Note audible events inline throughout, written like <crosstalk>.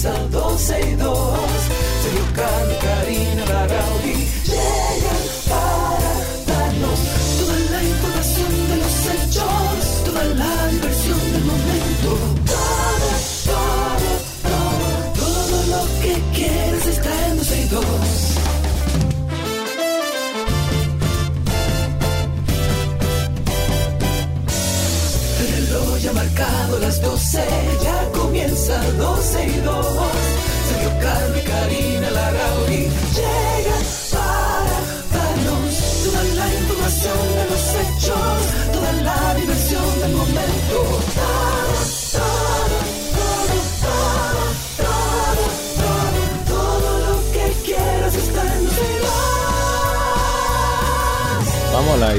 comienza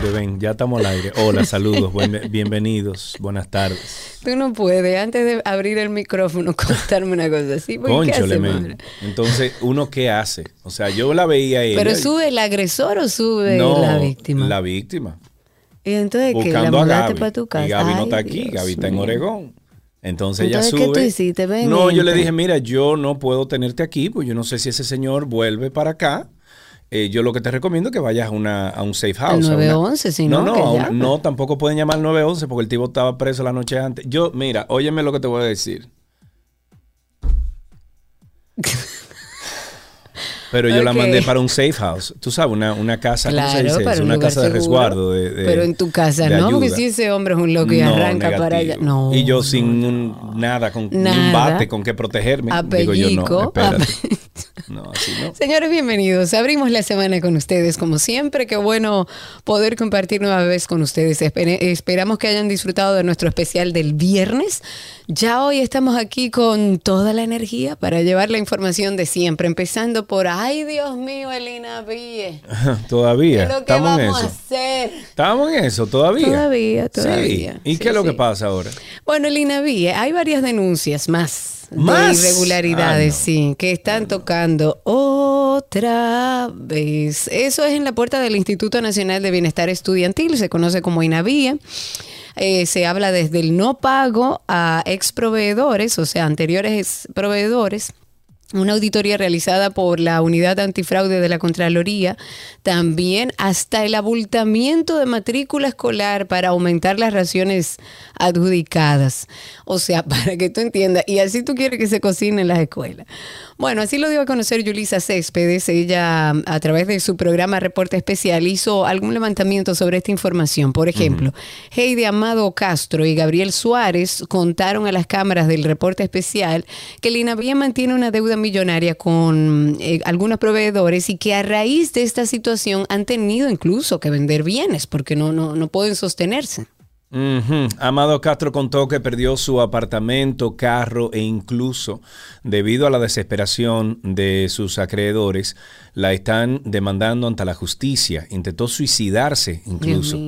aire, ven, ya estamos al aire. Hola, saludos, buen- bienvenidos, buenas tardes. Tú no puedes, antes de abrir el micrófono, <laughs> contarme una cosa así. ¿Por qué Conchole, men. Entonces, ¿uno qué hace? O sea, yo la veía ella ¿Pero sube el agresor o sube no, la víctima? La víctima. Y entonces, ¿qué? ¿La mandaste para tu casa? Y Gaby no está aquí, Dios Gaby está en. Oregón. Entonces, Entonces, ella ¿qué sube. tú hiciste? Ven, no, yo le dije, mira, yo no puedo tenerte aquí, pues yo no sé si ese señor vuelve para acá. Eh, yo lo que te recomiendo es que vayas a, una, a un safe house. a una- 911, si no, no, a un- llame. no, tampoco pueden llamar al 911 porque el tipo estaba preso la noche antes. Yo, mira, óyeme lo que te voy a decir. Pero yo la mandé para un safe house. Tú sabes, una, una casa, ¿cómo se Claro, dice para un Una lugar casa de seguro. resguardo. de- de- Pero en tu casa de no, porque si ese hombre es un loco y No, arranca para allá. No. Y yo sin un- nada, con ni un bate con que protegerme. Digo yo, no. No, así no. Señores, bienvenidos. Abrimos la semana con ustedes, como siempre. Qué bueno poder compartir nueva vez con ustedes. Espere- esperamos que hayan disfrutado de nuestro especial del viernes. Ya hoy estamos aquí con toda la energía para llevar la información de siempre, empezando por, ay Dios mío, Elina Ville. <laughs> Todavía. ¿Qué es lo que Estamos en vamos a hacer? Estamos en eso, todavía. Todavía, todavía. Sí. ¿Y Sí, qué es lo que pasa ahora? Bueno, Elina Ville, hay varias denuncias más. ¿Más? De irregularidades, Ah, no. sí, que están tocando otra vez. Eso es en la puerta del Instituto Nacional de Bienestar Estudiantil, se conoce como INAVIE. Eh, se habla desde el no pago a ex proveedores, o sea, anteriores proveedores. Una auditoría realizada por la Unidad Antifraude de la Contraloría, también hasta el abultamiento de matrícula escolar para aumentar las raciones adjudicadas. O sea, <laughs> para que tú entiendas, y así tú quieres que se cocine en las escuelas. Bueno, así lo dio a conocer Yulisa Céspedes. Ella, a través de su programa Reporte Especial, hizo algún levantamiento sobre esta información. Por ejemplo, Heidi Amado Castro y Gabriel Suárez contaron a las cámaras del Reporte Especial que el INAVIE mantiene una deuda millonaria con eh, algunos proveedores y que a raíz de esta situación han tenido incluso que vender bienes porque no, no, no pueden sostenerse. Amado Castro contó que perdió su apartamento, carro e incluso, debido a la desesperación de sus acreedores, la están demandando ante la justicia. Intentó suicidarse incluso.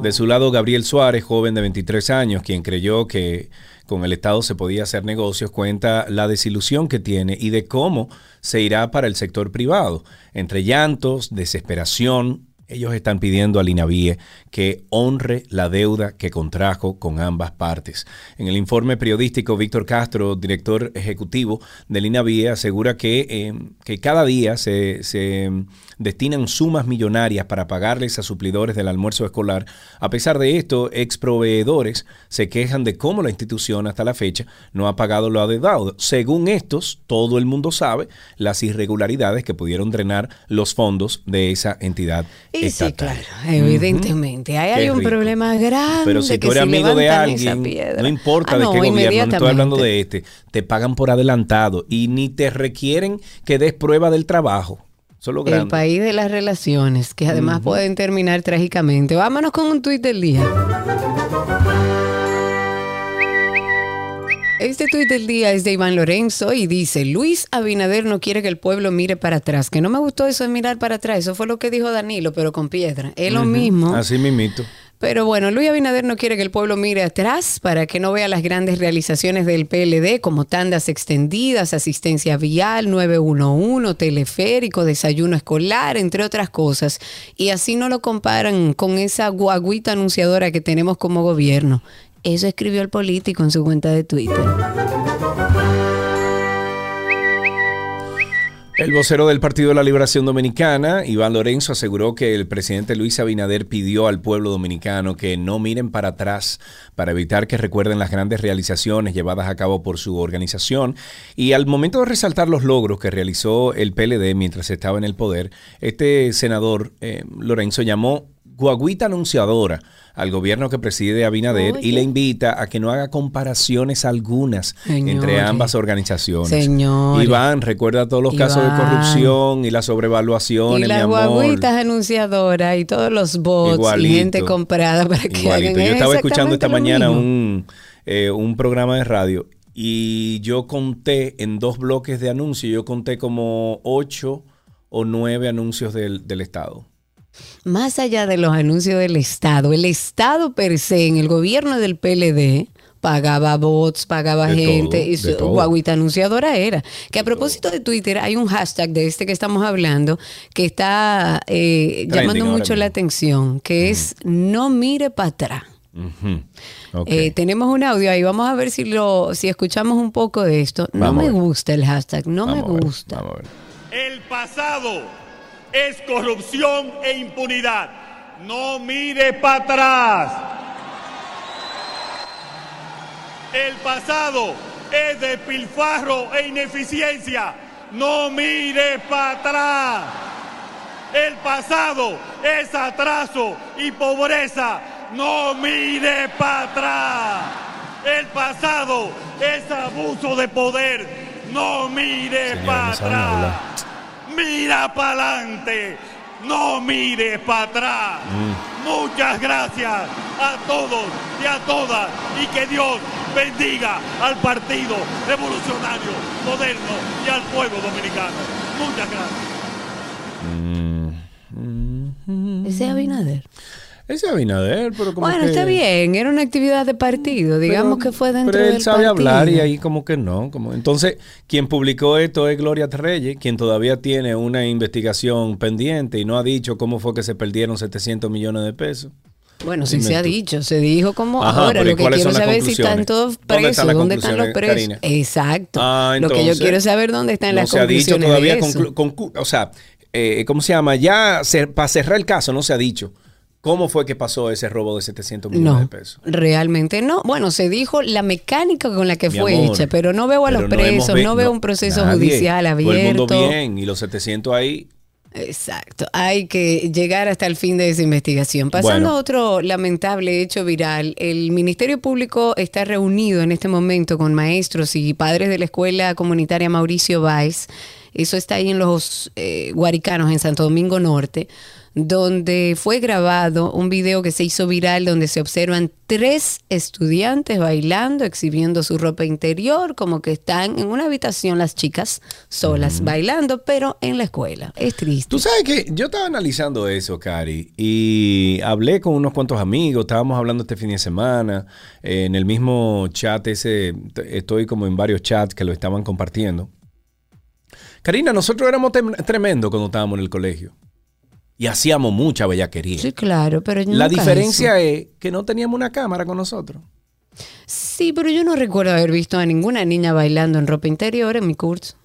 De su lado, Gabriel Suárez, joven de 23 años, quien creyó que con el Estado se podía hacer negocios, cuenta la desilusión que tiene y de cómo se irá para el sector privado. Entre llantos, desesperación, ellos están pidiendo al INAVIE que honre la deuda que contrajo con ambas partes. En el informe periodístico, Víctor Castro, director ejecutivo del INAVIE, asegura que, eh, que cada día se, se destinan sumas millonarias para pagarles a suplidores del almuerzo escolar. A pesar de esto, ex proveedores se quejan de cómo la institución hasta la fecha no ha pagado lo adeudado. Según estos, todo el mundo sabe las irregularidades que pudieron drenar los fondos de esa entidad Y sí, claro, evidentemente. Ahí Qué hay un rico. problema grande. Pero si tú eres amigo de alguien, no importa Ah, de qué gobierno, no estoy hablando de este, te pagan por adelantado y ni te requieren que des prueba del trabajo. Solo El grande. país de las relaciones, que además pueden terminar trágicamente. Vámonos con un tuit del día. Este tuit del día es de Iván Lorenzo y dice, Luis Abinader no quiere que el pueblo mire para atrás. Que no me gustó eso de mirar para atrás. Eso fue lo que dijo Danilo, pero con piedra. Es lo mismo. Así mismito. Pero bueno, Luis Abinader no quiere que el pueblo mire atrás para que no vea las grandes realizaciones del PLD como tandas extendidas, asistencia vial, 911, teleférico, desayuno escolar, entre otras cosas. Y así no lo comparan con esa guaguita anunciadora que tenemos como gobierno. Eso escribió el político en su cuenta de Twitter. El vocero del Partido de la Liberación Dominicana, Iván Lorenzo, aseguró que el presidente Luis Abinader pidió al pueblo dominicano que no miren para atrás para evitar que recuerden las grandes realizaciones llevadas a cabo por su organización. Y al momento de resaltar los logros que realizó el PLD mientras estaba en el poder, este senador eh, Lorenzo llamó guaguita anunciadora al gobierno que preside Abinader y le invita a que no haga comparaciones algunas entre ambas organizaciones. Señores. Iván, recuerda todos los casos de corrupción y la sobrevaluación. Y las guaguitas anunciadoras y todos los bots y gente comprada para que Igualito. Yo estaba escuchando esta mañana un, eh, un programa de radio y yo conté en dos bloques de anuncios, yo conté como ocho o nueve anuncios del, del Estado más allá de los anuncios del Estado, el Estado per se, en el gobierno del PLD, pagaba bots, pagaba gente, y su guaguita anunciadora era. Que a propósito de Twitter, hay un hashtag de este que estamos hablando que está eh, llamando mucho la atención, que es no mire para atrás. Eh, tenemos un audio ahí, vamos a ver si lo, si escuchamos un poco de esto. No me gusta el hashtag, no me gusta. El pasado es corrupción e impunidad. No mire para atrás. El pasado es de pilfarro e ineficiencia. No mire para atrás. El pasado es atraso y pobreza. No mire para atrás. El pasado es abuso de poder. No mire para atrás mira para adelante, no mire para atrás. Mm. Muchas gracias a todos y a todas y que Dios bendiga al Partido Revolucionario Moderno y al pueblo dominicano. Muchas gracias. Ese es Abinader. Ese Abinader, pero como Bueno, está bien, era una actividad de partido, digamos que fue dentro pero él sabe hablar y ahí como que no. Como... Entonces, quien publicó esto es Gloria Reyes, quien todavía tiene una investigación pendiente y no ha dicho cómo fue que se perdieron 700 millones de pesos. Bueno, sí se ha dicho, se dijo como ahora lo que quiero saber es si están todos presos, dónde están, los presos. Exacto. Ah, lo que yo quiero saber dónde están las conclusiones. No se ha dicho todavía, o sea, eh, ¿cómo se llama? Ya para cerrar el caso no se ha dicho. ¿Cómo fue que pasó ese robo de 700 millones de pesos? Realmente no. Bueno, se dijo la mecánica con la que fue hecha, pero no veo a los presos, no veo un proceso judicial abierto. Todo el mundo bien y los 700 ahí. Exacto, hay que llegar hasta el fin de esa investigación. Pasando a otro lamentable hecho viral, el Ministerio Público está reunido en este momento con maestros y padres de la Escuela Comunitaria Mauricio Valls. Eso está ahí en los eh, Guaricanos, en Santo Domingo Norte donde fue grabado un video que se hizo viral donde se observan tres estudiantes bailando, exhibiendo su ropa interior, como que están en una habitación las chicas solas bailando, pero en la escuela. Es triste. Tú sabes que yo estaba analizando eso, Cari, y hablé con unos cuantos amigos, estábamos hablando este fin de semana, en el mismo chat ese, estoy como en varios chats que lo estaban compartiendo. Karina, nosotros éramos tremendo cuando estábamos en el colegio y hacíamos mucha bellaquería. Sí, claro, pero La diferencia es que no teníamos una cámara con nosotros. Sí, pero yo no recuerdo haber visto a ninguna niña bailando en ropa interior en mi curso.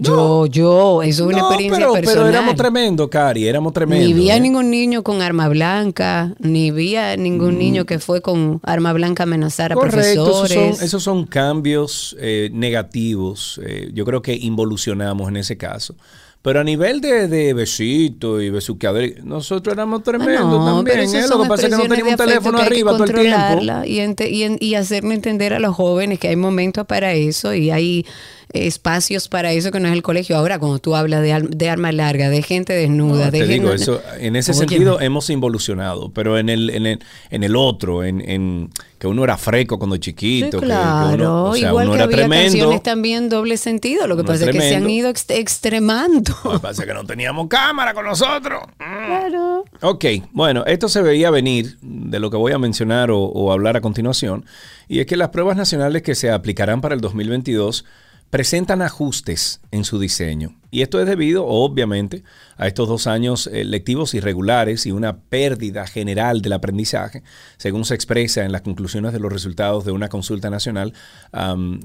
Yo, yo, eso es una experiencia pero, personal. Pero éramos tremendo, Cari, éramos tremendo. Ni vi a ¿eh? ningún niño con arma blanca, ni vi a ningún mm. niño que fue con arma blanca a amenazar a profesores. Esos son, esos son cambios eh, negativos. Eh, yo creo que involucionamos en ese caso. Pero a nivel de, de besito y besuqueador, nosotros éramos tremendos también. ¿eh? Lo que pasa es que no teníamos un teléfono arriba todo el tiempo. Y, y, y hacerme entender a los jóvenes que hay momentos para eso y hay espacios para eso que no es el colegio. Ahora, cuando tú hablas de, de arma larga, de gente desnuda, de te digo, eso, en ese sentido hemos involucionado, pero en el, en el, en el otro, en, en que uno era freco cuando chiquito, claro, que, uno, o sea, igual uno que era había tremendo. canciones también doble sentido, lo que pasa es, que se han ido extremando. Lo que pasa es que no teníamos cámara con nosotros. Claro. Ok, bueno, esto se veía venir de lo que voy a mencionar o, o hablar a continuación, y es que las pruebas nacionales que se aplicarán para el 2022 presentan ajustes en su diseño. Y esto es debido, obviamente, a estos dos años lectivos irregulares y una pérdida general del aprendizaje, según se expresa en las conclusiones de los resultados de una consulta nacional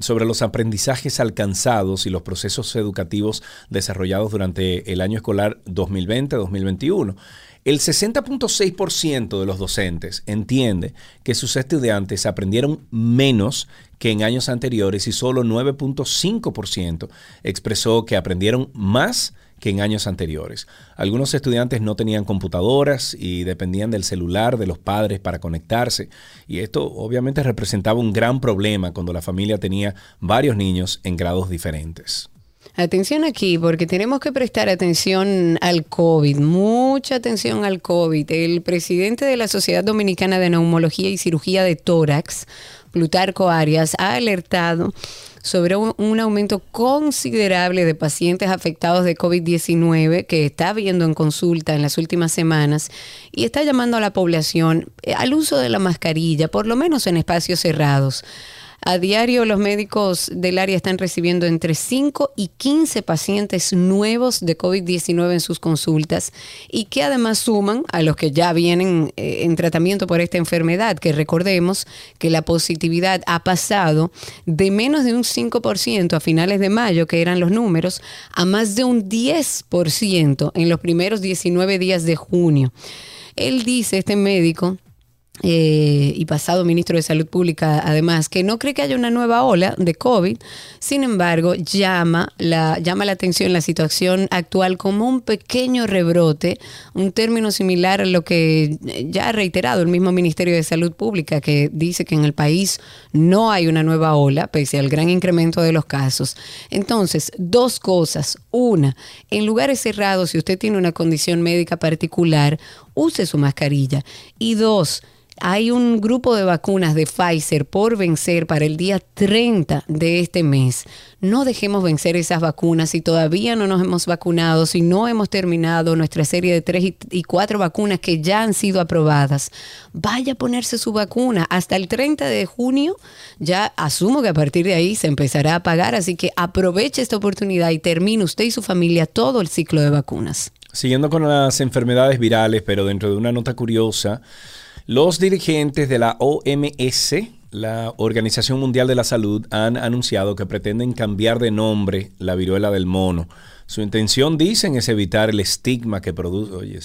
sobre los aprendizajes alcanzados y los procesos educativos desarrollados durante el año escolar 2020-2021. El 60.6% de los docentes entiende que sus estudiantes aprendieron menos que en años anteriores y solo 9.5% expresó que aprendieron más que en años anteriores. Algunos estudiantes no tenían computadoras y dependían del celular de los padres para conectarse y esto obviamente representaba un gran problema cuando la familia tenía varios niños en grados diferentes. Atención aquí, porque tenemos que prestar atención al COVID, mucha atención al COVID. El presidente de la Sociedad Dominicana de Neumología y Cirugía de Tórax, Plutarco Arias, ha alertado sobre un, aumento considerable de pacientes afectados de COVID-19 que está habiendo en consulta en las últimas semanas y está llamando a la población eh, al uso de la mascarilla, por lo menos en espacios cerrados. A diario los médicos del área están recibiendo entre 5 y 15 pacientes nuevos de COVID-19 en sus consultas y que además suman a los que ya vienen eh, en tratamiento por esta enfermedad, que recordemos que la positividad ha pasado de menos de un 5% a finales de mayo, que eran los números, a más de un 10% en los primeros 19 días de junio. Él dice, este médico, eh, y pasado ministro de Salud Pública, además, que no cree que haya una nueva ola de COVID, sin embargo, llama la, llama la atención la situación actual como un pequeño rebrote, un término similar a lo que ya ha reiterado el mismo Ministerio de Salud Pública, que dice que en el país no hay una nueva ola, pese al gran incremento de los casos. Entonces, dos cosas. Una, en lugares cerrados, si usted tiene una condición médica particular, use su mascarilla. Y dos, hay un grupo de vacunas de Pfizer por vencer para el día 30 de este mes. No dejemos vencer esas vacunas si todavía no nos hemos vacunado, si no hemos terminado nuestra serie de tres y cuatro vacunas que ya han sido aprobadas. Vaya a ponerse su vacuna. Hasta el 30 de junio ya asumo que a partir de ahí se empezará a pagar, así que aproveche esta oportunidad y termine usted y su familia todo el ciclo de vacunas. Siguiendo con las enfermedades virales, pero dentro de una nota curiosa, los dirigentes de la OMS, la Organización Mundial de la Salud, han anunciado que pretenden cambiar de nombre la viruela del mono. Su intención, dicen, es evitar el estigma que produce,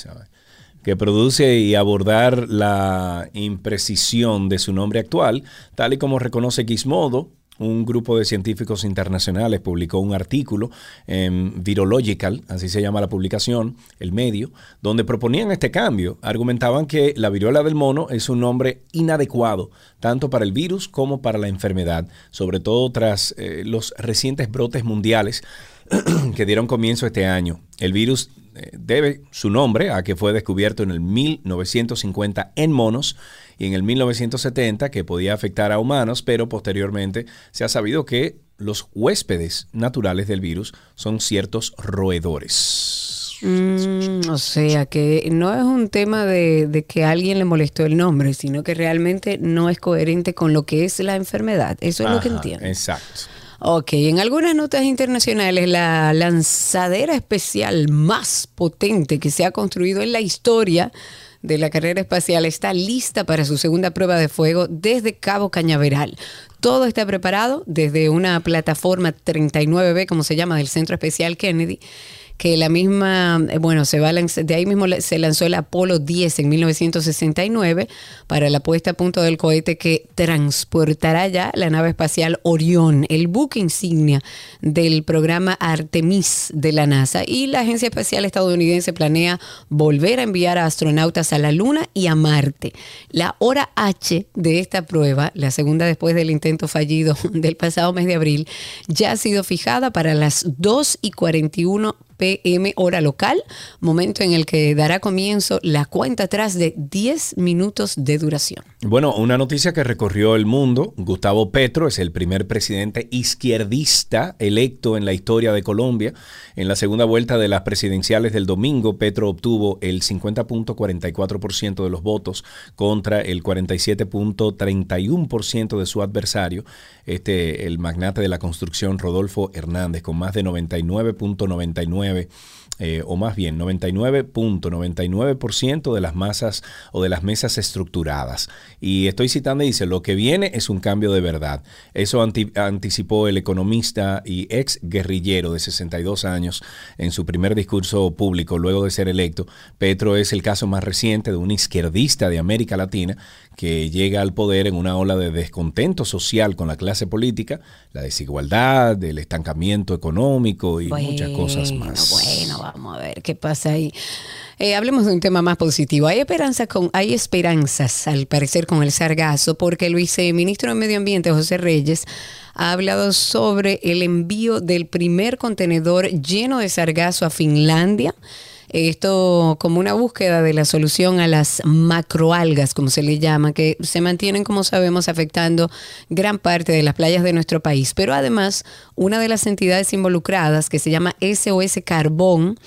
que produce y abordar la imprecisión de su nombre actual, tal y como reconoce Gizmodo, un grupo de científicos internacionales publicó un artículo en Virological, así se llama la publicación, el medio, donde proponían este cambio. Argumentaban que la viruela del mono es un nombre inadecuado, tanto para el virus como para la enfermedad, sobre todo tras eh, los recientes brotes mundiales <clears throat> que dieron comienzo este año. El virus eh, debe su nombre a que fue descubierto en el 1950 en monos y en el 1970 que podía afectar a humanos, pero posteriormente se ha sabido que los huéspedes naturales del virus son ciertos roedores. Mm, o sea que no es un tema de, de, que alguien le molestó el nombre, sino que realmente no es coherente con lo que es la enfermedad. Eso es lo que entiendo. Exacto. Ok, en algunas notas internacionales, la lanzadera especial más potente que se ha construido en la historia de la carrera espacial está lista para su segunda prueba de fuego desde Cabo Cañaveral. Todo está preparado desde una plataforma 39B, como se llama, del Centro Especial Kennedy que la misma, eh, bueno, se va de ahí mismo se lanzó el Apolo 10 en 1969 para la puesta a punto del cohete que transportará ya la nave espacial Orión, el buque insignia del programa Artemis de la NASA. Y la Agencia Espacial Estadounidense planea volver a enviar a astronautas a la Luna y a Marte. La hora H de esta prueba, la segunda después del intento fallido <laughs> del pasado mes de abril, ya ha sido fijada para las 2 y 41 pm hora local, momento en el que dará comienzo la cuenta atrás de 10 minutos de duración. Bueno, una noticia que recorrió el mundo. Gustavo Petro es el primer presidente izquierdista electo en la historia de Colombia. En la segunda vuelta de las presidenciales del domingo, Petro obtuvo el 50.44% de los votos contra el 47.31% de su adversario, este el magnate de la construcción Rodolfo Hernández con más de 99.99 eh, o más bien 99.99% de las masas o de las mesas estructuradas. Y estoy citando y dice, lo que viene es un cambio de verdad. Eso anticipó el economista y ex guerrillero de 62 años en su primer discurso público luego de ser electo. Petro es el caso más reciente de un izquierdista de América Latina que llega al poder en una ola de descontento social con la clase política, la desigualdad, el estancamiento económico y muchas cosas más. Bueno, vamos a ver qué pasa ahí. Eh, hablemos de un tema más positivo. Hay esperanza con, hay esperanzas, al parecer, con el sargazo, porque el viceministro de Medio Ambiente, José Reyes, ha hablado sobre el envío del primer contenedor lleno de sargazo a Finlandia esto como una búsqueda de la solución a las macroalgas, como se le llama, que se mantienen, como sabemos, afectando gran parte de las playas de nuestro país. Pero además, una de las entidades involucradas, que se llama SOS Carbón,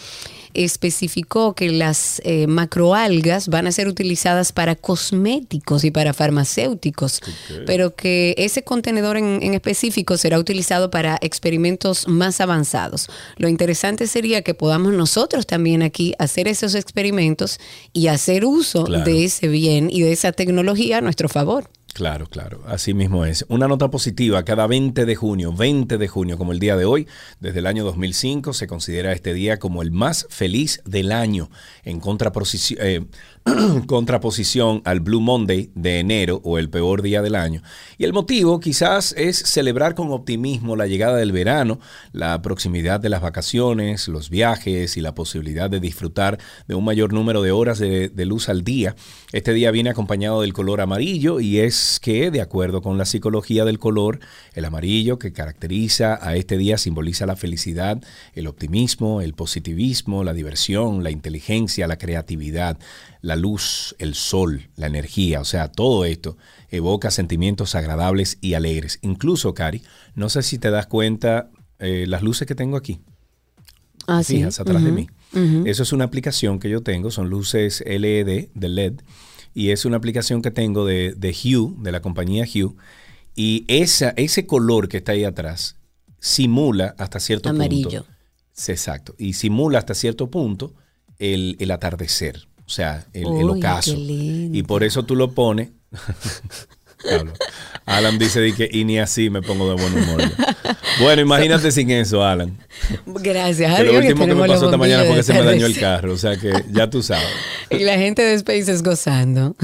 especificó que las eh, macroalgas van a ser utilizadas para cosméticos y para farmacéuticos, pero que ese contenedor en, en, específico será utilizado para experimentos más avanzados. Lo interesante sería que podamos nosotros también aquí hacer esos experimentos y hacer uso de ese bien y de esa tecnología a nuestro favor. Claro, claro, así mismo es. Una nota positiva, cada 20 de junio, 20 de junio, como el día de hoy, desde el año 2005, se considera este día como el más feliz del año, en eh, <clears throat> contraposición al Blue Monday de enero o el peor día del año. Y el motivo quizás es celebrar con optimismo la llegada del verano, la proximidad de las vacaciones, los viajes y la posibilidad de disfrutar de un mayor número de horas de, luz al día. Este día viene acompañado del color amarillo y es que, de acuerdo con la psicología del color, el amarillo que caracteriza a este día simboliza la felicidad, el optimismo, el positivismo, la diversión, la inteligencia, la creatividad la luz, el sol, la energía, o sea, todo esto evoca sentimientos agradables y alegres. Incluso, Cari, no sé si te das cuenta eh, las luces que tengo aquí. Ah, Fijas atrás de mí. Eso es una aplicación que yo tengo, son luces LED de LED, y es una aplicación que tengo de, de Hue, de la compañía Hue, y esa, ese color que está ahí atrás simula hasta cierto punto. Amarillo. Exacto, y simula hasta cierto punto el, el atardecer. O sea, el, ocaso. Y por eso tú lo pones. <laughs> Alan dice que y ni así me pongo de buen humor. Bueno, imagínate <laughs> sin eso, Alan. Gracias. Que lo último que, me pasó esta mañana fue que se me dañó el carro. O sea que ya tú sabes. <laughs> Y la gente de Space es gozando.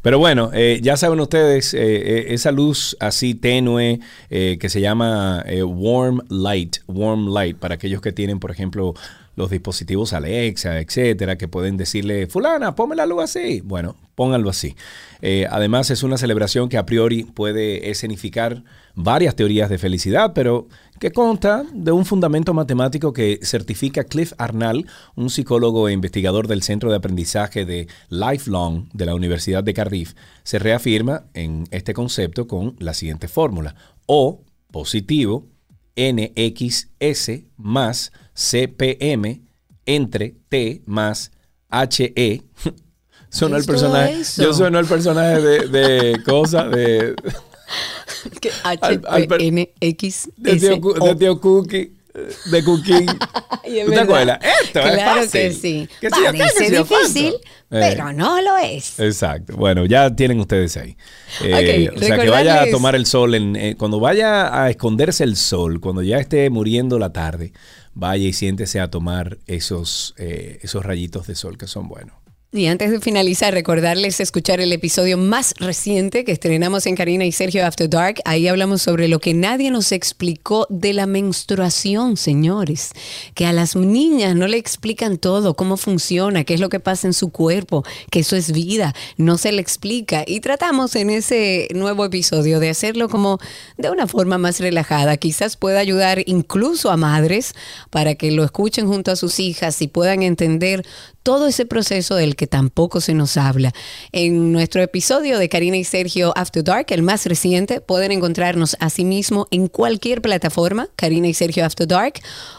pero bueno, eh, ya saben ustedes, eh, eh, esa luz así tenue que se llama warm light, warm light, para aquellos que tienen, por ejemplo, los dispositivos Alexa, etcétera, que pueden decirle, fulana, ponme la luz así. Bueno, pónganlo así. Eh, además, es una celebración que a priori puede escenificar varias teorías de felicidad, pero que consta de un fundamento matemático que certifica Cliff Arnall, un psicólogo e investigador del Centro de Aprendizaje de Lifelong de la Universidad de Cardiff. Se reafirma en este concepto con la siguiente fórmula. O positivo NXS más CPM entre T más HE. <laughs> Suena el personaje. Yo sueno el personaje de, de <laughs> cosa de. HPNX. <laughs> De tío, de tío Cookie de Cooking. te acuerdas? Esto claro es fácil. que sí. Que Parece difícil, pero eh, no lo es. Exacto. Bueno, ya tienen ustedes ahí. Eh, o sea, que vaya a tomar el sol. En, eh, cuando vaya a esconderse el sol, cuando ya esté muriendo la tarde, vaya y siéntese a tomar esos, esos rayitos de sol que son buenos. Y antes de finalizar, recordarles escuchar el episodio más reciente que estrenamos en Karina y Sergio After Dark. Ahí hablamos sobre lo que nadie nos explicó de la menstruación, señores. Que a las niñas no le explican todo, cómo funciona, qué es lo que pasa en su cuerpo, que eso es vida, no se le explica. Y tratamos en ese nuevo episodio de hacerlo como de una forma más relajada. Quizás pueda ayudar incluso a madres para que lo escuchen junto a sus hijas y puedan entender todo ese proceso del que tampoco se nos habla. En nuestro episodio de Karina y Sergio After Dark, el más reciente, pueden encontrarnos asimismo en cualquier plataforma, Karina y Sergio After Dark,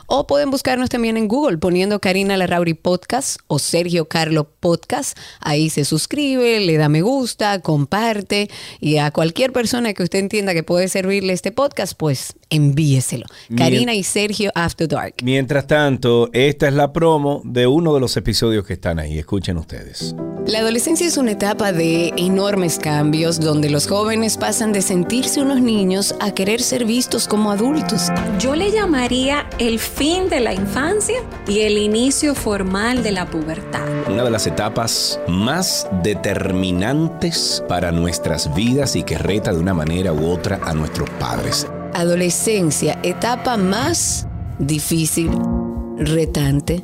o pueden buscarnos también en Google poniendo Karina Larrauri Podcast o Sergio Carlo Podcast. Ahí se suscribe, le da me gusta, comparte y a cualquier persona que usted entienda que puede servirle este podcast, pues envíeselo. Karina y Sergio After Dark. Mientras tanto, esta es la promo de uno de los episodios que están ahí. Escuchen ustedes. La adolescencia es una etapa de enormes cambios donde los jóvenes pasan de sentirse unos niños a querer ser vistos como adultos. Yo le llamaría el fin de la infancia y el inicio formal de la pubertad. Una de las etapas más determinantes para nuestras vidas y que reta de una manera u otra a nuestros padres. Adolescencia, etapa más difícil, retante,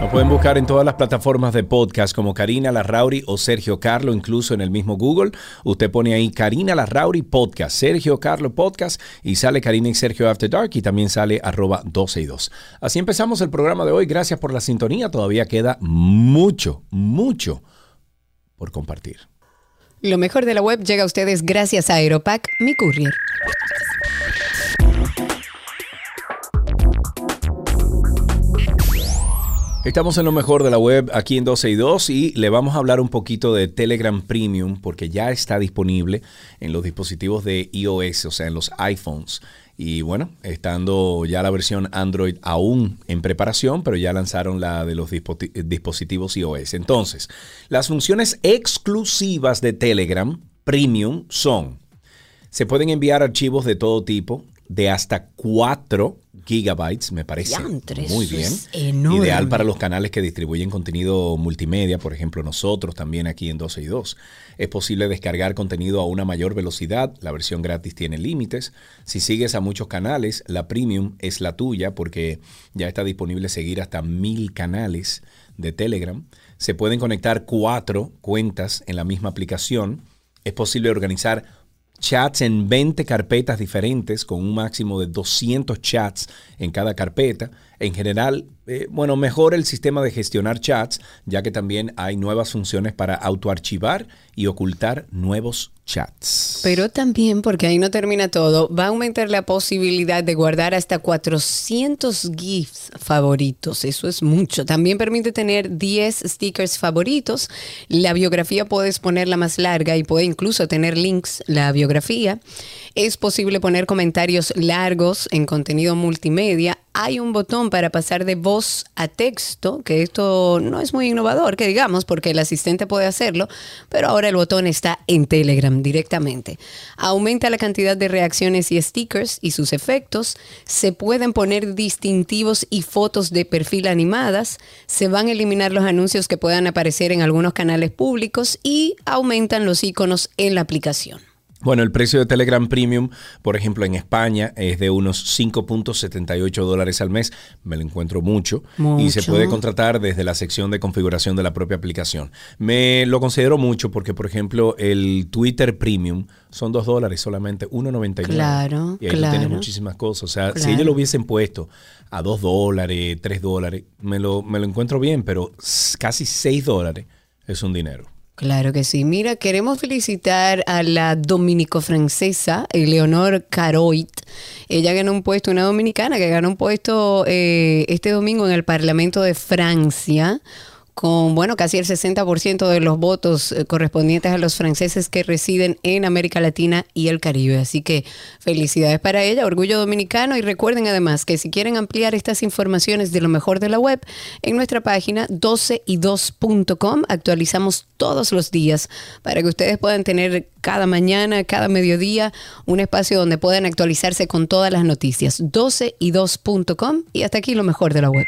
Nos pueden buscar en todas las plataformas de podcast como Karina Larrauri o Sergio Carlo, incluso en el mismo Google. Usted pone ahí Karina Larrauri Podcast, Sergio Carlo Podcast y sale Karina y Sergio After Dark y también sale arroba 12 y 2. Así empezamos el programa de hoy. Gracias por la sintonía. Todavía queda mucho, mucho por compartir. Lo mejor de la web llega a ustedes gracias a Aeropack, mi courier. Estamos en lo mejor de la web aquí en 12 y 2 y le vamos a hablar un poquito de Telegram Premium porque ya está disponible en los dispositivos de iOS, o sea, en los iPhones. Y bueno, estando ya la versión Android aún en preparación, pero ya lanzaron la de los dispo- dispositivos iOS. Entonces, las funciones exclusivas de Telegram Premium son, se pueden enviar archivos de todo tipo, de hasta 4 gigabytes, me parece muy bien. Ideal para los canales que distribuyen contenido multimedia, por ejemplo nosotros también aquí en 12 y 2. Es posible descargar contenido a una mayor velocidad, la versión gratis tiene límites. Si sigues a muchos canales, la premium es la tuya porque ya está disponible seguir hasta mil canales de Telegram. Se pueden conectar cuatro cuentas en la misma aplicación. Es posible organizar chats en 20 carpetas diferentes con un máximo de 200 chats en cada carpeta. En general, eh, bueno, mejora el sistema de gestionar chats, ya que también hay nuevas funciones para autoarchivar y ocultar nuevos chats. Pero también, porque ahí no termina todo, va a aumentar la posibilidad de guardar hasta 400 GIFs favoritos. Eso es mucho. También permite tener 10 stickers favoritos. La biografía puedes ponerla más larga y puede incluso tener links la biografía. Es posible poner comentarios largos en contenido multimedia. Hay un botón para pasar de voz a texto, que esto no es muy innovador, que digamos, porque el asistente puede hacerlo, pero ahora el botón está en Telegram directamente. Aumenta la cantidad de reacciones y stickers y sus efectos. Se pueden poner distintivos y fotos de perfil animadas. Se van a eliminar los anuncios que puedan aparecer en algunos canales públicos y aumentan los iconos en la aplicación. Bueno, el precio de Telegram Premium, por ejemplo, en España es de unos 5.78 dólares al mes. Me lo encuentro mucho. Y se puede contratar desde la sección de configuración de la propia aplicación. Me lo considero mucho porque, por ejemplo, el Twitter Premium son 2 dólares solamente, 1.99. Claro, Y ahí claro. tienes muchísimas cosas. O sea, si ellos lo hubiesen puesto a 2 dólares, 3 dólares, me lo, me lo encuentro bien, pero casi 6 dólares es un dinero. Claro que sí. Mira, queremos felicitar a la dominico-francesa Eleonor Caroit. Ella ganó un puesto, una dominicana que ganó un puesto eh, este domingo en el Parlamento de Francia con, bueno, casi el 60% de los votos eh, correspondientes a los franceses que residen en América Latina y el Caribe. Así que felicidades para ella, orgullo dominicano. Y recuerden además que si quieren ampliar estas informaciones de lo mejor de la web, en nuestra página 12y2.com actualizamos todos los días para que ustedes puedan tener cada mañana, cada mediodía, un espacio donde puedan actualizarse con todas las noticias. 12y2.com y hasta aquí lo mejor de la web.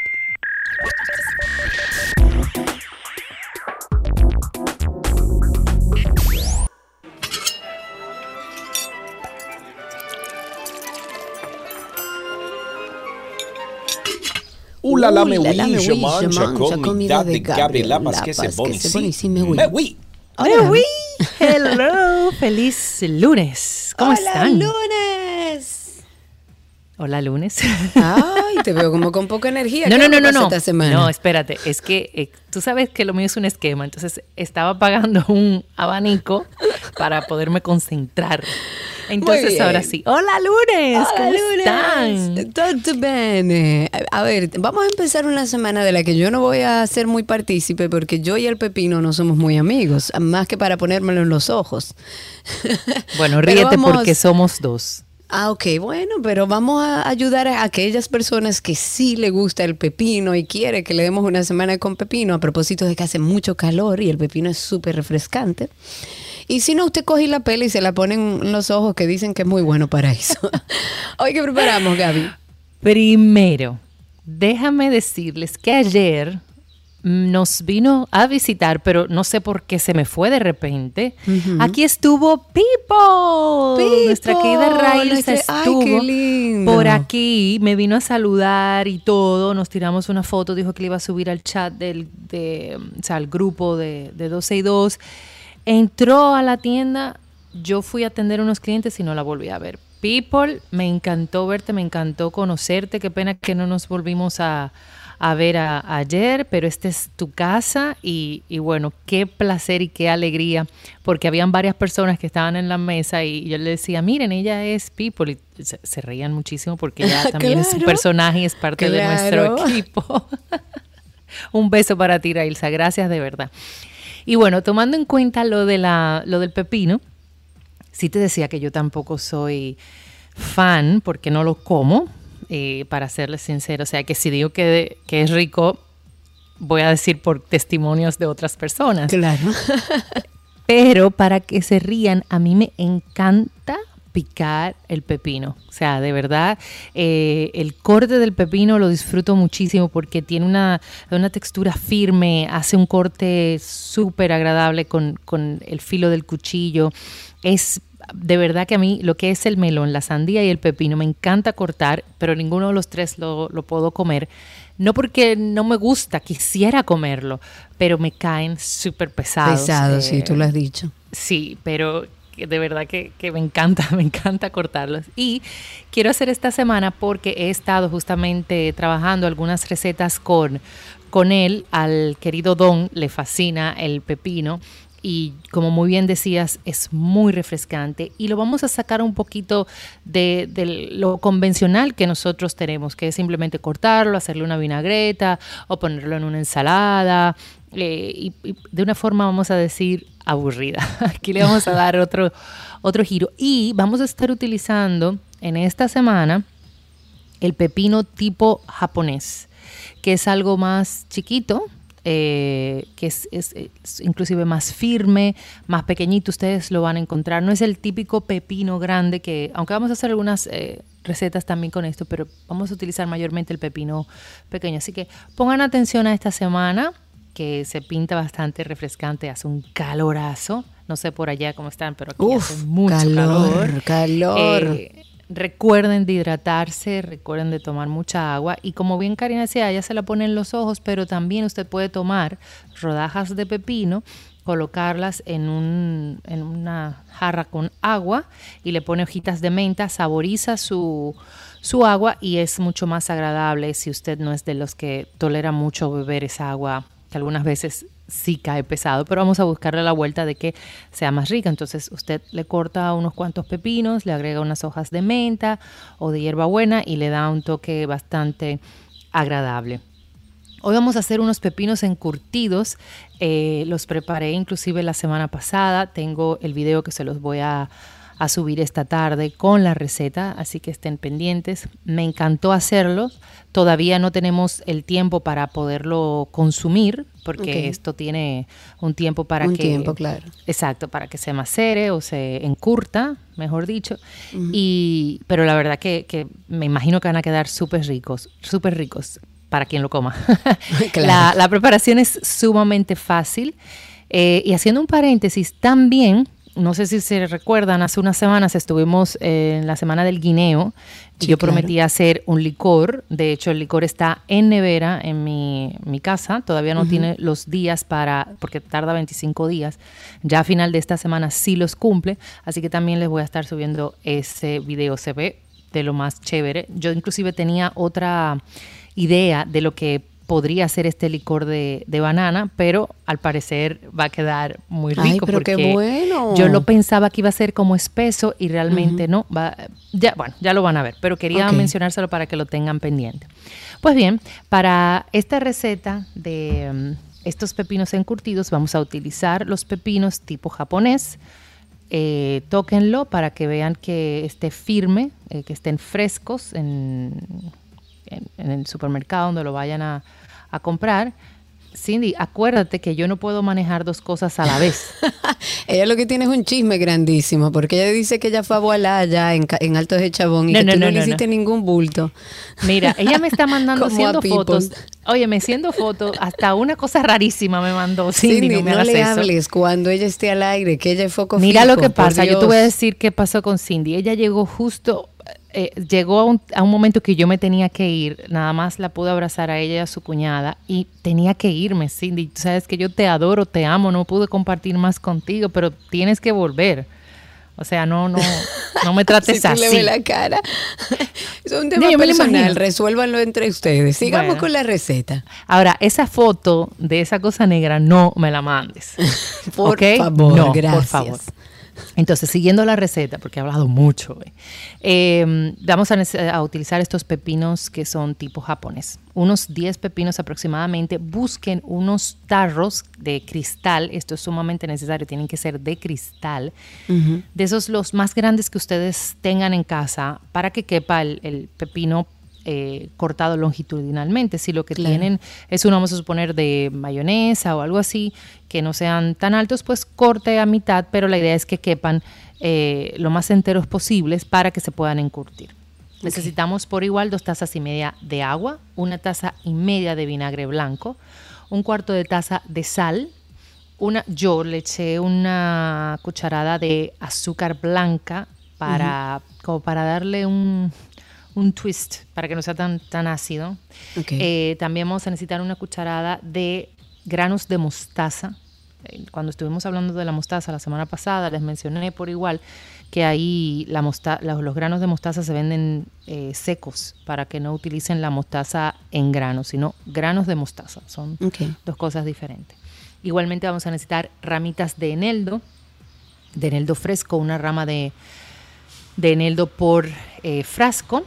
Ula la me oui, mange comida de Gabriela parce que ici, mais oui. Mais oui. Hola. oui, hello, feliz lunes. ¿Cómo Hola, están? lunes! Hola, lunes. Ay, te veo como con poca energía. No, <laughs> ¿Qué no, no, no, no. Esta semana? No, espérate, es que eh, tú sabes que lo mío es un esquema, entonces estaba pagando <laughs> un abanico para poderme concentrar. Entonces bien. ahora sí. Hola, lunes. Hola, ¿Cómo lunes. están? Todo bene. A ver, vamos a empezar una semana de la que yo no voy a ser muy partícipe porque yo y el pepino no somos muy amigos, más que para ponérmelo en los ojos. <laughs> Bueno, ríete vamos- porque somos dos. Ah, ok, bueno, pero vamos a ayudar a aquellas personas que sí le gusta el pepino y quiere que le demos una semana con pepino, a propósito de que hace mucho calor y el pepino es súper refrescante. Y si no, usted coge la pela y se la pone en los ojos que dicen que es muy bueno para eso. <laughs> Hoy que preparamos, Gaby. Primero, déjame decirles que ayer nos vino a visitar, pero no sé por qué se me fue de repente. Aquí estuvo Pipo. Nuestra querida Raíl ay, estuvo qué lindo. por aquí, me vino a saludar y todo. Nos tiramos una foto, dijo que le iba a subir al chat del, de, o sea, al grupo de, de 12 y 2. Entró a la tienda, yo fui a atender a unos clientes y no la volví a ver. People, me encantó verte, me encantó conocerte. Qué pena que no nos volvimos a, a ver a- ayer, pero esta es tu casa y, y bueno, qué placer y qué alegría, porque habían varias personas que estaban en la mesa y yo le decía, miren, ella es People y se, se reían muchísimo porque ella <laughs> también es un personaje y es parte de nuestro <laughs> equipo. <laughs> un beso para ti, Railsa, gracias de verdad. Y bueno, tomando en cuenta lo, de la, lo del pepino, sí te decía que yo tampoco soy fan porque no lo como, eh, para serles sincero. O sea, que si digo que, que es rico, voy a decir por testimonios de otras personas. Claro. <laughs> Pero para que se rían, a mí me encanta picar el pepino. O sea, de verdad, eh, el corte del pepino lo disfruto muchísimo porque tiene una, una textura firme, hace un corte súper agradable con, con el filo del cuchillo. Es de verdad que a mí lo que es el melón, la sandía y el pepino me encanta cortar, pero ninguno de los tres lo, lo puedo comer. No porque no me gusta, quisiera comerlo, pero me caen súper pesados. Pesado, eh, sí, tú lo has dicho. Sí, pero de verdad que, que me encanta, <laughs> me encanta cortarlos. Y quiero hacer esta semana porque he estado justamente trabajando algunas recetas con, con él. Al querido Don le fascina el pepino. Y como muy bien decías, es muy refrescante. Y lo vamos a sacar un poquito de, lo convencional que nosotros tenemos, que es simplemente cortarlo, hacerle una vinagreta o ponerlo en una ensalada. eh, y, y de una forma, vamos a decir, aburrida. <laughs> Aquí le vamos a dar otro, otro giro. Y vamos a estar utilizando en esta semana el pepino tipo japonés, que es algo más chiquito, eh, que es, es- es inclusive más firme, más pequeñito, ustedes lo van a encontrar. No es el típico pepino grande que, aunque vamos a hacer algunas eh, recetas también con esto, pero vamos a utilizar mayormente el pepino pequeño. Así que pongan atención a esta semana que se pinta bastante refrescante, hace un calorazo. No sé por allá cómo están, pero aquí Uf, hace mucho calor, calor. Eh, recuerden de hidratarse, recuerden de tomar mucha agua y como bien Karina decía, ella se la pone en los ojos, pero también usted puede tomar rodajas de pepino, colocarlas en, un, en una jarra con agua y le pone hojitas de menta, saboriza su, su agua y es mucho más agradable si usted no es de los que tolera mucho beber esa agua que algunas veces sí cae pesado, pero vamos a buscarle la vuelta de que sea más rica. Entonces usted le corta unos cuantos pepinos, le agrega unas hojas de menta o de hierbabuena y le da un toque bastante agradable. Hoy vamos a hacer unos pepinos encurtidos. Eh, los preparé inclusive la semana pasada. Tengo el video que se los voy a, a subir esta tarde con la receta, así que estén pendientes. Me encantó hacerlo. Todavía no tenemos el tiempo para poderlo consumir, porque esto tiene un tiempo para Un que tiempo, claro. Exacto, para que se macere o se encurta, mejor dicho. y, pero la verdad que, que me imagino que van a quedar súper ricos, súper ricos para quien lo coma. <laughs> Claro. la, la preparación es sumamente fácil. Eh, y haciendo un paréntesis, también, no sé si se recuerdan, hace unas semanas estuvimos en la semana del guineo y Sí, yo claro. prometí hacer un licor. De hecho, el licor está en nevera en mi, mi casa. Todavía no tiene los días para, porque tarda 25 días. Ya a final de esta semana sí los cumple. Así que también les voy a estar subiendo ese video. Se ve de lo más chévere. Yo inclusive tenía otra idea de lo que podría ser este licor de, de banana, pero al parecer va a quedar muy rico Ay, pero qué porque bueno. yo lo pensaba que iba a ser como espeso y realmente no. Va, ya, bueno, ya lo van a ver, pero quería mencionárselo para que lo tengan pendiente. Pues bien, para esta receta de mm, estos pepinos encurtidos vamos a utilizar los pepinos tipo japonés. Eh, tóquenlo para que vean que esté firme, eh, que estén frescos en, en- en el supermercado donde lo vayan a, a comprar. Cindy, acuérdate que yo no puedo manejar dos cosas a la vez. <laughs> Ella lo que tiene es un chisme grandísimo, porque ella dice que ella fue a volar allá en, en Altos de Chabón y No, que no, tú no, no, le hiciste ningún bulto. Mira, ella me está mandando <laughs> haciendo fotos. Oye, me haciendo fotos, hasta una cosa rarísima me mandó. Cindy, Cindy, no me le eso. hables cuando ella esté al aire, que ella es foco Mira lo que pasa, yo te voy a decir qué pasó con Cindy. Ella llegó justo, eh, llegó a un, a un momento que yo me tenía que ir, nada más la pude abrazar a ella y a su cuñada y tenía que irme, Cindy. Tú sabes que yo te adoro, te amo, no pude compartir más contigo, pero tienes que volver. O sea, no, no, no me <laughs> trates tú le así. ves la cara. <laughs> es un No, tema lo personal, resuélvanlo entre ustedes. Sigamos Bueno. con la receta. Ahora, esa foto de esa cosa negra no me la mandes. <laughs> Por favor, no, gracias. Por favor. Entonces, siguiendo la receta, porque he hablado mucho, eh, vamos a utilizar estos pepinos que son tipo japonés. Unos 10 pepinos aproximadamente. Busquen unos tarros de cristal. Esto es sumamente necesario. Tienen que ser de cristal. De esos los más grandes que ustedes tengan en casa para que quepa el, el pepino eh, cortado longitudinalmente. Si lo que Claro. tienen es uno, vamos a suponer, de mayonesa o algo así, que no sean tan altos, pues corte a mitad, pero la idea es que quepan eh, lo más enteros posibles para que se puedan encurtir. Necesitamos por igual dos tazas y media de agua, una taza y media de vinagre blanco, un cuarto de taza de sal, una, yo le eché una cucharada de azúcar blanca para, como para darle un, un twist, para que no sea tan, tan ácido. Ok. Eh, también vamos a necesitar una cucharada de granos de mostaza. Eh, Cuando estuvimos hablando de la mostaza la semana pasada, les mencioné por igual que ahí la mosta- los, los granos de mostaza se venden eh, secos para que no utilicen la mostaza en granos, sino granos de mostaza. Son dos cosas diferentes. Igualmente vamos a necesitar ramitas de eneldo, de eneldo fresco, una rama de, de eneldo por eh, frasco.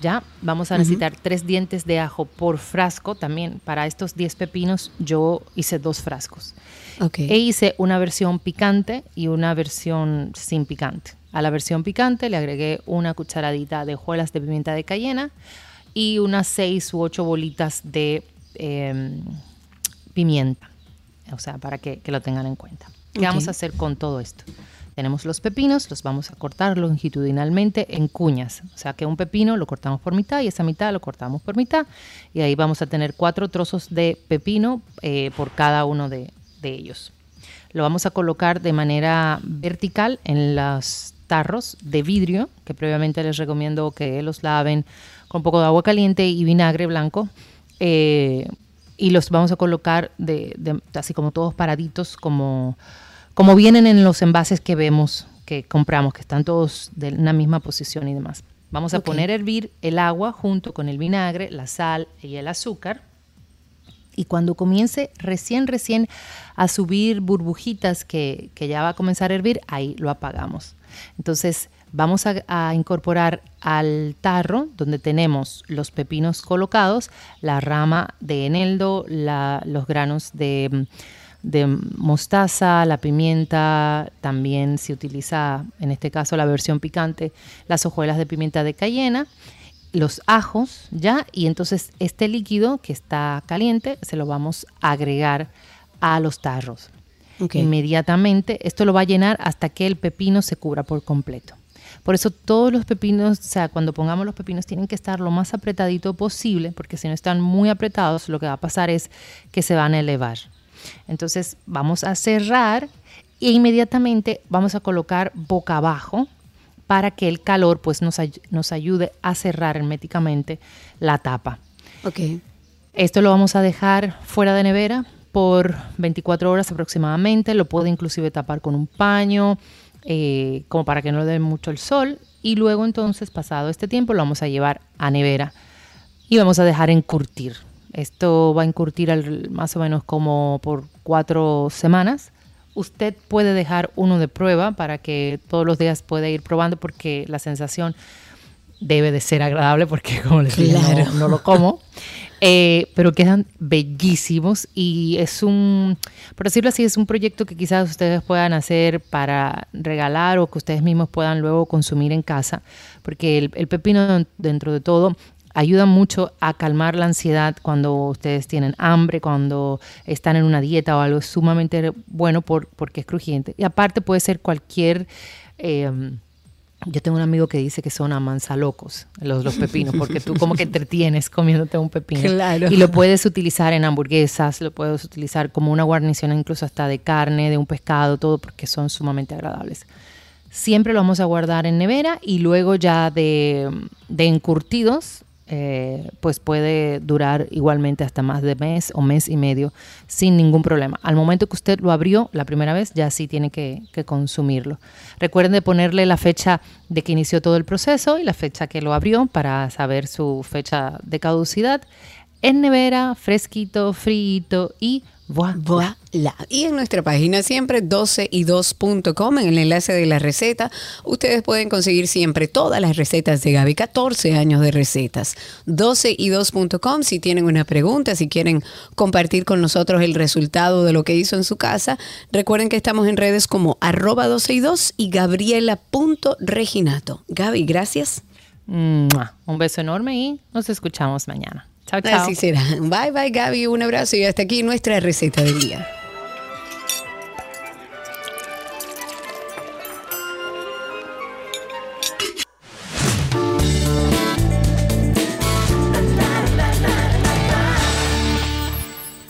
Ya, vamos a necesitar tres dientes de ajo por frasco. También para estos 10 pepinos yo hice dos frascos. Ok. E hice una versión picante y una versión sin picante. A la versión picante le agregué una cucharadita de hojuelas de pimienta de cayena y unas seis u ocho bolitas de em, pimienta. O sea, para que, que lo tengan en cuenta. ¿Qué vamos a hacer con todo esto? Tenemos los pepinos, los vamos a cortar longitudinalmente en cuñas. O sea que un pepino lo cortamos por mitad y esa mitad lo cortamos por mitad. Y ahí vamos a tener cuatro trozos de pepino eh, por cada uno de, de ellos. Lo vamos a colocar de manera vertical en los tarros de vidrio, que previamente les recomiendo que los laven con un poco de agua caliente y vinagre blanco. Eh, y los vamos a colocar de, así como todos paraditos, como, como vienen en los envases que vemos, que compramos, que están todos de una misma posición y demás. Vamos a poner a hervir el agua junto con el vinagre, la sal y el azúcar. Y cuando comience recién, recién a subir burbujitas que, que ya va a comenzar a hervir, ahí lo apagamos. Entonces vamos a, a incorporar al tarro donde tenemos los pepinos colocados, la rama de eneldo, la- los granos de, de mostaza, la pimienta, también se utiliza en este caso la versión picante, las hojuelas de pimienta de cayena, los ajos ya y entonces este líquido que está caliente se lo vamos a agregar a los tarros. Inmediatamente esto lo va a llenar hasta que el pepino se cubra por completo. Por eso todos los pepinos, o sea, cuando pongamos los pepinos tienen que estar lo más apretadito posible, porque si no están muy apretados, lo que va a pasar es que se van a elevar. Entonces vamos a cerrar e inmediatamente vamos a colocar boca abajo para que el calor pues nos, ay- nos ayude a cerrar herméticamente la tapa. Ok. Esto lo vamos a dejar fuera de nevera por 24 horas aproximadamente. Lo puede inclusive tapar con un paño, eh, como para que no le dé mucho el sol. Y luego entonces, pasado este tiempo, lo vamos a llevar a nevera y vamos a dejar encurtir. Esto va a encurtir al- más o menos como por cuatro semanas. Usted puede dejar uno de prueba para que todos los días pueda ir probando porque la sensación debe de ser agradable porque <laughs> como les dije, no- lo como. Eh, pero quedan bellísimos y es un, por decirlo así, es un proyecto que quizás ustedes puedan hacer para regalar o que ustedes mismos puedan luego consumir en casa, porque el, el pepino dentro de todo ayuda mucho a calmar la ansiedad cuando ustedes tienen hambre, cuando están en una dieta o algo, sumamente bueno por, porque es crujiente. Y aparte puede ser cualquier... eh, yo tengo un amigo que dice que son amansalocos los, los pepinos, porque tú como que <laughs> entretienes comiéndote un pepino. Claro. Y lo puedes utilizar en hamburguesas, lo puedes utilizar como una guarnición incluso hasta de carne, de un pescado, todo, porque son sumamente agradables. Siempre lo vamos a guardar en nevera y luego ya de, de encurtidos, eh, pues puede durar igualmente hasta más de mes o mes y medio sin ningún problema. Al momento que usted lo abrió la primera vez, ya sí tiene que, consumirlo. Recuerden de ponerle la fecha de que inició todo el proceso y la fecha que lo abrió para saber su fecha de caducidad. En nevera, fresquito, frito y voilà. Y en nuestra página siempre 12y2.com, en el enlace de la receta, ustedes pueden conseguir siempre todas las recetas de Gaby, 14 años de recetas. 12y2.com, si tienen una pregunta, si quieren compartir con nosotros el resultado de lo que hizo en su casa, recuerden que estamos en redes como arroba 12y2 y gabriela.reginato. Gaby, gracias. Un beso enorme y nos escuchamos mañana. Chao, chao. Así será. Bye, bye, Gaby. Un abrazo y hasta aquí nuestra receta del día.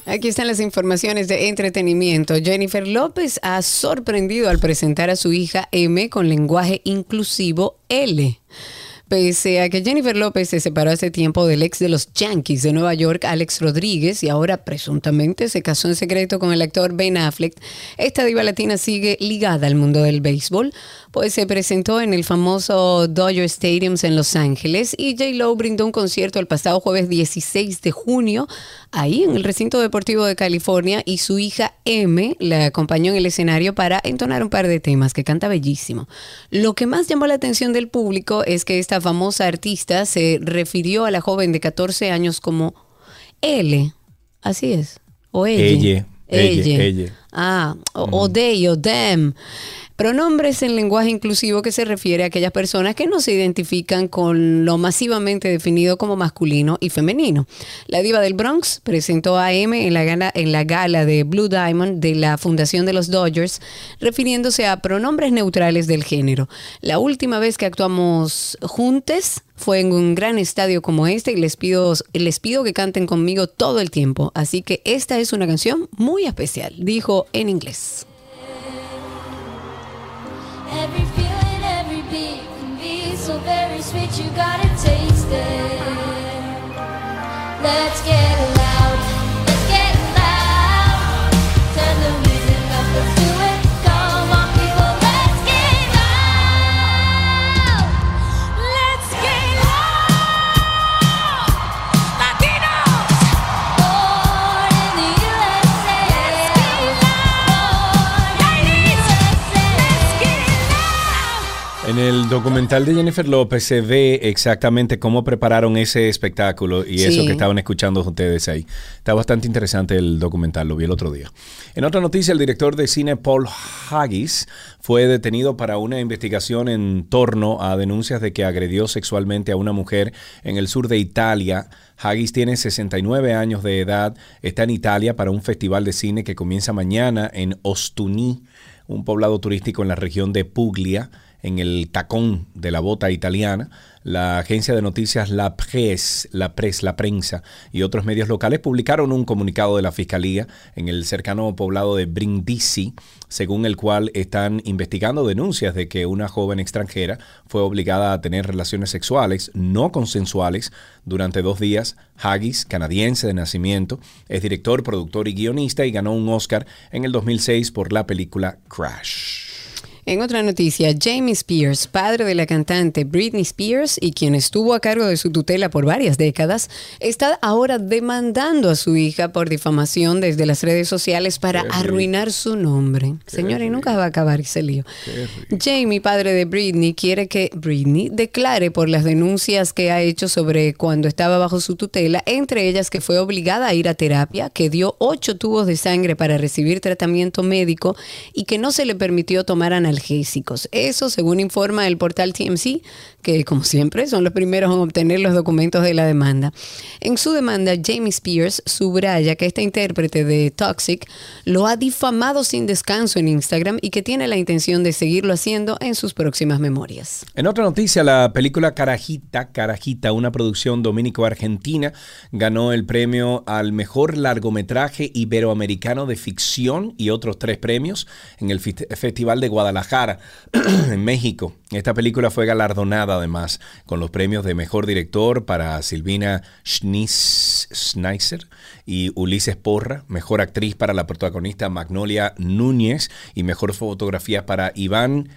Aquí están las informaciones de entretenimiento. Jennifer López ha sorprendido al presentar a su hija M con lenguaje inclusivo L. Pese a que Jennifer López se separó hace tiempo del ex de los Yankees de Nueva York, Alex Rodríguez, y ahora presuntamente se casó en secreto con el actor Ben Affleck, esta diva latina sigue ligada al mundo del béisbol, pues se presentó en el famoso Dodger Stadium en Los Ángeles y J-Lo brindó un concierto el pasado jueves 16 de junio ahí en el recinto deportivo de California y su hija M la acompañó en el escenario para entonar un par de temas que canta bellísimo. Lo que más llamó la atención del público es que esta famosa artista se refirió a la joven de 14 años como L. Así es. O ella. Ella, ella, ella. Ah, o, o they o them. Pronombres en lenguaje inclusivo que se refiere a aquellas personas que no se identifican con lo masivamente definido como masculino y femenino. La diva del Bronx presentó a M en la, gala, en la gala de Blue Diamond de la Fundación de los Dodgers, refiriéndose a pronombres neutrales del género. La última vez que actuamos juntes fue en un gran estadio como este y les pido, les pido que canten conmigo todo el tiempo. Así que esta es una canción muy especial, dijo en inglés. Every feeling, every beat can be so very sweet. You gotta taste it. Let's get loud. En el documental de Jennifer López se ve exactamente cómo prepararon ese espectáculo y eso que estaban escuchando ustedes ahí. Está bastante interesante el documental, lo vi el otro día. En otra noticia, el director de cine Paul Haggis fue detenido para una investigación en torno a denuncias de que agredió sexualmente a una mujer en el sur de Italia. Haggis tiene 69 años de edad, está en Italia para un festival de cine que comienza mañana en Ostuni, un poblado turístico en la región de Puglia, en el tacón de la bota italiana. La agencia de noticias La Presse, La Presse, La Prensa y otros medios locales publicaron un comunicado de la Fiscalía en el cercano poblado de Brindisi, según el cual están investigando denuncias de que una joven extranjera fue obligada a tener relaciones sexuales no consensuales durante dos días. Haggis, canadiense de nacimiento, es director, productor y guionista y ganó un Oscar en el 2006 por la película Crash. En otra noticia, Jamie Spears, padre de la cantante Britney Spears y quien estuvo a cargo de su tutela por varias décadas, está ahora demandando a su hija por difamación desde las redes sociales para arruinar su nombre. Señores, nunca va a acabar ese lío. Jamie, padre de Britney, quiere que Britney declare por las denuncias que ha hecho sobre cuando estaba bajo su tutela, entre ellas que fue obligada a ir a terapia, que dio ocho tubos de sangre para recibir tratamiento médico y que no se le permitió tomar analgésicos. Eso, según informa el portal TMC, que como siempre son los primeros en obtener los documentos de la demanda. En su demanda, Jamie Spears subraya que esta intérprete de Toxic lo ha difamado sin descanso en Instagram y que tiene la intención de seguirlo haciendo en sus próximas memorias. En otra noticia, la película Carajita, Carajita, una producción dominico-argentina, ganó el premio al mejor largometraje iberoamericano de ficción y otros tres premios en el Fest- Festival de Guadalajara, <clears throat> en México. Esta película fue galardonada además con los premios de mejor director para Silvina Schneisser y Ulises Porra, mejor actriz para la protagonista Magnolia Núñez y mejor fotografía para Iván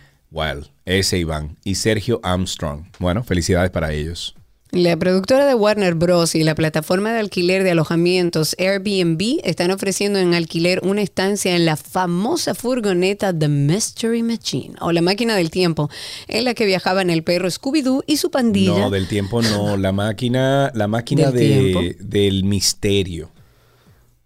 ese Iván, y Sergio Armstrong. Bueno, felicidades para ellos. La productora de Warner Bros. y la plataforma de alquiler de alojamientos Airbnb están ofreciendo en alquiler una estancia en la famosa furgoneta The Mystery Machine o la máquina del tiempo, en la que viajaban el perro Scooby-Doo y su pandilla. No, del tiempo no, la máquina, la máquina ¿Del de, del misterio.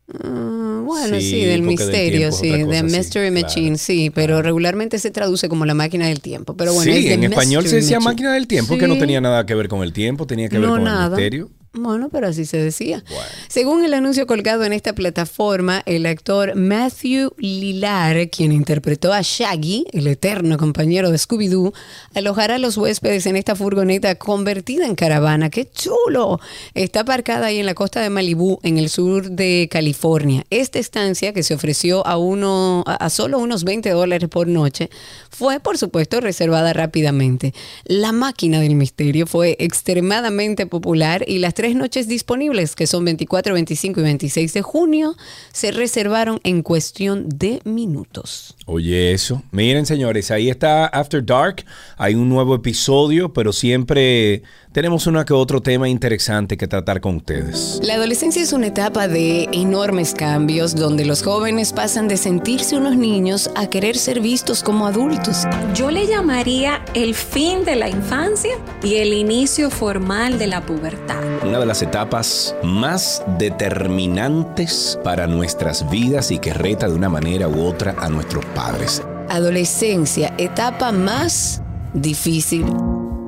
Mm, bueno, Sí, sí, del misterio, sí, sí, Mystery claro, Machine, sí, pero regularmente se traduce como la máquina del tiempo. Pero bueno, sí, es en español se decía Machine. máquina del tiempo, que no tenía nada que ver con el tiempo, tenía que ver no con nada. el misterio. Bueno, pero así se decía. Según el anuncio colgado en esta plataforma, el actor Matthew Lilar, quien interpretó a Shaggy, el eterno compañero de Scooby-Doo, alojará a los huéspedes en esta furgoneta convertida en caravana. ¡Qué chulo! Está aparcada ahí en la costa de Malibú, en el sur de California. Esta estancia, que se ofreció a, uno, a a solo unos 20 dólares por noche, fue, por supuesto, reservada rápidamente. La máquina del misterio fue extremadamente popular y las tres noches disponibles, que son 24, 25 y 26 de junio, se reservaron en cuestión de minutos. Oye, eso. Miren, señores, ahí está After Dark. Hay un nuevo episodio, pero siempre tenemos uno que otro tema interesante que tratar con ustedes. La adolescencia es una etapa de enormes cambios donde los jóvenes pasan de sentirse unos niños a querer ser vistos como adultos. Yo le llamaría el fin de la infancia y el inicio formal de la pubertad. Una de las etapas más determinantes para nuestras vidas y que reta de una manera u otra a nuestros padres. Adolescencia, etapa más difícil,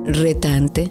retante,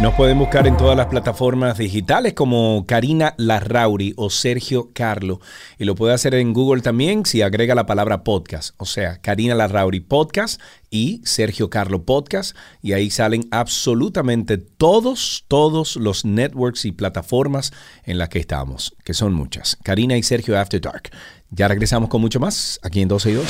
Nos pueden buscar en todas las plataformas digitales como Karina Larrauri o Sergio Carlo. Y lo puede hacer en Google también si agrega la palabra podcast. O sea, Karina Larrauri Podcast y Sergio Carlo Podcast. Y ahí salen absolutamente todos, todos los networks y plataformas en las que estamos, que son muchas. Karina y Sergio After Dark. Ya regresamos con mucho más aquí en 12 y 2.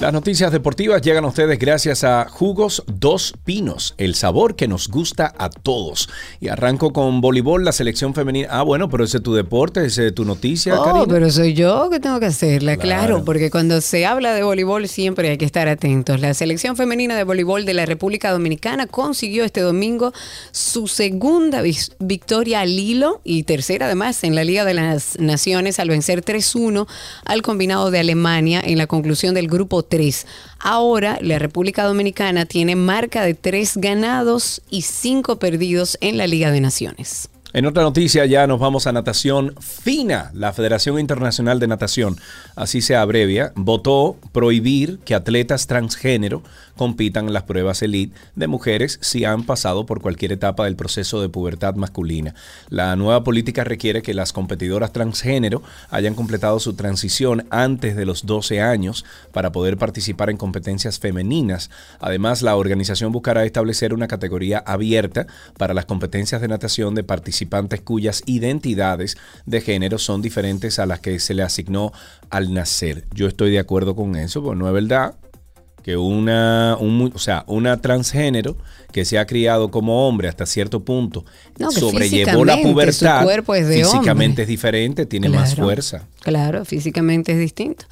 Las noticias deportivas llegan a ustedes gracias a Jugos Dos Pinos, el sabor que nos gusta a todos. Y arranco con voleibol, la selección femenina. Ah, bueno, pero ese es tu deporte, ese es tu noticia, Oh, Karina. pero soy yo que tengo que hacerla, claro. Claro. porque cuando se habla de voleibol siempre hay que estar atentos. La selección femenina de voleibol de la República Dominicana consiguió este domingo su segunda victoria al hilo y tercera además en la Liga de las Naciones al vencer 3-1 al combinado de Alemania en la conclusión del grupo 3. Ahora la República Dominicana tiene marca de tres ganados y cinco perdidos en la Liga de Naciones. En otra noticia ya nos vamos a natación FINA, la Federación Internacional de Natación, así se abrevia, votó prohibir que atletas transgénero compitan en las pruebas elite de mujeres si han pasado por cualquier etapa del proceso de pubertad masculina. La nueva política requiere que las competidoras transgénero hayan completado su transición antes de los 12 años para poder participar en competencias femeninas. Además, la organización buscará establecer una categoría abierta para las competencias de natación de participantes cuyas identidades de género son diferentes a las que se le asignó al nacer. Yo estoy de acuerdo con eso, porque no es verdad que una, o sea, una transgénero que se ha criado como hombre hasta cierto punto No, sobrellevó la su pubertad, cuerpo es de físicamente hombre. es diferente, tiene más fuerza. Claro, físicamente es distinto.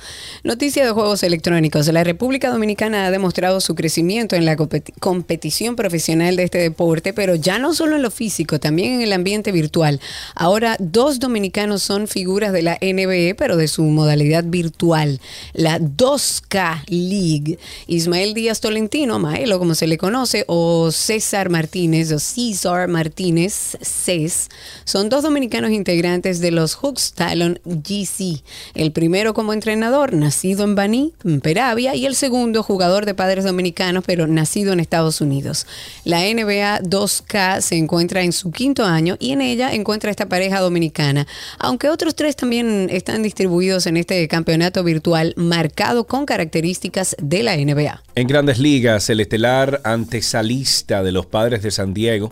Noticia de juegos electrónicos. La República Dominicana ha demostrado su crecimiento en la competi- competición profesional de este deporte, pero ya no solo en lo físico, también en el ambiente virtual. Ahora, dos dominicanos son figuras de la NBA, pero de su modalidad virtual, la 2K League. Ismael Díaz Tolentino, Maelo como se le conoce, o César Martínez, o César Martínez, CES, son dos dominicanos integrantes de los Hooks Talon GC. El primero como entrenador, nacido en Baní, en Peravia, y el segundo jugador de padres dominicanos, pero nacido en Estados Unidos. La NBA 2K se encuentra en su quinto año y en ella encuentra esta pareja dominicana, aunque otros tres también están distribuidos en este campeonato virtual marcado con características de la NBA. En grandes ligas, el estelar antesalista de los padres de San Diego,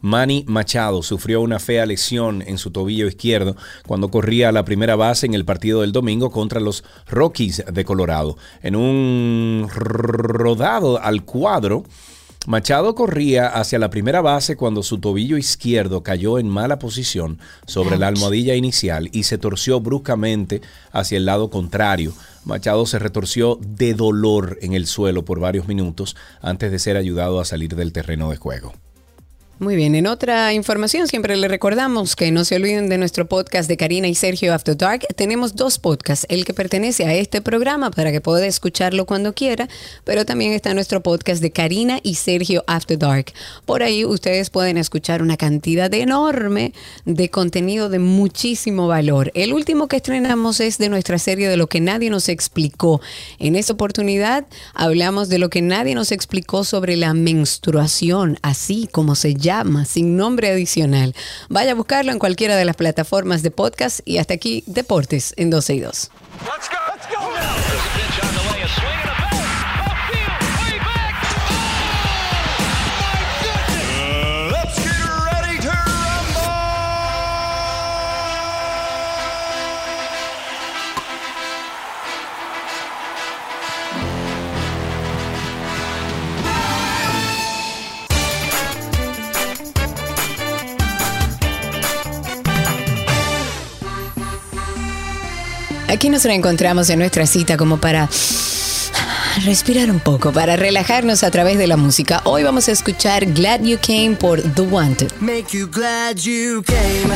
Manny Machado, sufrió una fea lesión en su tobillo izquierdo cuando corría a la primera base en el partido del domingo contra los Rockies de Colorado. En un rodado al cuadro, Machado corría hacia la primera base cuando su tobillo izquierdo cayó en mala posición sobre la almohadilla inicial y se torció bruscamente hacia el lado contrario. Machado se retorció de dolor en el suelo por varios minutos antes de ser ayudado a salir del terreno de juego. Muy bien, en otra información siempre le recordamos que no se olviden de nuestro podcast de Karina y Sergio After Dark. Tenemos dos podcasts, el que pertenece a este programa para que pueda escucharlo cuando quiera, pero también está nuestro podcast de Karina y Sergio After Dark. Por ahí ustedes pueden escuchar una cantidad enorme de contenido de muchísimo valor. El último que estrenamos es de nuestra serie de lo que nadie nos explicó. En esta oportunidad hablamos de lo que nadie nos explicó sobre la menstruación, así como se llama, sin nombre adicional. Vaya a buscarlo en cualquiera de las plataformas de podcast y hasta aquí Deportes en 12 y 2. Let's go. Aquí nos reencontramos en nuestra cita como para respirar un poco, para relajarnos a través de la música. Hoy vamos a escuchar Glad You Came por The Wanted. Make you glad you came.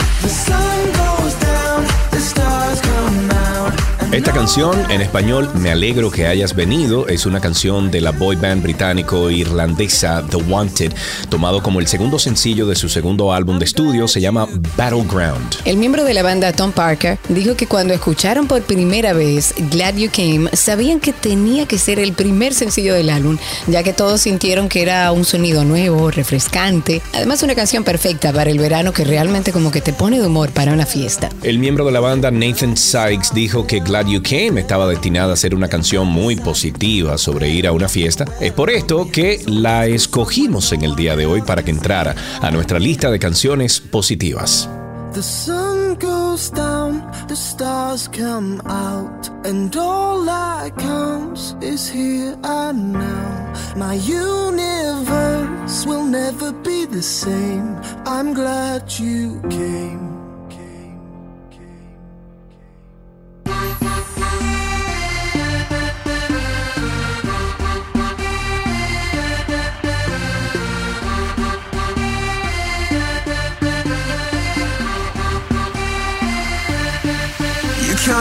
Esta canción, en español, Me alegro que hayas venido, es una canción de la boy band británico-irlandesa The Wanted, tomado como el segundo sencillo de su segundo álbum de estudio, se llama Battleground. El miembro de la banda Tom Parker dijo que cuando escucharon por primera vez Glad You Came, sabían que tenía que ser el primer sencillo del álbum, ya que todos sintieron que era un sonido nuevo, refrescante, además una canción perfecta para el verano que realmente como que te pone de humor para una fiesta. El miembro de la banda Nathan Sykes dijo que Glad You Came estaba destinada a ser una canción muy positiva sobre ir a una fiesta. Es por esto que la escogimos en el día de hoy para que entrara a nuestra lista de canciones positivas. The sun goes down, the stars come out, and all that counts is here and now. My universe will never be the same. I'm glad you came,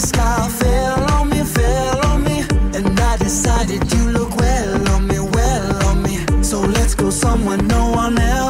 Sky fell on me, fell on me. And I decided you look well on me, well on me. So let's go somewhere no one else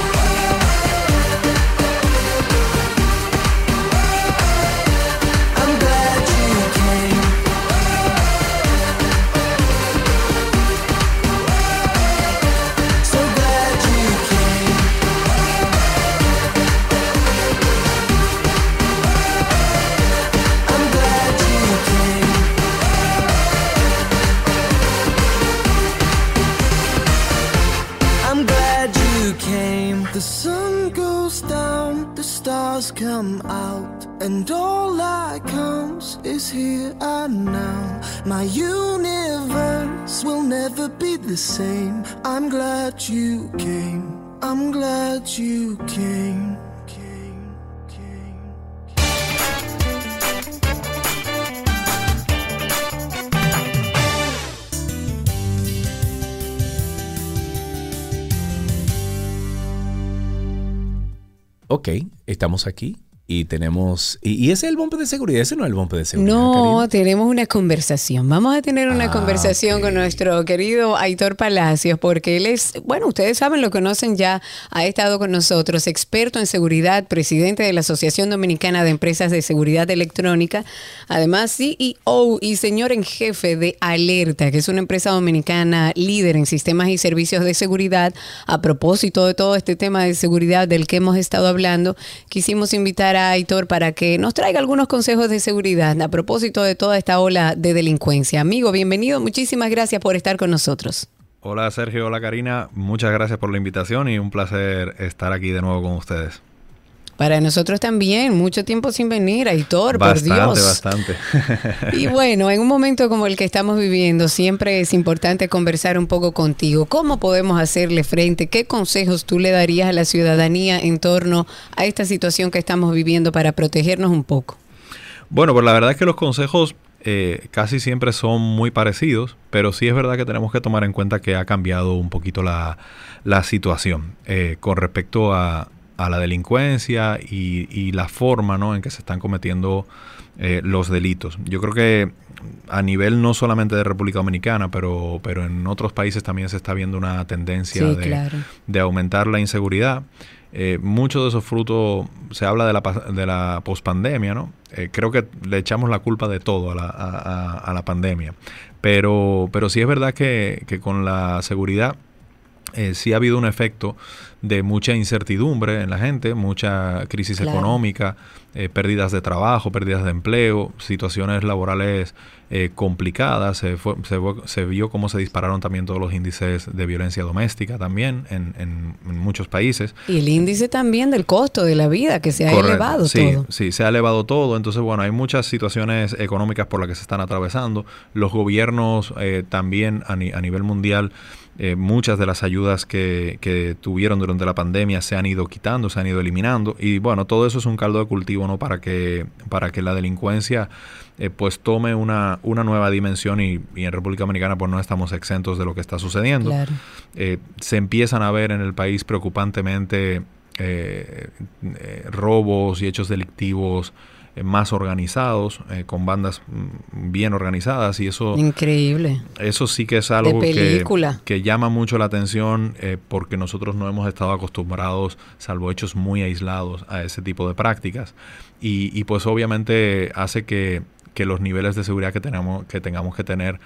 And all that counts is here and now. My universe will never be the same. I'm glad you came. I'm glad you came. Ok, estamos aquí y tenemos... Y, y ese es el bumper de seguridad, ese no es el bumper de seguridad. No, Karina. tenemos una conversación. Vamos a tener una Ah, conversación con nuestro querido Aitor Palacios, porque él es, bueno, ustedes saben, lo conocen ya, ha estado con nosotros, experto en seguridad, presidente de la Asociación Dominicana de Empresas de Seguridad Electrónica, además CEO y señor en jefe de Alerta, que es una empresa dominicana líder en sistemas y servicios de seguridad. A propósito de todo este tema de seguridad del que hemos estado hablando, quisimos invitar a Aitor para que nos traiga algunos consejos de seguridad a propósito de toda esta ola de delincuencia. Amigo, bienvenido. Muchísimas gracias por estar con nosotros. Hola Sergio, hola Karina, muchas gracias por la invitación y un placer estar aquí de nuevo con ustedes. Para nosotros también, mucho tiempo sin venir, Aitor, por Bastante, Dios. bastante. <laughs> Y bueno, en un momento como el que estamos viviendo, siempre es importante conversar un poco contigo. ¿Cómo podemos hacerle frente? ¿Qué consejos tú le darías a la ciudadanía en torno a esta situación que estamos viviendo para protegernos un poco? Bueno, pues la verdad es que los consejos eh, casi siempre son muy parecidos, pero sí es verdad que tenemos que tomar en cuenta que ha cambiado un poquito la, la situación eh, con respecto a, a la delincuencia y, y la forma ¿no? en que se están cometiendo eh, los delitos. Yo creo que a nivel no solamente de República Dominicana, pero, pero en otros países también se está viendo una tendencia Sí, de, claro. de aumentar la inseguridad. Eh, muchos de esos frutos, se habla de la, de la pospandemia, ¿no? Eh, creo que le echamos la culpa de todo a la, a- a- a la pandemia. Pero, pero sí es verdad que, que con la seguridad eh, sí ha habido un efecto de mucha incertidumbre en la gente, mucha crisis Claro. económica, eh, pérdidas de trabajo, pérdidas de empleo, situaciones laborales eh, complicadas. Se, fue- se, vio cómo se dispararon también todos los índices de violencia doméstica también en, en- en muchos países. Y el índice también del costo de la vida que se ha Correcto, elevado sí, todo. Sí, se ha elevado todo. Entonces, bueno, hay muchas situaciones económicas por las que se están atravesando. Los gobiernos eh, también a, ni- a nivel mundial, eh, muchas de las ayudas que, que tuvieron durante la pandemia se han ido quitando, se han ido eliminando. Y bueno, todo eso es un caldo de cultivo, ¿no? Para que, para que la delincuencia eh, pues tome una, una nueva dimensión y, y en República Dominicana pues no estamos exentos de lo que está sucediendo Claro. eh, se empiezan a ver en el país preocupantemente eh, eh, robos y hechos delictivos más organizados, eh, con bandas mm, bien organizadas y eso, Increíble. eso sí que es algo que, que llama mucho la atención eh, porque nosotros no hemos estado acostumbrados, salvo hechos muy aislados, a ese tipo de prácticas y, y pues obviamente hace que, que los niveles de seguridad que tenemos que tengamos que tener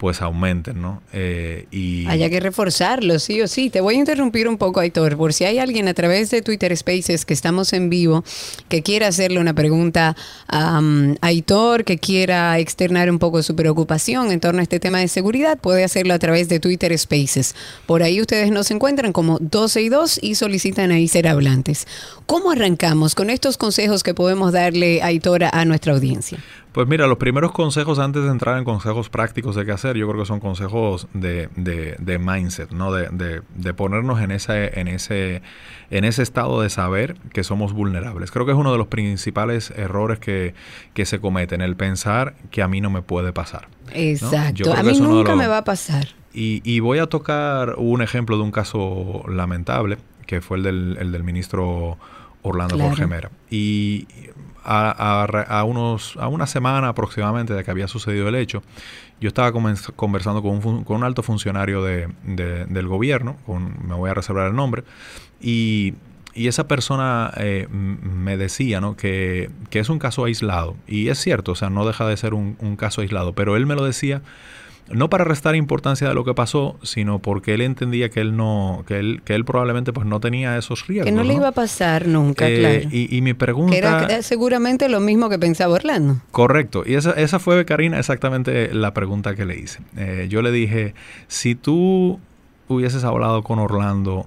pues aumenten, ¿no? Eh, y Haya que reforzarlo, sí o sí. Te voy a interrumpir un poco, Aitor, por si hay alguien a través de Twitter Spaces que estamos en vivo que quiera hacerle una pregunta a um, Aitor, que quiera externar un poco su preocupación en torno a este tema de seguridad, puede hacerlo a través de Twitter Spaces. Por ahí ustedes nos encuentran como 12 y 2 y solicitan ahí ser hablantes. ¿Cómo arrancamos con estos consejos que podemos darle, Aitor, a nuestra audiencia? Pues mira, los primeros consejos antes de entrar en consejos prácticos de qué hacer, yo creo que son consejos de, de- de mindset, ¿no? De, de- de ponernos en ese, en ese, en ese estado de saber que somos vulnerables. Creo que es uno de los principales errores que, que se cometen, el pensar que a mí no me puede pasar. Exacto. A mí nunca los- me va a pasar. Y, y voy a tocar un ejemplo de un caso lamentable, que fue el del, el del ministro Orlando Claro. Jorge Mera. Y a, a a unos, a una semana aproximadamente de que había sucedido el hecho, yo estaba conversando con un, con un alto funcionario de- de- del gobierno, me voy a reservar el nombre, y, y esa persona eh, me decía ¿no? que, que es un caso aislado. Y es cierto, o sea, no deja de ser un, un caso aislado, pero él me lo decía no para restar importancia de lo que pasó, sino porque él entendía que él no, que él, que él probablemente pues no tenía esos riesgos. Que no le iba a pasar nunca, Eh, claro. y, y mi pregunta... Que era, seguramente lo mismo que pensaba Orlando. Correcto. Y esa, esa fue, Karina, exactamente la pregunta que le hice. Eh, yo le dije, si tú hubieses hablado con Orlando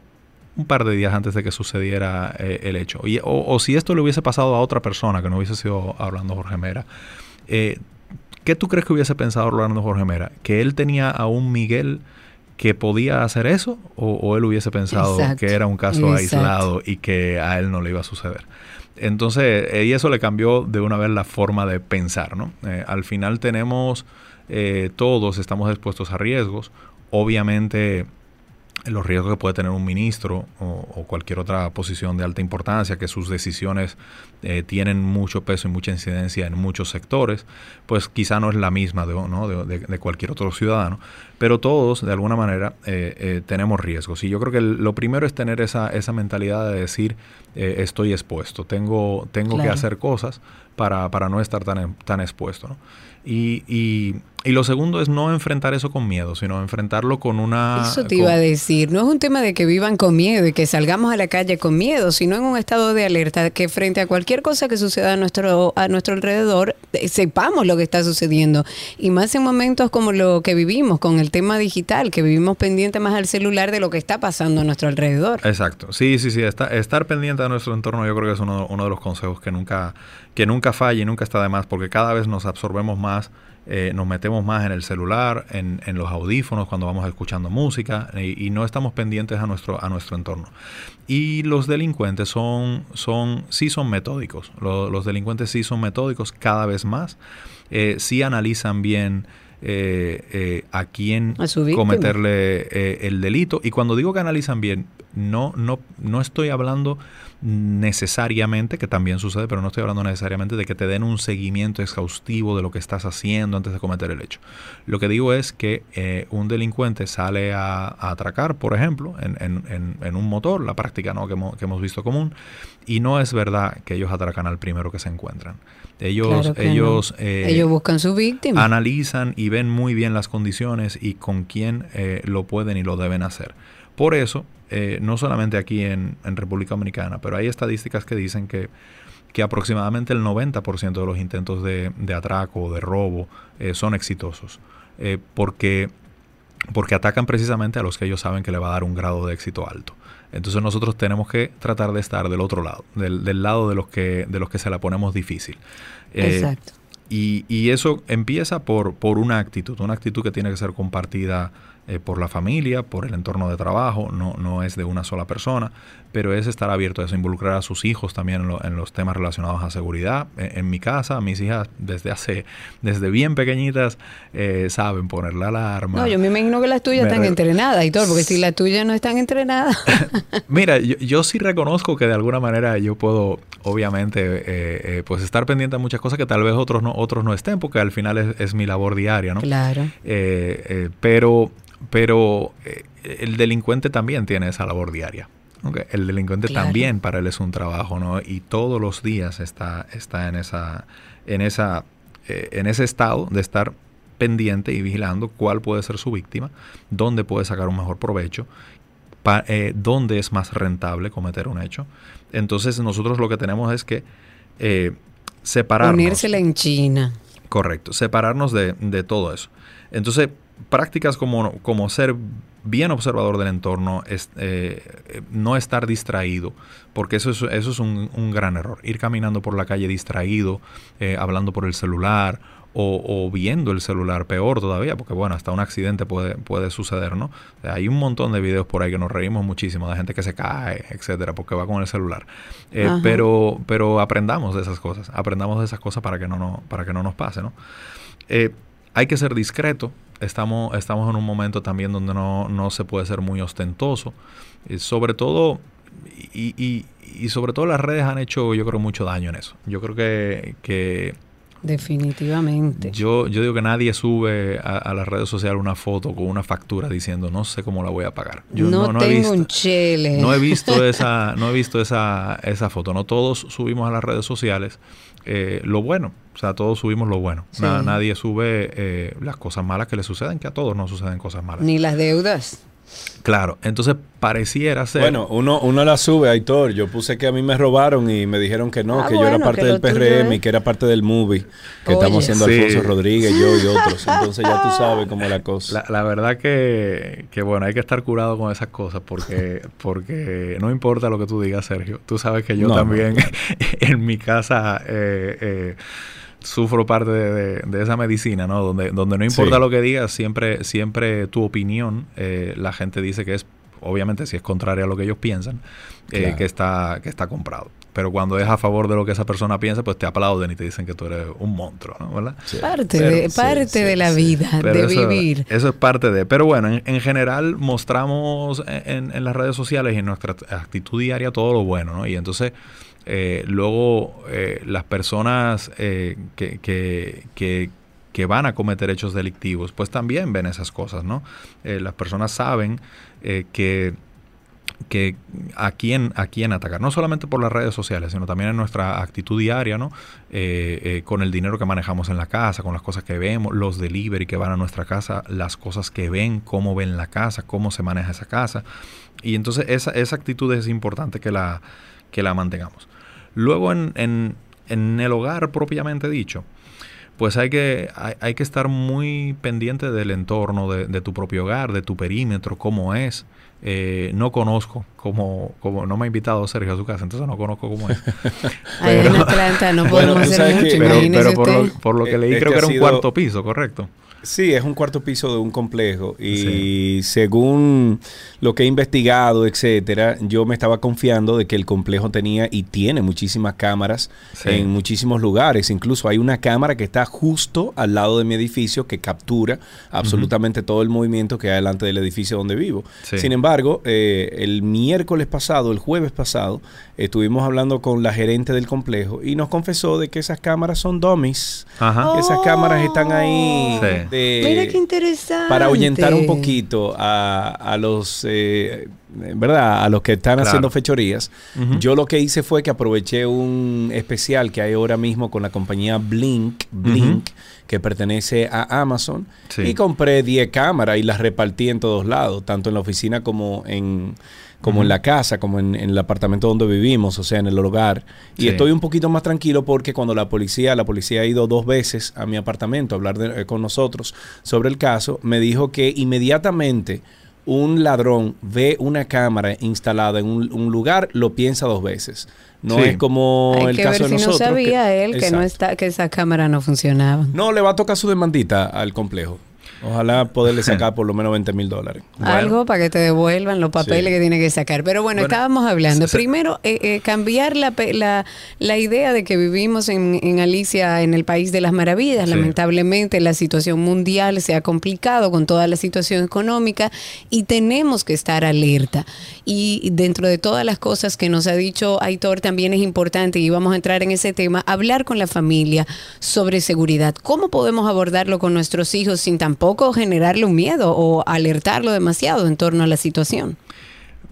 un par de días antes de que sucediera eh, el hecho, y- o, o si esto le hubiese pasado a otra persona que no hubiese sido Orlando Jorge Mera, eh, ¿qué tú crees que hubiese pensado Orlando Jorge Mera? ¿Que él tenía a un Miguel que podía hacer eso? ¿O, o él hubiese pensado Exacto. que era un caso Exacto. aislado y que a él no le iba a suceder? Entonces, eh, y eso le cambió de una vez la forma de pensar, ¿no? Eh, al final tenemos, eh, todos estamos expuestos a riesgos. Obviamente, los riesgos que puede tener un ministro o, o cualquier otra posición de alta importancia, que sus decisiones eh, tienen mucho peso y mucha incidencia en muchos sectores, pues quizá no es la misma de, ¿no? de, de- de cualquier otro ciudadano, pero todos de alguna manera eh, eh, tenemos riesgos. Y yo creo que lo primero es tener esa, esa mentalidad de decir, estoy expuesto, tengo, tengo que hacer cosas para, para no estar tan, tan expuesto. ¿no? Y, y, y lo segundo es no enfrentar eso con miedo, sino enfrentarlo con una... Eso te con- iba a decir. No es un tema de que vivan con miedo y que salgamos a la calle con miedo, sino en un estado de alerta que frente a cualquier cosa que suceda a nuestro, a nuestro alrededor, eh, sepamos lo que está sucediendo. Y más en momentos como lo que vivimos con el tema digital, que vivimos pendiente más al celular de lo que está pasando a nuestro alrededor. Exacto, sí, sí, sí, esta- estar pendiente de nuestro entorno yo creo que es uno, uno de los consejos que nunca, que nunca falla y nunca está de más, porque cada vez nos absorbemos más, eh, nos metemos más en el celular, en, en los audífonos, cuando vamos escuchando música, y, y no estamos pendientes a nuestro, a nuestro entorno. Y los delincuentes son, son sí son metódicos, Lo- los delincuentes sí son metódicos cada vez más, eh, sí analizan bien eh, eh, a quién A cometerle eh, el delito. Y cuando digo que analizan bien, no, no, no estoy hablando necesariamente, que también sucede, pero no estoy hablando necesariamente de que te den un seguimiento exhaustivo de lo que estás haciendo antes de cometer el hecho. Lo que digo es que eh, un delincuente sale a, a atracar, por ejemplo, en, en- en- en un motor, la práctica ¿no? que, hemos, que hemos visto común, y no es verdad que ellos atracan al primero que se encuentran. Ellos, Claro que no. ellos, eh, Ellos buscan su víctima. analizan y ven muy bien las condiciones y con quién eh, lo pueden y lo deben hacer. Por eso, eh, no solamente aquí en, República Dominicana, pero hay estadísticas que dicen que, que aproximadamente el 90% de los intentos de, de atraco o de robo eh, son exitosos. Eh, porque, porque atacan precisamente a los que ellos saben que le va a dar un grado de éxito alto. Entonces nosotros tenemos que tratar de estar del otro lado, del, del lado de los que de los que se la ponemos difícil. Eh, Exacto. Y, y eso empieza por, por una actitud, una actitud que tiene que ser compartida eh, por la familia, por el entorno de trabajo, no, no es de una sola persona, pero es estar abierto a eso, involucrar a sus hijos también en, lo- en los temas relacionados a seguridad. En, en mi casa, mis hijas desde hace, desde bien pequeñitas, eh, saben poner la alarma. No, yo me imagino que las tuyas Me están re- entrenadas y todo, porque si las tuyas no están entrenadas. <laughs> Mira, yo, yo sí reconozco que de alguna manera yo puedo, obviamente, eh, eh, pues estar pendiente de muchas cosas que tal vez otros no, otros no estén, porque al final es, es mi labor diaria, ¿no? claro. Eh, eh, pero pero el delincuente también tiene esa labor diaria. El delincuente Claro. también para él es un trabajo, ¿no? Y todos los días está, está en esa, en esa, en ese estado de estar pendiente y vigilando cuál puede ser su víctima, dónde puede sacar un mejor provecho, pa- eh, dónde es más rentable cometer un hecho. Entonces nosotros lo que tenemos es que eh, separarnos. Unírsela en China. Correcto, separarnos de, de todo eso. Entonces, prácticas como, como ser bien observador del entorno, es, eh, eh, no estar distraído, porque eso es, eso es un, un gran error. Ir caminando por la calle distraído, eh, hablando por el celular o, o viendo el celular, peor todavía, porque bueno, hasta un accidente puede, puede suceder, ¿no? O sea, hay un montón de videos por ahí que nos reímos muchísimo de gente que se cae, etcétera, porque va con el celular. Eh, pero, pero aprendamos de esas cosas, aprendamos de esas cosas para que no, no, para que no nos pase, ¿no? Eh, hay que ser discreto. Estamos, estamos en un momento también donde no, no se puede ser muy ostentoso. Eh, sobre todo, y, y- y sobre todo las redes han hecho, yo creo, mucho daño en eso. Yo creo que, que Definitivamente. yo, yo digo que nadie sube a, a las redes sociales una foto con una factura diciendo no sé cómo la voy a pagar. Yo no, he tengo visto- un chele. no he visto <laughs> esa, no he visto esa, esa foto. No todos subimos a las redes sociales eh, lo bueno. O sea, todos subimos lo bueno. Sí. Nadie sube eh, las cosas malas que le suceden, que a todos nos suceden cosas malas. Ni las deudas. Claro. Entonces pareciera ser. Bueno, uno, uno la sube, Aitor. Yo puse que a mí me robaron y me dijeron que no, Ah, que yo era parte del PRM es- y que era parte del movie que Oye. estamos haciendo Sí. Alfonso Rodríguez, yo y otros. <laughs> Entonces ya tú sabes cómo es la cosa. La, la verdad que, que, bueno, hay que estar curado con esas cosas porque, <laughs> porque no importa lo que tú digas, Sergio. Tú sabes que yo No, también <laughs> en mi casa eh, eh, sufro parte de, de- de esa medicina, ¿no? Donde, donde no importa Sí. lo que digas, siempre, siempre tu opinión, eh, la gente dice que es, obviamente, si es contraria a lo que ellos piensan, eh, Claro. que, está, que está comprado. Pero cuando es a favor de lo que esa persona piensa, pues te aplauden y te dicen que tú eres un monstruo, ¿no? ¿Verdad? Sí. Parte, Pero- de, sí, parte sí, de la sí. vida, de eso, vivir. Eso es parte de. Pero bueno, en, en general mostramos en, en las redes sociales y en nuestra actitud diaria todo lo bueno, ¿no? Y entonces eh, luego eh, las personas eh, que, que, que, que van a cometer hechos delictivos, pues también ven esas cosas, ¿no? Eh, las personas saben eh, que que a quién, a quién atacar, no solamente por las redes sociales, sino también en nuestra actitud diaria, ¿no? Eh, eh, con el dinero que manejamos en la casa, con las cosas que vemos, los delivery que van a nuestra casa, las cosas que ven, cómo ven la casa, cómo se maneja esa casa. Y entonces esa, esa actitud es importante que la, que la mantengamos. Luego en, en, en el hogar propiamente dicho, pues hay que, hay, hay que estar muy pendiente del entorno de, de tu propio hogar, de tu perímetro, cómo es. Eh, no conozco, como, como no me ha invitado Sergio a su casa, entonces no conozco cómo es. <laughs> Allá en Pero- Atlanta no podemos hacer sabes mucho, que- pero, pero por, usted. lo, por lo que Eh, leí, este creo que era un sido- cuarto piso, correcto. Sí, es un cuarto piso de un complejo y según lo que he investigado, etcétera, yo me estaba confiando de que el complejo tenía y tiene muchísimas cámaras Sí. en muchísimos lugares. Incluso hay una cámara que está justo al lado de mi edificio que captura absolutamente todo el movimiento que hay delante del edificio donde vivo. Sí. Sin embargo, eh, el miércoles pasado, el jueves pasado, estuvimos hablando con la gerente del complejo y nos confesó de que esas cámaras son dummies. Ajá. Esas cámaras están ahí Sí. De- Mira qué interesante. para ahuyentar un poquito a, a los, eh, ¿verdad? A los que están Claro. haciendo fechorías. Yo lo que hice fue que aproveché un especial que hay ahora mismo con la compañía Blink, Blink, que pertenece a Amazon, Sí. y compré 10 cámaras y las repartí en todos lados, tanto en la oficina como en como en la casa, como en, en el apartamento donde vivimos, o sea, en el hogar. Y Sí. estoy un poquito más tranquilo porque cuando la policía, la policía ha ido dos veces a mi apartamento a hablar de- eh, con nosotros sobre el caso, me dijo que inmediatamente un ladrón ve una cámara instalada en un, un lugar, lo piensa dos veces. No Sí. es como Hay el que caso ver de si no nosotros. sabía él que no está, que esa cámara no funcionaba. No, le va a tocar su demandita al complejo. Ojalá poderle sacar por lo menos 20 mil dólares. <laughs> Algo para que te devuelvan los papeles Sí. que tiene que sacar. Pero bueno, Bueno, estábamos hablando. se- se- Primero, eh, eh, cambiar la, pe- la, la idea de que vivimos en, en Alicia, en el país de las maravillas. Sí. Lamentablemente, la situación mundial se ha complicado con toda la situación económica y tenemos que estar alerta. Y dentro de todas las cosas que nos ha dicho Aitor, también es importante, y vamos a entrar en ese tema, hablar con la familia sobre seguridad. ¿Cómo podemos abordarlo con nuestros hijos sin tampoco generarle un miedo o alertarlo demasiado en torno a la situación?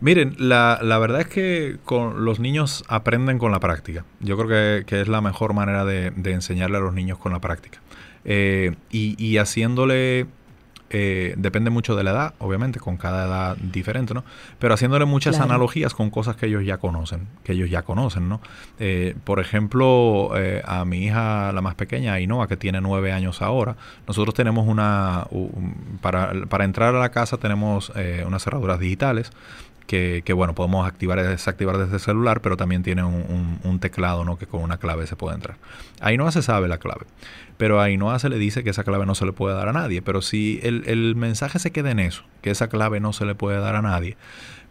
Miren, la, la verdad es que con los niños aprenden con la práctica. Yo creo que, que es la mejor manera de, enseñarle a los niños con la práctica. Eh, y haciéndole, eh, depende mucho de la edad, obviamente, con cada edad diferente, ¿no? Pero haciéndole muchas Claro. analogías con cosas que ellos ya conocen, que ellos ya conocen, ¿no? Eh, por ejemplo, eh, a mi hija, la más pequeña, Ainhoa, que tiene nueve años ahora, nosotros tenemos una, un- para, para entrar a la casa tenemos unas cerraduras digitales que, que, bueno, podemos activar y desactivar desde el celular, pero también tiene un, un- un teclado, ¿no? Que con una clave se puede entrar. Ahí no se sabe la clave, pero a Ainhoa se le dice que esa clave no se le puede dar a nadie. Pero si el, el mensaje se queda en eso, que esa clave no se le puede dar a nadie,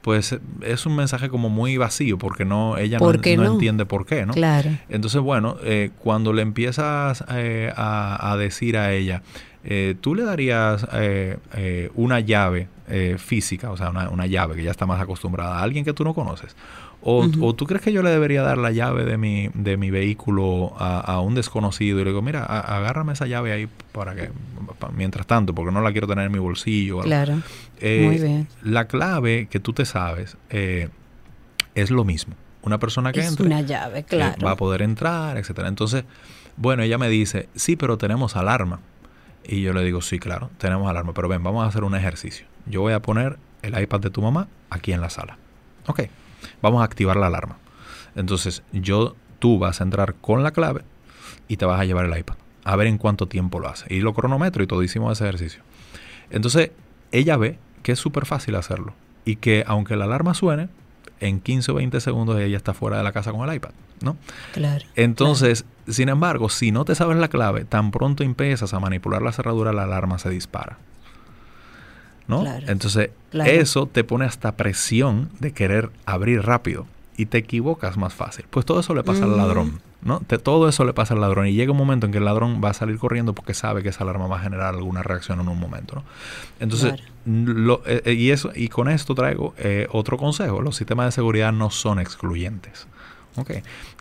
pues es un mensaje como muy vacío, porque no ella no, ¿Por qué no no? entiende por qué, ¿no? Claro. Entonces, bueno, eh, cuando le empiezas eh, a, a decir a ella, eh, tú le darías eh, eh, una llave eh, física, o sea, una, una llave que ya está más acostumbrada a alguien que tú no conoces. O, o tú crees que yo le debería dar la llave de mi, de mi vehículo a, a un desconocido y le digo, mira, a- agárrame esa llave ahí para que, mientras tanto, porque no la quiero tener en mi bolsillo. o algo". Claro. Eh, Muy bien. La clave que tú te sabes eh, es lo mismo. Una persona que Es entre una llave, eh, claro. va a poder entrar, etcétera. Entonces, bueno, ella me dice, sí, pero tenemos alarma. Y yo le digo, sí, claro, tenemos alarma, pero ven, vamos a hacer un ejercicio. Yo voy a poner el iPad de tu mamá aquí en la sala. Ok, vamos a activar la alarma. Entonces, yo, tú vas a entrar con la clave y te vas a llevar el iPad. A ver en cuánto tiempo lo hace. Y lo cronometro y todo hicimos ese ejercicio. Entonces, ella ve que es súper fácil hacerlo. Y que aunque la alarma suene, en 15 o 20 segundos ella está fuera de la casa con el iPad, ¿no? Claro. Entonces, sin embargo, si no te sabes la clave, tan pronto empiezas a manipular la cerradura, la alarma se dispara. ¿No? Claro. Entonces, Claro. eso te pone hasta presión de querer abrir rápido y te equivocas más fácil. Pues todo eso le pasa al Mm. ladrón, ¿no? Te- todo eso le pasa al ladrón y llega un momento en que el ladrón va a salir corriendo porque sabe que esa alarma va a generar alguna reacción en un momento, ¿no? Entonces, Claro. lo- eh, eh, y eso y con esto traigo eh, otro consejo. Los sistemas de seguridad no son excluyentes. Ok.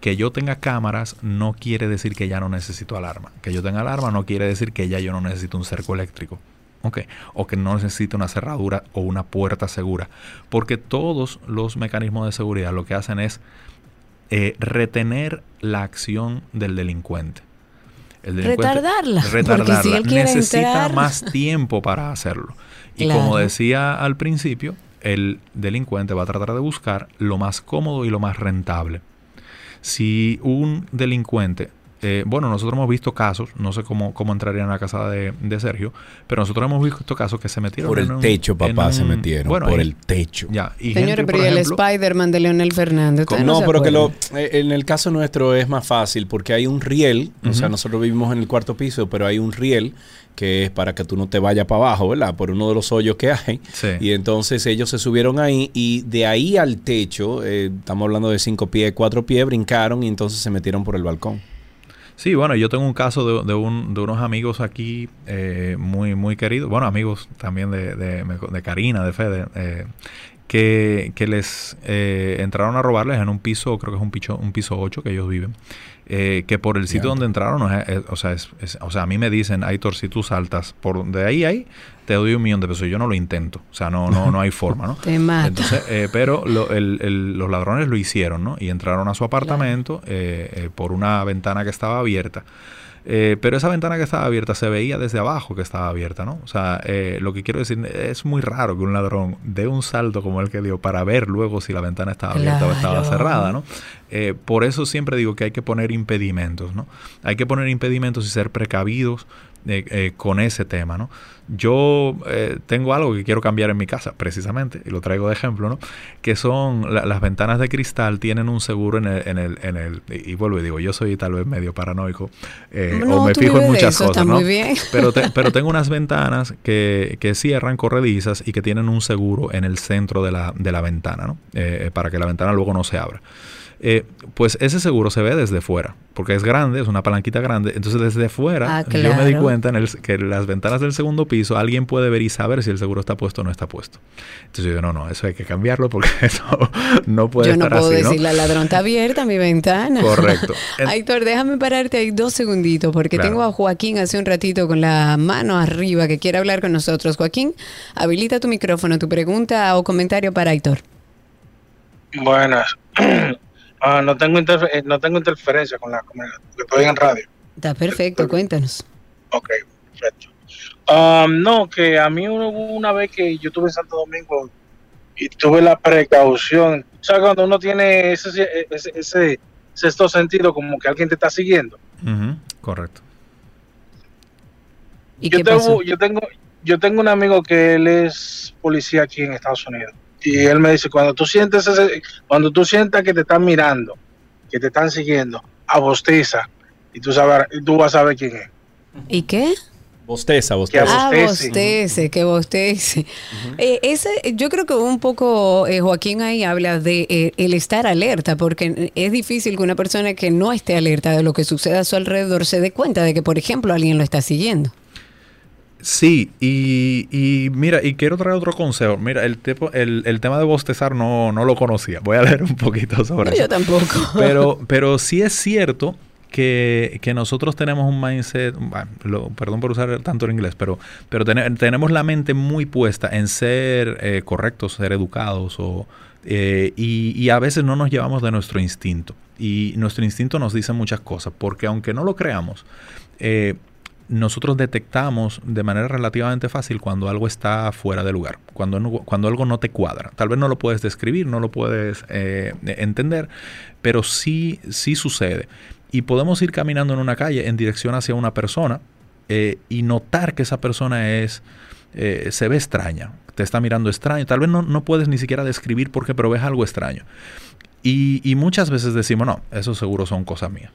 Que yo tenga cámaras no quiere decir que ya no necesito alarma. Que yo tenga alarma no quiere decir que ya yo no necesito un cerco eléctrico. Ok. O que no necesito una cerradura o una puerta segura. Porque todos los mecanismos de seguridad lo que hacen es eh, retener la acción del delincuente. El Retardarla, Retardarla. si él quiere Necesita entrar- más tiempo para hacerlo. Y Claro. como decía al principio, el delincuente va a tratar de buscar lo más cómodo y lo más rentable. Si un delincuente, eh, bueno, nosotros hemos visto casos, no sé cómo, cómo entrarían a la casa de, de Sergio, pero nosotros hemos visto casos que se metieron Por en el un- techo, papá, en se metieron. Bueno, por y- el techo. Ya, y pero el Spider-Man de Leonel Fernández. ¿Ustedes No, pero que lo, eh, en el caso nuestro es más fácil porque hay un riel, o sea, nosotros vivimos en el cuarto piso, pero hay un riel que es para que tú no te vayas para abajo, ¿verdad? Por uno de los hoyos que hay. Sí. Y entonces ellos se subieron ahí y de ahí al techo, eh, estamos hablando de cinco pies, cuatro pies, brincaron y entonces se metieron por el balcón. Sí, bueno, yo tengo un caso de, de un- de unos amigos aquí eh, muy, muy queridos, bueno, amigos también de, de, de Karina, de Fede, eh, que, que les eh, entraron a robarles en un piso, creo que es un piso, un piso 8 que ellos viven, eh, que por el sitio donde entraron, no es- es- o, sea, es- es- o sea, a mí me dicen, Aitor, si tú saltas por de ahí ahí, te doy un millón de pesos. Yo no lo intento, o sea, no, no, no hay forma, ¿no? <laughs> Te mata. Entonces, eh, pero lo- el- el- los ladrones lo hicieron, ¿no? Y entraron a su apartamento eh, eh, por una ventana que estaba abierta. Eh, pero esa ventana que estaba abierta se veía desde abajo que estaba abierta, ¿no? O sea, eh, lo que quiero decir, es muy raro que un ladrón dé un salto como el que dio para ver luego si la ventana estaba abierta o estaba cerrada, ¿no? Eh, por eso siempre digo que hay que poner impedimentos, ¿no? Hay que poner impedimentos y ser precavidos eh, eh, con ese tema, ¿no? Yo eh, tengo algo que quiero cambiar en mi casa, precisamente, y lo traigo de ejemplo, ¿no? Que son la- las ventanas de cristal tienen un seguro en el, en el, en el y vuelvo y digo, yo soy tal vez medio paranoico eh, No, o me fijo en muchas eso, cosas, ¿no? muy bien. <laughs> Pero, te- pero tengo unas ventanas que, que cierran corredizas y que tienen un seguro en el centro de la, de la ventana, ¿no? Eh, eh, para que la ventana luego no se abra. Eh, pues ese seguro se ve desde fuera, porque es grande, es una palanquita grande. Entonces desde fuera Ah, yo me di cuenta en el- que las ventanas del segundo piso alguien puede ver y saber si el seguro está puesto o no está puesto. Entonces yo digo, no, no, eso hay que cambiarlo porque <laughs> eso no puede Yo no estar puedo así, ¿no? decir, la ladrón está abierta mi ventana. Correcto. En- <laughs> Aitor, déjame pararte ahí dos segunditos porque Claro. tengo a Joaquín hace un ratito con la mano arriba que quiere hablar con nosotros. Joaquín, habilita tu micrófono, tu pregunta o comentario para Aitor. Buenas. <clears throat> Ah, no tengo eh, no tengo interferencia con la que estoy en radio. Está perfecto, cuéntanos. Ok, perfecto. Ah, no, que a mí hubo una vez que yo estuve en Santo Domingo y tuve la precaución. O sea, cuando uno tiene ese, ese, ese sexto sentido, como que alguien te está siguiendo. Correcto. ¿Y yo, qué tengo, pasó? yo tengo yo tengo un amigo que él es policía aquí en Estados Unidos y él me dice cuando tú sientes ese, cuando tú sientas que te están mirando que te están siguiendo abosteza y tú sabes y tú vas a saber quién es ¿Y qué? Bosteza, Que bosteza. Ah, bostece. bostece, que bostece. Eh, ese, yo creo que un poco eh, Joaquín ahí habla de eh, el estar alerta, porque es difícil que una persona que no esté alerta de lo que sucede a su alrededor se dé cuenta de que, por ejemplo, alguien lo está siguiendo. Sí, y, y mira, y quiero traer otro consejo. Mira, el, tipo, el, el tema de bostezar no, no lo conocía. Voy a leer un poquito sobre No, eso. yo tampoco. Pero, <laughs> pero sí es cierto que, que nosotros tenemos un mindset, bueno, lo- perdón por usar tanto el inglés, pero, pero tene- tenemos la mente muy puesta en ser eh, correctos, ser educados, o, eh, y, y a veces no nos llevamos de nuestro instinto. Y nuestro instinto nos dice muchas cosas, porque aunque no lo creamos, eh, nosotros detectamos de manera relativamente fácil cuando algo está fuera de lugar, cuando, no- cuando algo no te cuadra. Tal vez no lo puedes describir, no lo puedes eh, entender, pero sí, sí sucede. Y podemos ir caminando en una calle en dirección hacia una persona eh, y notar que esa persona es, eh, se ve extraña, te está mirando extraño. Tal vez no, no puedes ni siquiera describir por qué, pero ves algo extraño. Y, y muchas veces decimos, no, eso seguro son cosas mías.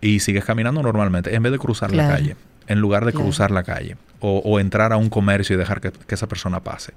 Y sigues caminando normalmente, en vez de cruzar la Claro. calle, en lugar de cruzar la calle, o, o entrar a un comercio y dejar que, que esa persona pase.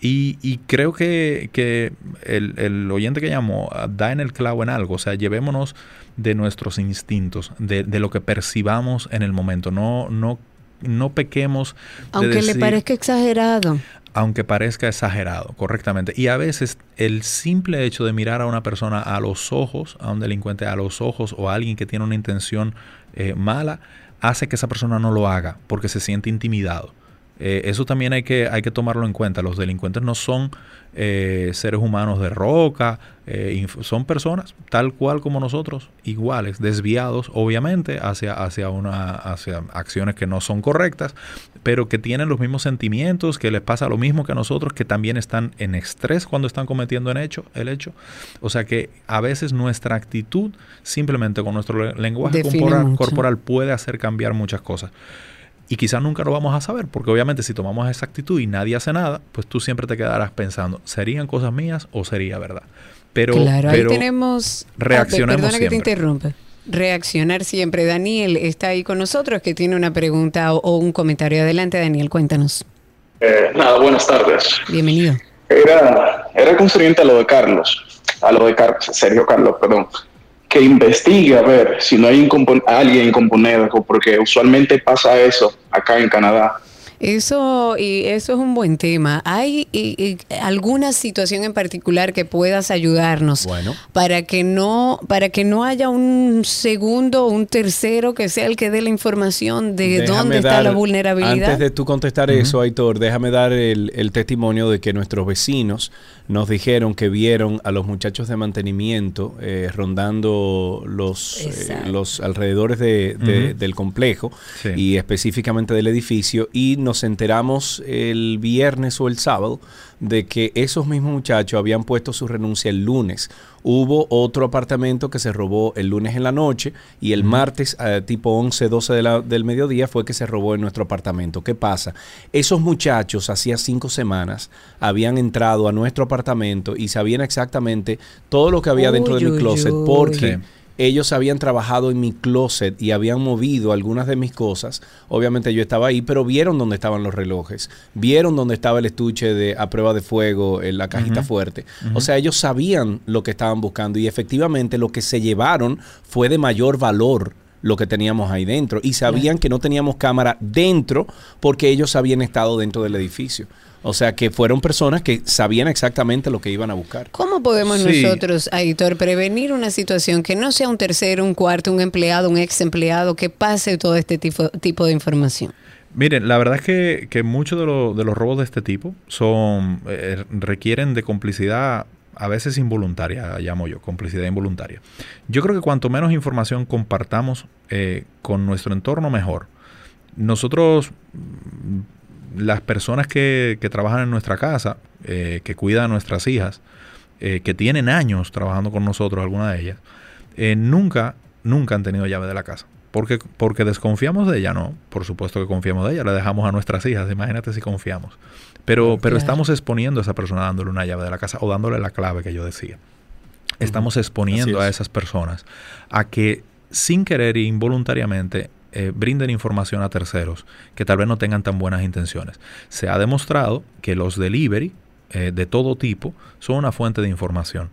Y, y creo que, que el, el oyente que llamó ah, da en el clavo en algo, o sea, llevémonos de nuestros instintos, de, de lo que percibamos en el momento, no, no, no pequemos. de Aunque le parezca exagerado. aunque parezca exagerado, correctamente. Y a veces el simple hecho de mirar a una persona a los ojos, a un delincuente a los ojos o a alguien que tiene una intención eh, mala, hace que esa persona no lo haga porque se siente intimidado. Eh, eso también hay que, hay que tomarlo en cuenta. Los delincuentes no son eh, seres humanos de roca, eh, son personas tal cual como nosotros, iguales, desviados obviamente hacia, hacia, una, hacia acciones que no son correctas, pero que tienen los mismos sentimientos, que les pasa lo mismo que a nosotros, que también están en estrés cuando están cometiendo en hecho, el hecho. O sea que a veces nuestra actitud, simplemente con nuestro le- lenguaje corporal, puede hacer cambiar muchas cosas. Y quizás nunca lo vamos a saber, porque obviamente si tomamos esa actitud y nadie hace nada, pues tú siempre te quedarás pensando, ¿serían cosas mías o sería verdad? Pero, claro, ahí pero tenemos... Ah, reaccionemos Perdona que te siempre. interrumpa. Reaccionar siempre. Daniel está ahí con nosotros que tiene una pregunta o, o un comentario. Adelante, Daniel, cuéntanos. Eh, nada, buenas tardes. Bienvenido. Era, era concerniente a lo de Carlos, a lo de Car- Sergio Carlos, perdón, que investigue a ver si no hay alguien componente, porque usualmente pasa eso acá en Canadá. Eso, y eso es un buen tema. ¿Hay y- y alguna situación en particular que puedas ayudarnos Bueno. para que no, para que no haya un segundo o un tercero que sea el que dé la información de Déjame dónde está la vulnerabilidad? Antes de tú contestar eso, Aitor, déjame dar el, el testimonio de que nuestros vecinos nos dijeron que vieron a los muchachos de mantenimiento eh, rondando los, eh, los alrededores de- del complejo Sí. y específicamente del edificio y nos enteramos el viernes o el sábado de que esos mismos muchachos habían puesto su renuncia el lunes. Hubo otro apartamento que se robó el lunes en la noche y el martes, eh, tipo 11, 12 de la- del mediodía, fue que se robó en nuestro apartamento. ¿Qué pasa? Esos muchachos, hacía cinco semanas, habían entrado a nuestro apartamento y sabían exactamente todo lo que había dentro de Uy, mi uy, closet uy. porque. Ellos habían trabajado en mi closet y habían movido algunas de mis cosas. Obviamente yo estaba ahí, pero vieron dónde estaban los relojes, vieron dónde estaba el estuche de a prueba de fuego, en la cajita fuerte. O sea, ellos sabían lo que estaban buscando y efectivamente lo que se llevaron fue de mayor valor lo que teníamos ahí dentro y sabían que no teníamos cámara dentro porque ellos habían estado dentro del edificio. O sea, que fueron personas que sabían exactamente lo que iban a buscar. ¿Cómo podemos Sí. nosotros, Aitor, prevenir una situación que no sea un tercero, un cuarto, un empleado, un ex empleado, que pase todo este tipo, tipo de información? Miren, la verdad es que, que muchos de, lo- de los robos de este tipo son eh, requieren de complicidad a veces involuntaria, llamo yo, complicidad involuntaria. Yo creo que cuanto menos información compartamos eh, con nuestro entorno, mejor. Nosotros, las personas que, que trabajan en nuestra casa, eh, que cuidan a nuestras hijas, eh, que tienen años trabajando con nosotros, alguna de ellas, eh, nunca, nunca han tenido llave de la casa. Porque, porque desconfiamos de ella, no. Por supuesto que confiamos de ella, la dejamos a nuestras hijas, imagínate si confiamos. Pero, pero estamos exponiendo a esa persona dándole una llave de la casa o dándole la clave que yo decía. Estamos exponiendo a es. esas personas a que sin querer e involuntariamente eh, brinden información a terceros que tal vez no tengan tan buenas intenciones. Se ha demostrado que los delivery eh, de todo tipo son una fuente de información.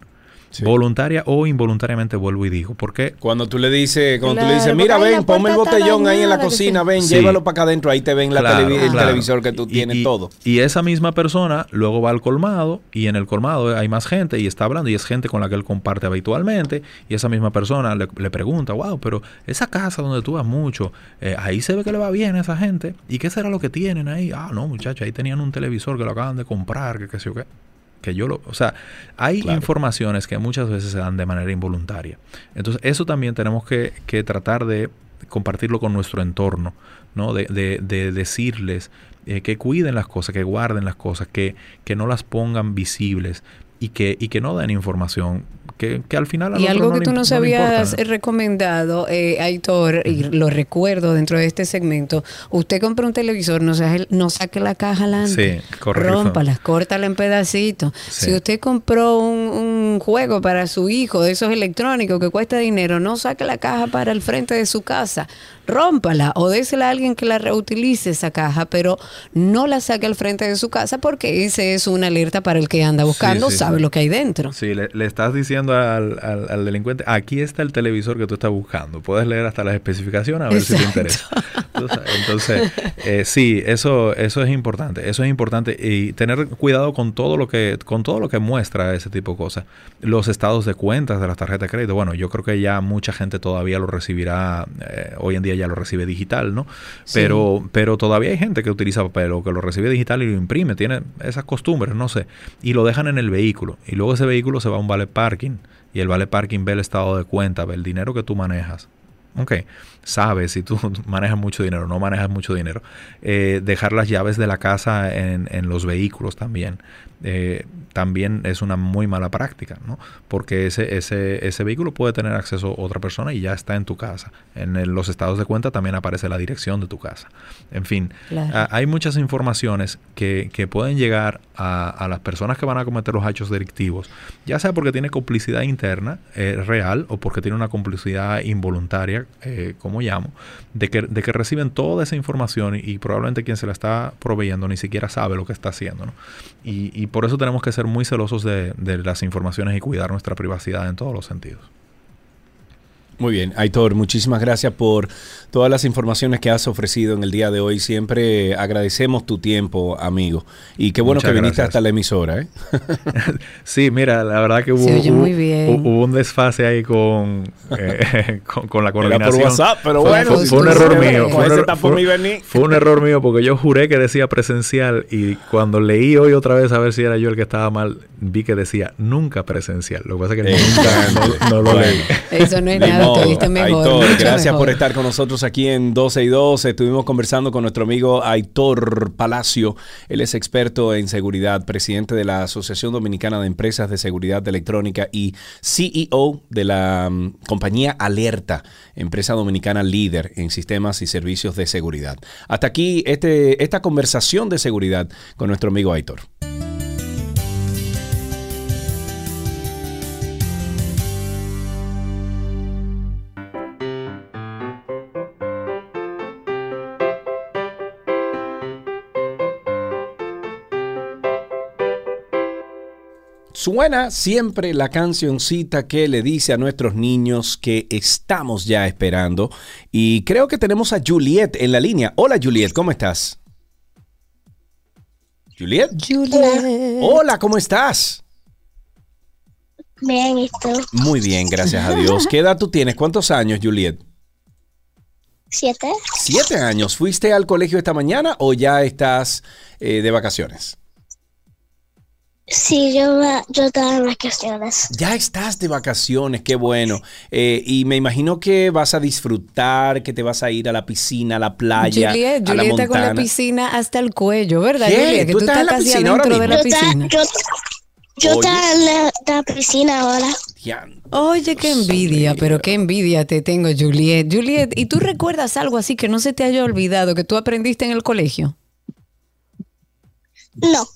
Sí. Voluntaria o involuntariamente vuelvo y digo. Porque Cuando tú le dices, cuando tú le Claro, dices, mira, ven, ponme el botellón ahí en la cocina, ven, Sí. llévalo para acá adentro, ahí te ven la Claro, el claro. televisor que tú Y- tienes, y- todo. Y esa misma persona luego va al colmado y en el colmado hay más gente y está hablando y es gente con la que él comparte habitualmente y esa misma persona le, le pregunta, wow, pero esa casa donde tú vas mucho, eh, ahí se ve que le va bien a esa gente y qué será lo que tienen ahí. Ah, no, muchachos, ahí tenían un televisor que lo acaban de comprar, que qué sé yo qué. Que yo lo, o sea, hay Claro. informaciones que muchas veces se dan de manera involuntaria. Entonces, eso también tenemos que, que tratar de compartirlo con nuestro entorno, ¿no? De, de- de decirles eh, que cuiden las cosas, que guarden las cosas, que, que no las pongan visibles y que, y que no den información que, que al final Y algo que tú nos no le importa, habías recomendado, eh, Aitor, y lo recuerdo dentro de este segmento, usted compra un televisor, no, saque- no saque la caja adelante. Sí. Rómpalas, córtala en pedacitos. Sí. Si usted compró un, un juego para su hijo de esos electrónicos que cuesta dinero, no saque la caja para el frente de su casa. Rómpala o désela a alguien que la reutilice esa caja, pero no la saque al frente de su casa porque ese es una alerta para el que anda buscando, sí, sabe sí. lo que hay dentro. Sí, le, le estás diciendo al, al- al delincuente, aquí está el televisor que tú estás buscando. Puedes leer hasta las especificaciones a ver si te interesa. <laughs> Entonces, eh, sí, eso, eso es importante. Eso es importante. Y tener cuidado con todo lo que, con todo lo que muestra ese tipo de cosas. Los estados de cuentas de las tarjetas de crédito. Bueno, yo creo que ya mucha gente todavía lo recibirá, eh, hoy en día ya lo recibe digital, ¿no? Sí. Pero, pero todavía hay gente que utiliza papel o que lo recibe digital y lo imprime. Tiene esas costumbres, no sé. Y lo dejan en el vehículo. Y luego ese vehículo se va a un vale parking. Y el vale parking ve el estado de cuenta, ve el dinero que tú manejas. Ok, sabes si tú <laughs> manejas mucho dinero, no manejas mucho dinero. Eh, dejar las llaves de la casa en, en los vehículos también. eh, también es una muy mala práctica, ¿no? Porque ese, ese, ese vehículo puede tener acceso a otra persona y ya está en tu casa. En el- los estados de cuenta también aparece la dirección de tu casa. En fin, Claro. a- hay muchas informaciones que, que pueden llegar a, las personas que van a cometer los hechos delictivos, ya sea porque tiene complicidad interna eh, real o porque tiene una complicidad involuntaria, eh, como llamo, de que, de que reciben toda esa información y, y probablemente quien se la está proveyendo ni siquiera sabe lo que está haciendo. ¿no? Y, y por eso tenemos que ser muy celosos de, de las informaciones y cuidar nuestra privacidad en todos los sentidos. Muy bien, Aitor, muchísimas gracias por todas las informaciones que has ofrecido en el día de hoy. Siempre agradecemos tu tiempo, amigo. Y qué bueno Muchas que viniste gracias. hasta la emisora, ¿eh? <laughs> Sí, mira, la verdad que hubo, Se oye hubo- muy bien. hu- hubo un desfase ahí con, eh, <laughs> con, con la Era por coordinación. WhatsApp, pero Fue- bueno. fue, un error mío. Fue un error, tapón fue- y vení. fue un error mío porque yo juré que decía presencial y cuando leí hoy otra vez a ver si era yo el que estaba mal, vi que decía nunca presencial. Lo que pasa es que nunca no, no lo leí. Eso no es nada, mejor. Aitor, gracias mejor. por estar con nosotros aquí en 12 y 2. Estuvimos conversando con nuestro amigo Aitor Palacio. Él es experto en seguridad, presidente de la Asociación Dominicana de Empresas de Seguridad Electrónica y CEO de la mm, compañía Alerta, empresa dominicana líder en sistemas y servicios de seguridad. Hasta aquí este, esta conversación de seguridad con nuestro amigo Aitor. Suena siempre la cancioncita que le dice a nuestros niños que estamos ya esperando. Y creo que tenemos a Juliet en la línea. Hola Juliet, ¿cómo estás? Juliet. Juliet. Hola, ¿cómo estás? Bien, ¿y tú? Muy bien, gracias a Dios. ¿Qué edad tú tienes? ¿Cuántos años, Juliet? ¿Siete? Siete años. ¿Fuiste al colegio esta mañana o ya estás eh, de vacaciones? Sí, yo, va- yo estaba en vacaciones. Ya estás de vacaciones, qué bueno. Eh, y me imagino que vas a disfrutar, que te vas a ir a la piscina, a la playa, Juliet, a la Juliet está con la piscina hasta el cuello, ¿verdad, ¿Qué? Juliet? Que ¿Tú tú, estás estás en la casi piscina ahora adentro de la piscina. yo, yo estaba en la, la piscina ahora. Oye, qué envidia, pero qué envidia te tengo, Juliet. Juliet, ¿y tú <laughs> recuerdas algo así que no se te haya olvidado que tú aprendiste en el colegio? No.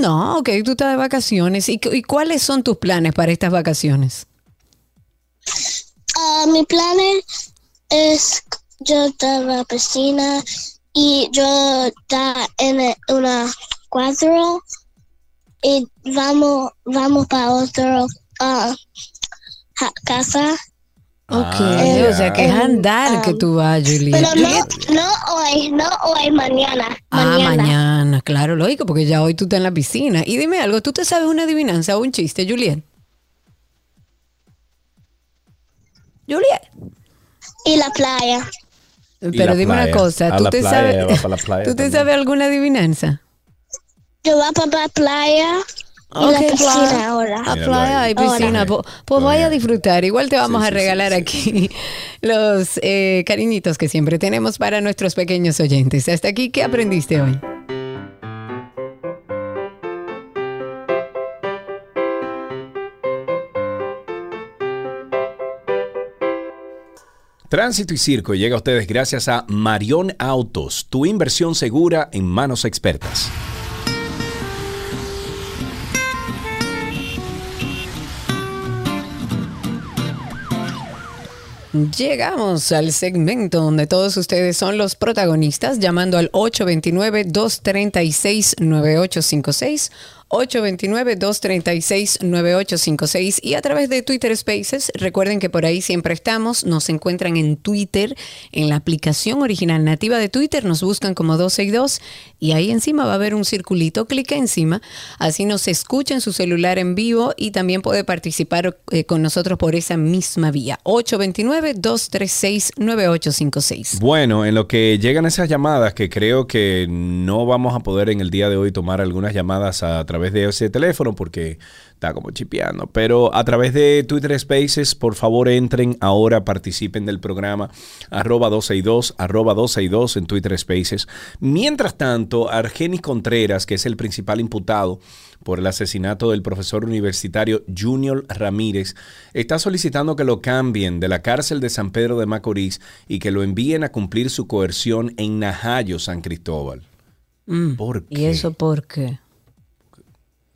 No, ok, tú estás de vacaciones. ¿Y, cu- y cuáles son tus planes para estas vacaciones? Ah, mi plan es, yo estar en la piscina y yo estar en una cuadro y vamos vamos para otro ah, ja- casa. Ok, Ah, o sea que es ya. andar que tú vas, Juliet. Pero no, Juliet. no hoy, no hoy, mañana. Ah, Mañana. mañana, claro, lógico, porque ya hoy tú estás en la piscina. Y dime algo, ¿tú te sabes una adivinanza o un chiste, Juliet? Juliet. Y la playa. Pero la dime playa. una cosa, ¿tú te playa, sabes, ella va para la playa <laughs> ¿tú te también. sabes alguna adivinanza? Yo voy para la playa y la Ok, piscina playa. ahora. A playa y piscina. Ahora. Pues, vaya a disfrutar. Igual te vamos Sí, a regalar sí, sí. aquí <laughs> los eh, cariñitos que siempre tenemos para nuestros pequeños oyentes. Hasta aquí, ¿qué aprendiste hoy? Tránsito y Circo llega a ustedes gracias a Marión Autos, tu inversión segura en manos expertas. Llegamos al segmento donde todos ustedes son los protagonistas, llamando al 829-236-9856. 829-236-9856 y a través de Twitter Spaces. Recuerden que por ahí siempre estamos. Nos encuentran en Twitter, en la aplicación original nativa de Twitter. Nos buscan como 262 y ahí encima va a haber un circulito. Clica encima. Así nos escucha en su celular en vivo y también puede participar eh, con nosotros por esa misma vía. 829-236-9856. Bueno, en lo que llegan esas llamadas, que creo que no vamos a poder en el día de hoy tomar algunas llamadas a través través de ese teléfono porque está como chipeando. Pero a través de Twitter Spaces, por favor entren ahora, participen del programa arroba 262, arroba 262 en Twitter Spaces. Mientras tanto, Argenis Contreras, que es el principal imputado por el asesinato del profesor universitario Junior Ramírez, está solicitando que lo cambien de la cárcel de San Pedro de Macorís y que lo envíen a cumplir su coerción en Najayo, San Cristóbal. Mm. ¿Por ¿Y eso por qué?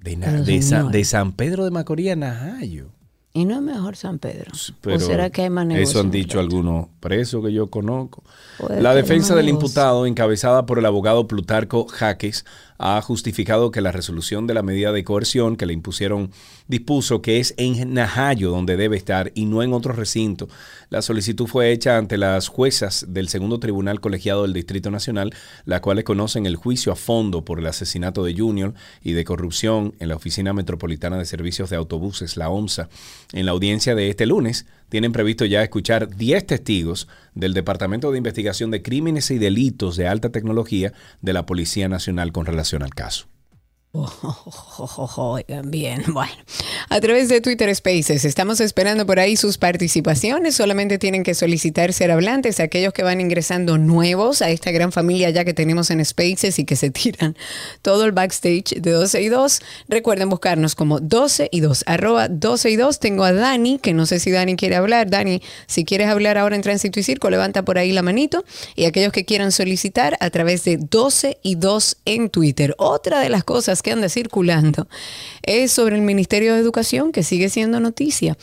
De, na- Pero, de San Pedro de Macorís a Najayo. ¿Y no es mejor San Pedro? Pero ¿O será que hay más? Eso han dicho algunos presos que yo conozco. La defensa del imputado, encabezada por el abogado Plutarco Jaques, ha justificado que la resolución de la medida de coerción que le impusieron dispuso que es en Najayo donde debe estar y no en otro recinto. La solicitud fue hecha ante las juezas del segundo tribunal colegiado del Distrito Nacional, las cuales conocen el juicio a fondo por el asesinato de Junior y de corrupción en la Oficina Metropolitana de Servicios de Autobuses, la OMSA. En la audiencia de este lunes, tienen previsto ya escuchar 10 testigos del Departamento de Investigación de Crímenes y Delitos de Alta Tecnología de la Policía Nacional con relación al caso. Bien, bueno. A través de Twitter Spaces, estamos esperando por ahí sus participaciones. Solamente tienen que solicitar ser hablantes aquellos que van ingresando nuevos a esta gran familia ya que tenemos en Spaces y que se tiran todo el backstage de 12 y 2. Recuerden buscarnos como 12 y 2, arroba 12 y 2. Tengo a Dani, que no sé si Dani quiere hablar. Dani, si quieres hablar ahora en Tránsito y Circo, levanta por ahí la manito. Y aquellos que quieran solicitar a través de 12 y 2 en Twitter. Otra de las cosas que anda circulando es sobre el Ministerio de Educación, que sigue siendo noticia.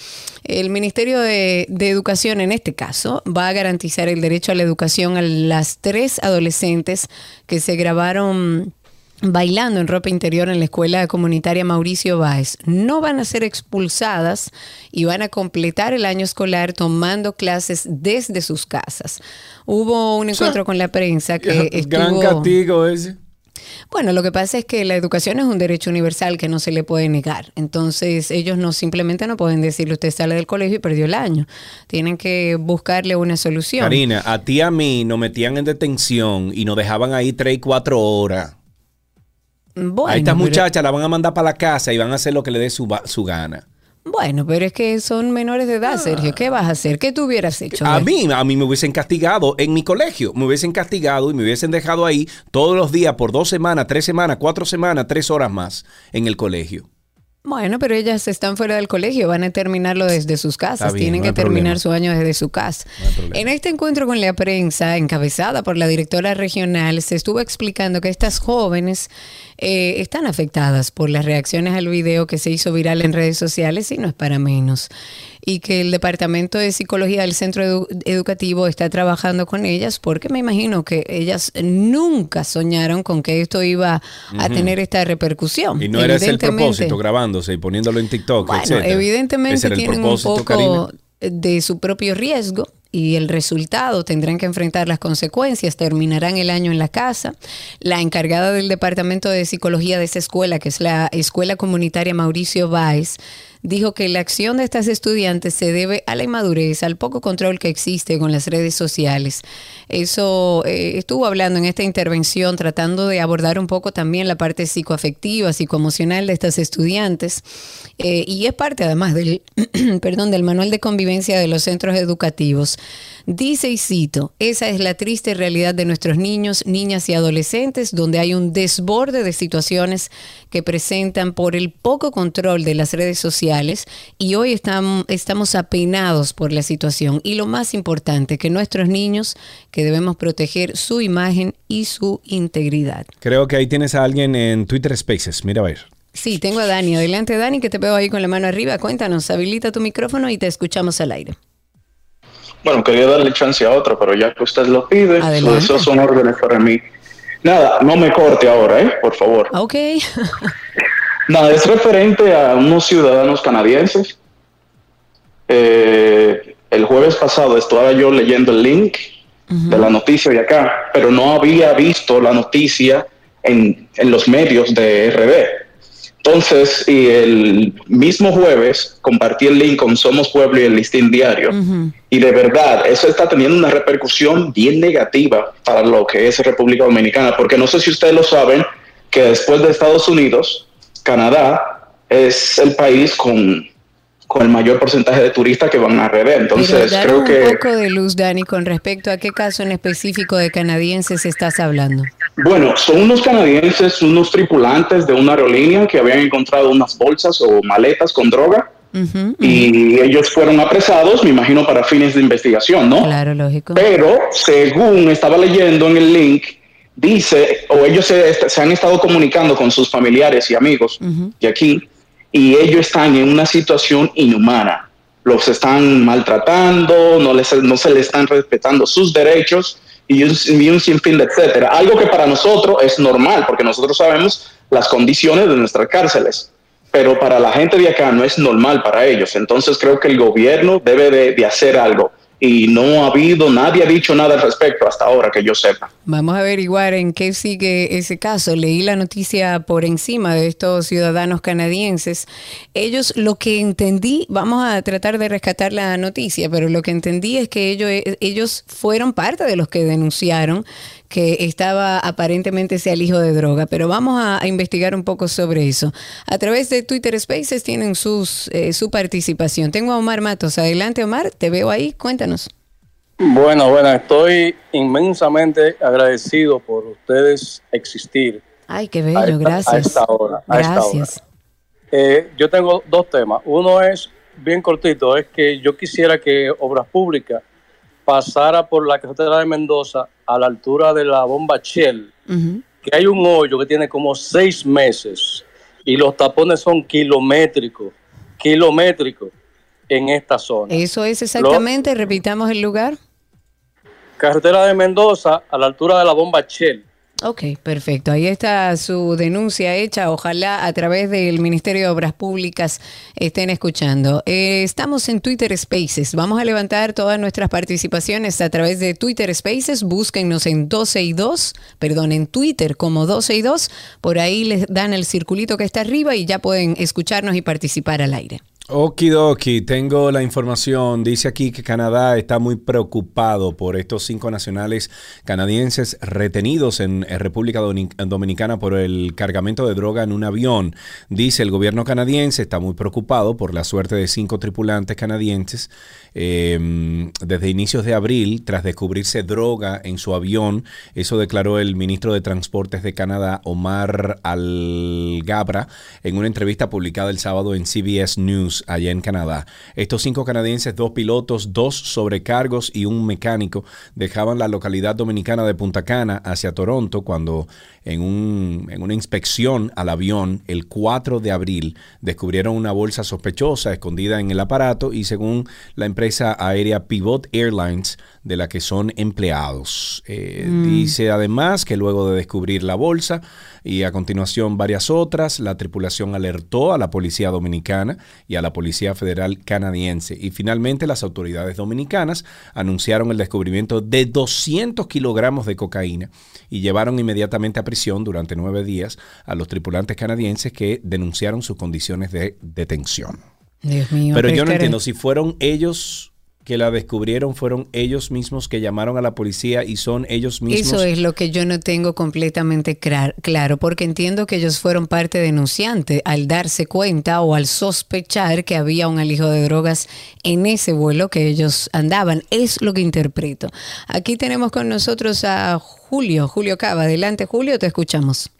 El Ministerio de, de Educación, en este caso, va a garantizar el derecho a la educación a las tres adolescentes que se grabaron bailando en ropa interior en la escuela comunitaria Mauricio Báez. No van a ser expulsadas y van a completar el año escolar tomando clases desde sus casas. Hubo un encuentro con la prensa que <laughs> Gran castigo ese. Bueno, lo que pasa es que la educación es un derecho universal que no se le puede negar. Entonces, ellos no simplemente no pueden decirle usted sale del colegio y perdió el año. Tienen que buscarle una solución. Karina, a ti y a mí nos metían en detención y nos dejaban ahí tres y cuatro horas. Bueno, a estas pero- muchachas la van a mandar para la casa y van a hacer lo que le dé su, su gana. Bueno, pero es que son menores de edad, Sergio. ¿Qué vas a hacer? ¿Qué tú hubieras hecho? A mí, a mí me hubiesen castigado en mi colegio, me hubiesen castigado y me hubiesen dejado ahí todos los días por dos semanas, tres semanas, cuatro semanas, tres horas más en el colegio. Bueno, pero ellas están fuera del colegio, van a terminarlo desde sus casas, bien, tienen no que terminar problema. su año desde su casa. en este encuentro con la prensa, encabezada por la directora regional, se estuvo explicando que estas jóvenes eh, están afectadas por las reacciones al video que se hizo viral en redes sociales y no es para menos. Y que el Departamento de Psicología del Centro Edu- Educativo está trabajando con ellas porque me imagino que ellas nunca soñaron con que esto iba a tener esta repercusión. Y no era ese el propósito, grabándose y poniéndolo en TikTok, bueno, etcétera. evidentemente tienen un poco Karina. de su propio riesgo y el resultado tendrán que enfrentar las consecuencias, terminarán el año en la casa. La encargada del Departamento de Psicología de esa escuela, que es la Escuela Comunitaria Mauricio Báez, dijo que la acción de estas estudiantes se debe a la inmadurez, al poco control que existe con las redes sociales. Eso eh, estuvo hablando en esta intervención, tratando de abordar un poco también la parte psicoafectiva, psicoemocional de estas estudiantes. Eh, y es parte además del, <clears throat> perdón, del manual de convivencia de los centros educativos. Dice y cito, esa es la triste realidad de nuestros niños, niñas y adolescentes, donde hay un desborde de situaciones que presentan por el poco control de las redes sociales y hoy estamos, estamos apenados por la situación. Y lo más importante, que nuestros niños, que debemos proteger su imagen y su integridad. Creo que ahí tienes a alguien en Twitter Spaces. Mira a ver. Sí, tengo a Dani. Adelante, Dani, que te veo ahí con la mano arriba. Cuéntanos, habilita tu micrófono y te escuchamos al aire. Bueno, quería darle chance a otro, pero ya que usted lo pide, Adelante. esos son órdenes para mí. Nada, no me corte ahora, ¿eh? Por favor. Ok. <laughs> Nada, es referente a unos ciudadanos canadienses. Eh, el jueves pasado estaba yo leyendo el link de la noticia de acá, pero no había visto la noticia en, en los medios de RD. Entonces, y el mismo jueves compartí el link con Somos Pueblo y el Listín Diario. Y de verdad, eso está teniendo una repercusión bien negativa para lo que es República Dominicana, porque no sé si ustedes lo saben, que después de Estados Unidos, Canadá es el país con, con el mayor porcentaje de turistas que van a RD. Entonces, Pero creo danos que... un poco de luz, Dani, con respecto a qué caso en específico de canadienses estás hablando. Bueno, son unos canadienses, unos tripulantes de una aerolínea que habían encontrado unas bolsas o maletas con droga Ujú, y ellos fueron apresados, me imagino, para fines de investigación, ¿no? Claro, lógico. Pero según estaba leyendo en el link, dice, o ellos se, se han estado comunicando con sus familiares y amigos Ujú. de aquí, y ellos están en una situación inhumana. Los están maltratando, no, les, no se les están respetando sus derechos y un, y un sinfín de etcétera. Algo que para nosotros es normal, porque nosotros sabemos las condiciones de nuestras cárceles. Pero para la gente de acá no es normal para ellos. Entonces creo que el gobierno debe de, de hacer algo. Y no ha habido, nadie ha dicho nada al respecto hasta ahora que yo sepa. Vamos a averiguar en qué sigue ese caso. Leí la noticia por encima de estos ciudadanos canadienses. Ellos, lo que entendí, vamos a tratar de rescatar la noticia, pero lo que entendí es que ellos, ellos fueron parte de los que denunciaron que estaba aparentemente ese alijo de droga, pero vamos a, a investigar un poco sobre eso. A través de Twitter Spaces tienen sus, eh, su participación. Tengo a Omar Matos. Adelante, Omar, te veo ahí, cuéntanos. Bueno, bueno, estoy inmensamente agradecido por ustedes existir. Ay, qué a bello, esta- gracias. A esta hora. a esta Gracias. hora. Eh, yo tengo dos temas. Uno es bien cortito, es que yo quisiera que Obras Públicas pasara por la carretera de Mendoza a la altura de la bomba Shell, que hay un hoyo que tiene como seis meses y los tapones son kilométricos, kilométricos en esta zona. Eso es exactamente, repitamos el lugar. Carretera de Mendoza a la altura de la bomba Shell. Ok, perfecto. Ahí está su denuncia hecha. Ojalá a través del Ministerio de Obras Públicas estén escuchando. Eh, estamos en Twitter Spaces. Vamos a levantar todas nuestras participaciones a través de Twitter Spaces. Búsquennos en 12 y 2, perdón, en Twitter como 12 y 2. Por ahí les dan el circulito que está arriba y ya pueden escucharnos y participar al aire. Okidoki, tengo la información. Dice aquí que Canadá está muy preocupado por estos cinco nacionales canadienses retenidos en República Dominicana por el cargamento de droga en un avión. Dice el gobierno canadiense está muy preocupado por la suerte de cinco tripulantes canadienses eh, desde inicios de abril tras descubrirse droga en su avión. Eso declaró el ministro de Transportes de Canadá, Omar Algabra, en una entrevista publicada el sábado en CBS News allá en Canadá. Estos cinco canadienses, dos pilotos, dos sobrecargos y un mecánico dejaban la localidad dominicana de Punta Cana hacia Toronto cuando en, un- en una inspección al avión el 4 de abril descubrieron una bolsa sospechosa escondida en el aparato y según la empresa aérea Pivot Airlines de la que son empleados. Eh, Mm. Dice además que luego de descubrir la bolsa y a continuación varias otras, la tripulación alertó a la policía dominicana y a la policía federal canadiense y finalmente las autoridades dominicanas anunciaron el descubrimiento de 200 kilogramos de cocaína y llevaron inmediatamente a prisión durante nueve días a los tripulantes canadienses que denunciaron sus condiciones de detención. Dios mío. Pero yo no entiendo si fueron ellos que la descubrieron, fueron ellos mismos que llamaron a la policía y son ellos mismos. Eso es lo que yo no tengo completamente claro, porque entiendo que ellos fueron parte denunciante al darse cuenta o al sospechar que había un alijo de drogas en ese vuelo que ellos andaban. Es lo que interpreto. Aquí tenemos con nosotros a Julio, Julio Cava. Adelante, Julio, te escuchamos.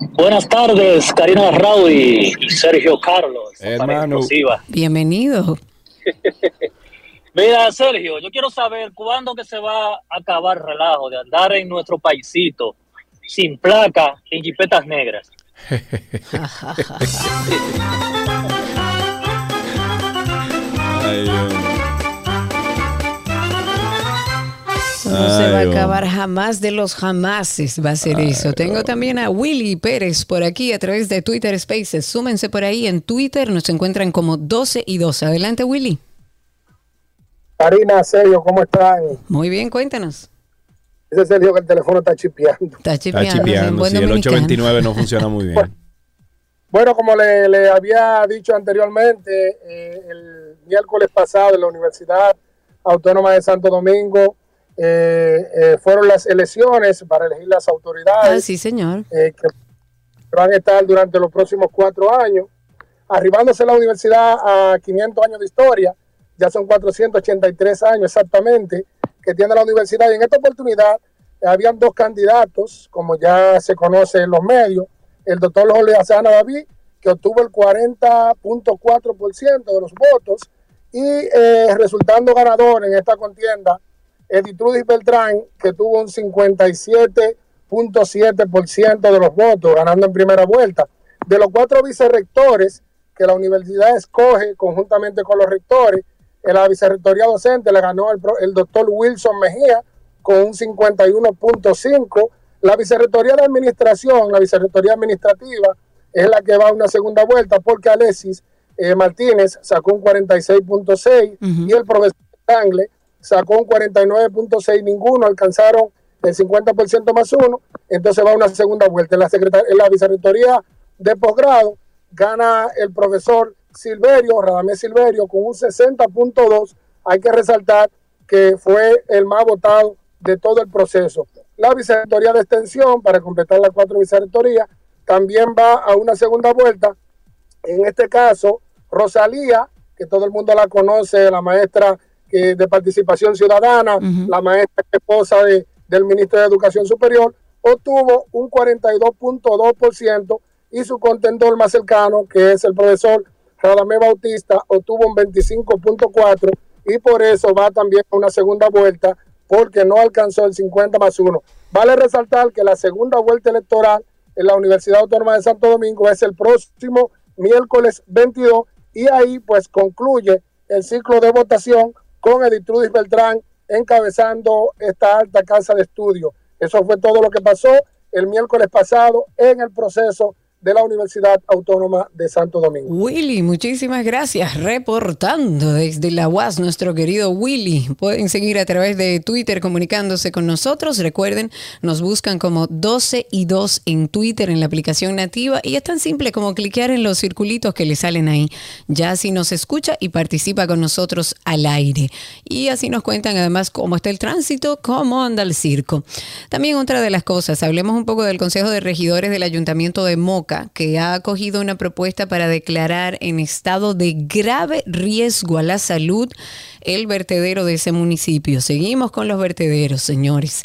Buenas tardes, Karina Raudi y Sergio Carlos. Hermano. Bienvenido. <laughs> Mira, Sergio, yo quiero saber cuándo que se va a acabar el relajo de andar en nuestro paisito sin placa en jipetas negras. <laughs> Ay, No se Ay, va a Dios. acabar jamás de los jamases, va a ser eso. Tengo también a Willy Pérez por aquí a través de Twitter Spaces. Súmense por ahí en Twitter, nos encuentran como 12 y 2. Adelante, Willy. Karina, Sergio, ¿cómo están? Muy bien, cuéntanos. Dice Sergio que el teléfono está chipeando. Está Está chipeando, chipeando, buen sí, el dominicano. 829 no funciona muy bien. <laughs> Bueno, como le, le había dicho anteriormente, eh, el miércoles pasado en la Universidad Autónoma de Santo Domingo fueron las elecciones para elegir las autoridades. Ah, sí, señor. eh, que, van a estar durante los próximos cuatro años, arribándose la universidad a 500 años de historia, ya son 483 años exactamente que tiene la universidad y en esta oportunidad eh, habían dos candidatos, como ya se conoce en los medios, el doctor Jorge Azana David, que obtuvo el 40.4% de los votos y eh, resultando ganador en esta contienda, Editrudis Beltrán, que tuvo un 57.7% de los votos, ganando en primera vuelta. De los cuatro vicerrectores que la universidad escoge conjuntamente con los rectores, en la vicerrectoría docente le ganó el, el doctor Wilson Mejía con un 51.5. La vicerrectoría de administración, la vicerrectoría administrativa, es la que va a una segunda vuelta porque Alexis eh, Martínez sacó un 46.6 y el profesor Tangle sacó un 49.6. Ninguno alcanzaron el 50% más uno, entonces va a una segunda vuelta. En la, en la vicerrectoría de posgrado gana el profesor Silverio, Radamés Silverio, con un 60.2. Hay que resaltar que fue el más votado de todo el proceso. La vicerrectoría de extensión, para completar las cuatro vicerrectorías, también va a una segunda vuelta. En este caso, Rosalía, que todo el mundo la conoce, la maestra que- de participación ciudadana, la maestra esposa de- del ministro de Educación Superior, obtuvo un 42.2% y su contendor más cercano, que es el profesor Radamé Bautista, obtuvo un 25.4% y por eso va también a una segunda vuelta porque no alcanzó el 50 más 1. Vale resaltar que la segunda vuelta electoral en la Universidad Autónoma de Santo Domingo es el próximo miércoles 22 y ahí pues concluye el ciclo de votación con Editrudis Beltrán encabezando esta alta casa de estudio. Eso fue todo lo que pasó el miércoles pasado en el proceso de la Universidad Autónoma de Santo Domingo. Willy, muchísimas gracias. Reportando desde la UAS, nuestro querido Willy. Pueden seguir a través de Twitter comunicándose con nosotros. Recuerden, nos buscan como 12 y 2 en Twitter, en la aplicación nativa. Y es tan simple como cliquear en los circulitos que le salen ahí. Ya así nos escucha y participa con nosotros al aire. Y así nos cuentan además cómo está el tránsito, cómo anda el circo. También otra de las cosas, hablemos un poco del Consejo de Regidores del Ayuntamiento de Moca, que ha acogido una propuesta para declarar en estado de grave riesgo a la salud el vertedero de ese municipio. Seguimos con los vertederos, señores.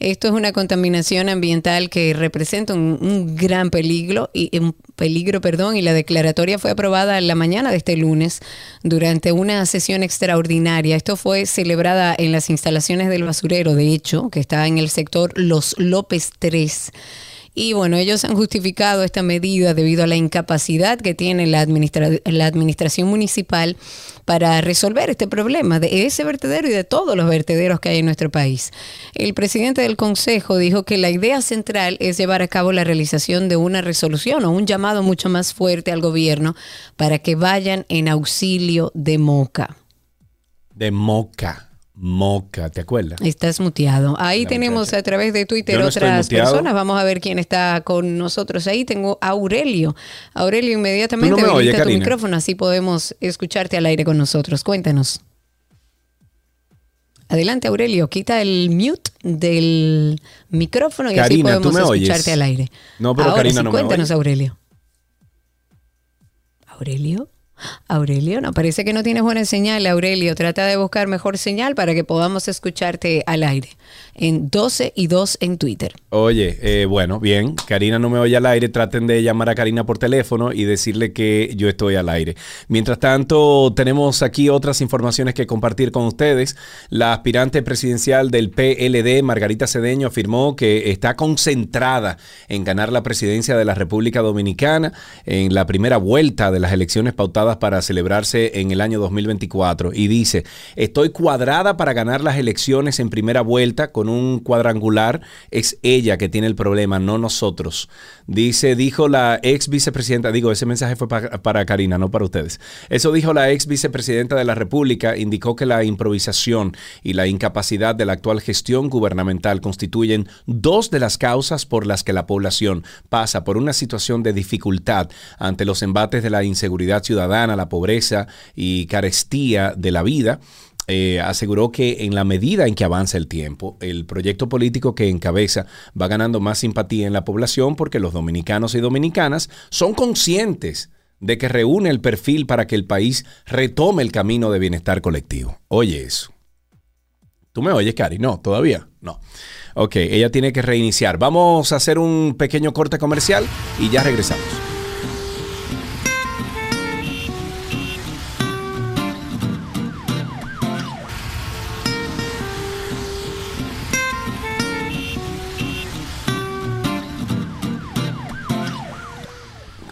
Esto es una contaminación ambiental que representa un, gran peligro y un peligro, perdón, y la declaratoria fue aprobada en la mañana de este lunes durante una sesión extraordinaria. Esto fue celebrada en las instalaciones del basurero, de hecho, que está en el sector Los López 3. Y bueno, ellos han justificado esta medida debido a la incapacidad que tiene la, administra- la administración municipal para resolver este problema de ese vertedero y de todos los vertederos que hay en nuestro país. El presidente del Consejo dijo que la idea central es llevar a cabo la realización de una resolución o un llamado mucho más fuerte al gobierno para que vayan en auxilio de Moca. De Moca. Moca, ¿te acuerdas? Estás muteado. Ahí La tenemos a través de Twitter no otras personas. Vamos a ver quién está con nosotros ahí. Tengo a Aurelio. Aurelio, inmediatamente no tu micrófono, así podemos escucharte al aire con nosotros. Cuéntanos. Adelante, Aurelio. Quita el mute del micrófono y Karina, así ¿tú podemos escucharte oyes? al aire. No, pero Ahora Karina sí, no me cuéntanos. Aurelio. Aurelio. Aurelio, no, parece que no tienes buena señal, Aurelio. Trata de buscar mejor señal para que podamos escucharte al aire. En 12 y 2 en Twitter. Oye, eh, bueno, bien. Karina no me oye al aire. Traten de llamar a Karina por teléfono y decirle que yo estoy al aire. Mientras tanto, tenemos aquí otras informaciones que compartir con ustedes. La aspirante presidencial del PLD, Margarita Cedeño, afirmó que está concentrada en ganar la presidencia de la República Dominicana en la primera vuelta de las elecciones pautadas para celebrarse en el año 2024. Y dice, estoy cuadrada para ganar las elecciones en primera vuelta con un cuadrangular. Es ella que tiene el problema, no nosotros. Dice, dijo la ex vicepresidenta, digo, ese mensaje fue pa- para Karina, no para ustedes. Eso dijo la ex vicepresidenta de la República, indicó que la improvisación y la incapacidad de la actual gestión gubernamental constituyen dos de las causas por las que la población pasa por una situación de dificultad ante los embates de la inseguridad ciudadana, la pobreza y carestía de la vida. Eh, aseguró que en la medida en que avanza el tiempo, el proyecto político que encabeza va ganando más simpatía en la población porque los dominicanos y dominicanas son conscientes de que reúne el perfil para que el país retome el camino de bienestar colectivo. Oye eso. ¿Tú me oyes, Cari? No, todavía. No. Ok, ella tiene que reiniciar. Vamos a hacer un pequeño corte comercial y ya regresamos.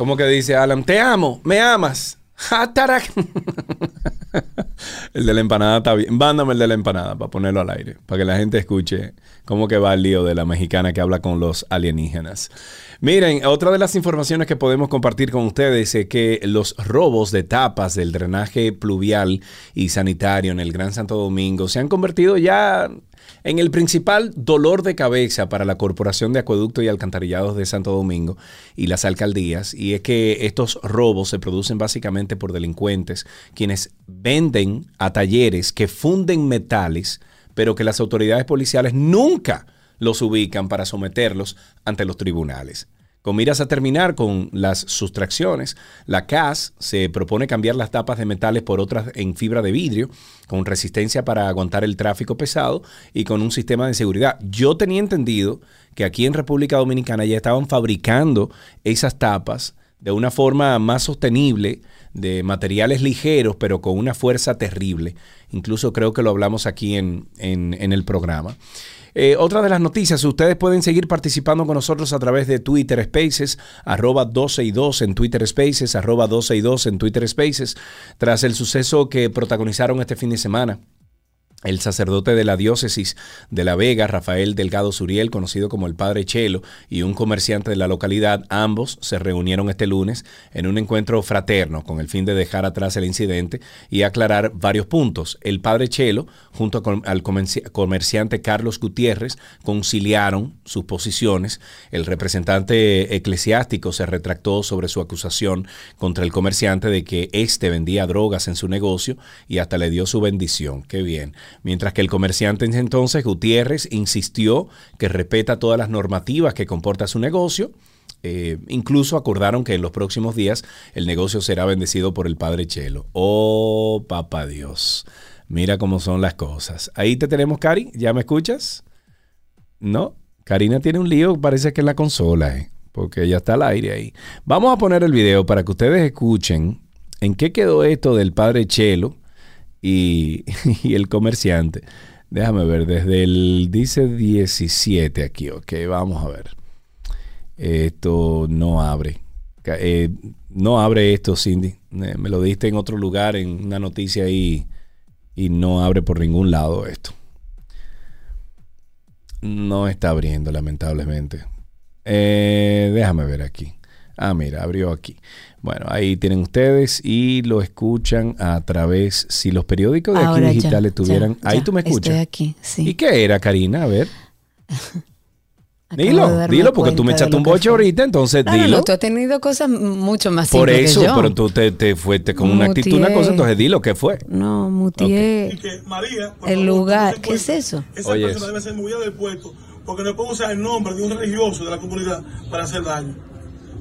¿Cómo que dice Alan? Te amo, me amas. <laughs> El de la empanada está bien. Mándame el de la empanada para ponerlo al aire, para que la gente escuche cómo que va el lío de la mexicana que habla con los alienígenas. Miren, otra de las informaciones que podemos compartir con ustedes es que los robos de tapas del drenaje pluvial y sanitario en el Gran Santo Domingo se han convertido ya en el principal dolor de cabeza para la Corporación de Acueducto y Alcantarillados de Santo Domingo y las alcaldías, y es que estos robos se producen básicamente por delincuentes quienes venden a talleres que funden metales, pero que las autoridades policiales nunca los ubican para someterlos ante los tribunales. Con miras a terminar con las sustracciones, la CAS se propone cambiar las tapas de metales por otras en fibra de vidrio, con resistencia para aguantar el tráfico pesado y con un sistema de seguridad. Yo tenía entendido que aquí en República Dominicana ya estaban fabricando esas tapas de una forma más sostenible, de materiales ligeros, pero con una fuerza terrible. Incluso creo que lo hablamos aquí en, en- en el programa. Eh, otra de las noticias, ustedes pueden seguir participando con nosotros a través de Twitter Spaces, arroba 12 y 2 en Twitter Spaces, arroba 12 y 2 en Twitter Spaces, tras el suceso que protagonizaron este fin de semana. El sacerdote de la diócesis de La Vega, Rafael Delgado Suriel, conocido como el Padre Chelo, y un comerciante de la localidad, ambos se reunieron este lunes en un encuentro fraterno con el fin de dejar atrás el incidente y aclarar varios puntos. El Padre Chelo, junto con- al comerci- comerciante Carlos Gutiérrez, conciliaron sus posiciones. El representante eclesiástico se retractó sobre su acusación contra el comerciante de que éste vendía drogas en su negocio y hasta le dio su bendición. Qué bien. Mientras que el comerciante en ese entonces, Gutiérrez, insistió que respeta todas las normativas que comporta su negocio. Eh, incluso acordaron que en los próximos días el negocio será bendecido por el Padre Chelo. Oh, papá Dios. Mira cómo son las cosas. Ahí te tenemos, Cari. ¿Ya me escuchas? No. Karina tiene un lío, parece que en la consola, ¿eh? porque ella está al aire ahí. Vamos a poner el video para que ustedes escuchen en qué quedó esto del Padre Chelo y, <laughs> y el comerciante. Déjame ver, desde el, dice 17 aquí, ok, vamos a ver. Esto no abre. Eh, no abre esto, Cindy. Eh, me lo diste en otro lugar, en una noticia ahí, y no abre por ningún lado esto. No está abriendo, lamentablemente. Eh, déjame ver aquí. Ah, mira, abrió aquí. Bueno, ahí tienen ustedes y lo escuchan a través, si los periódicos de aquí Ahora digitales ya, tuvieran... ahí ya, tú me escuchas. Estoy aquí, sí. ¿Y qué era, Karina? A ver. <laughs> Dilo, dilo, porque tú me echaste un boche ahorita, entonces No, dilo. no, tú has tenido cosas mucho más Por eso, que yo. pero tú te, te fuiste con una actitud, una cosa, entonces dilo, ¿qué fue? No, mutié el lugar. ¿Qué es eso? Esa Oye, persona debe ser movida del puesto porque no puede usar el nombre de un religioso de la comunidad para hacer daño.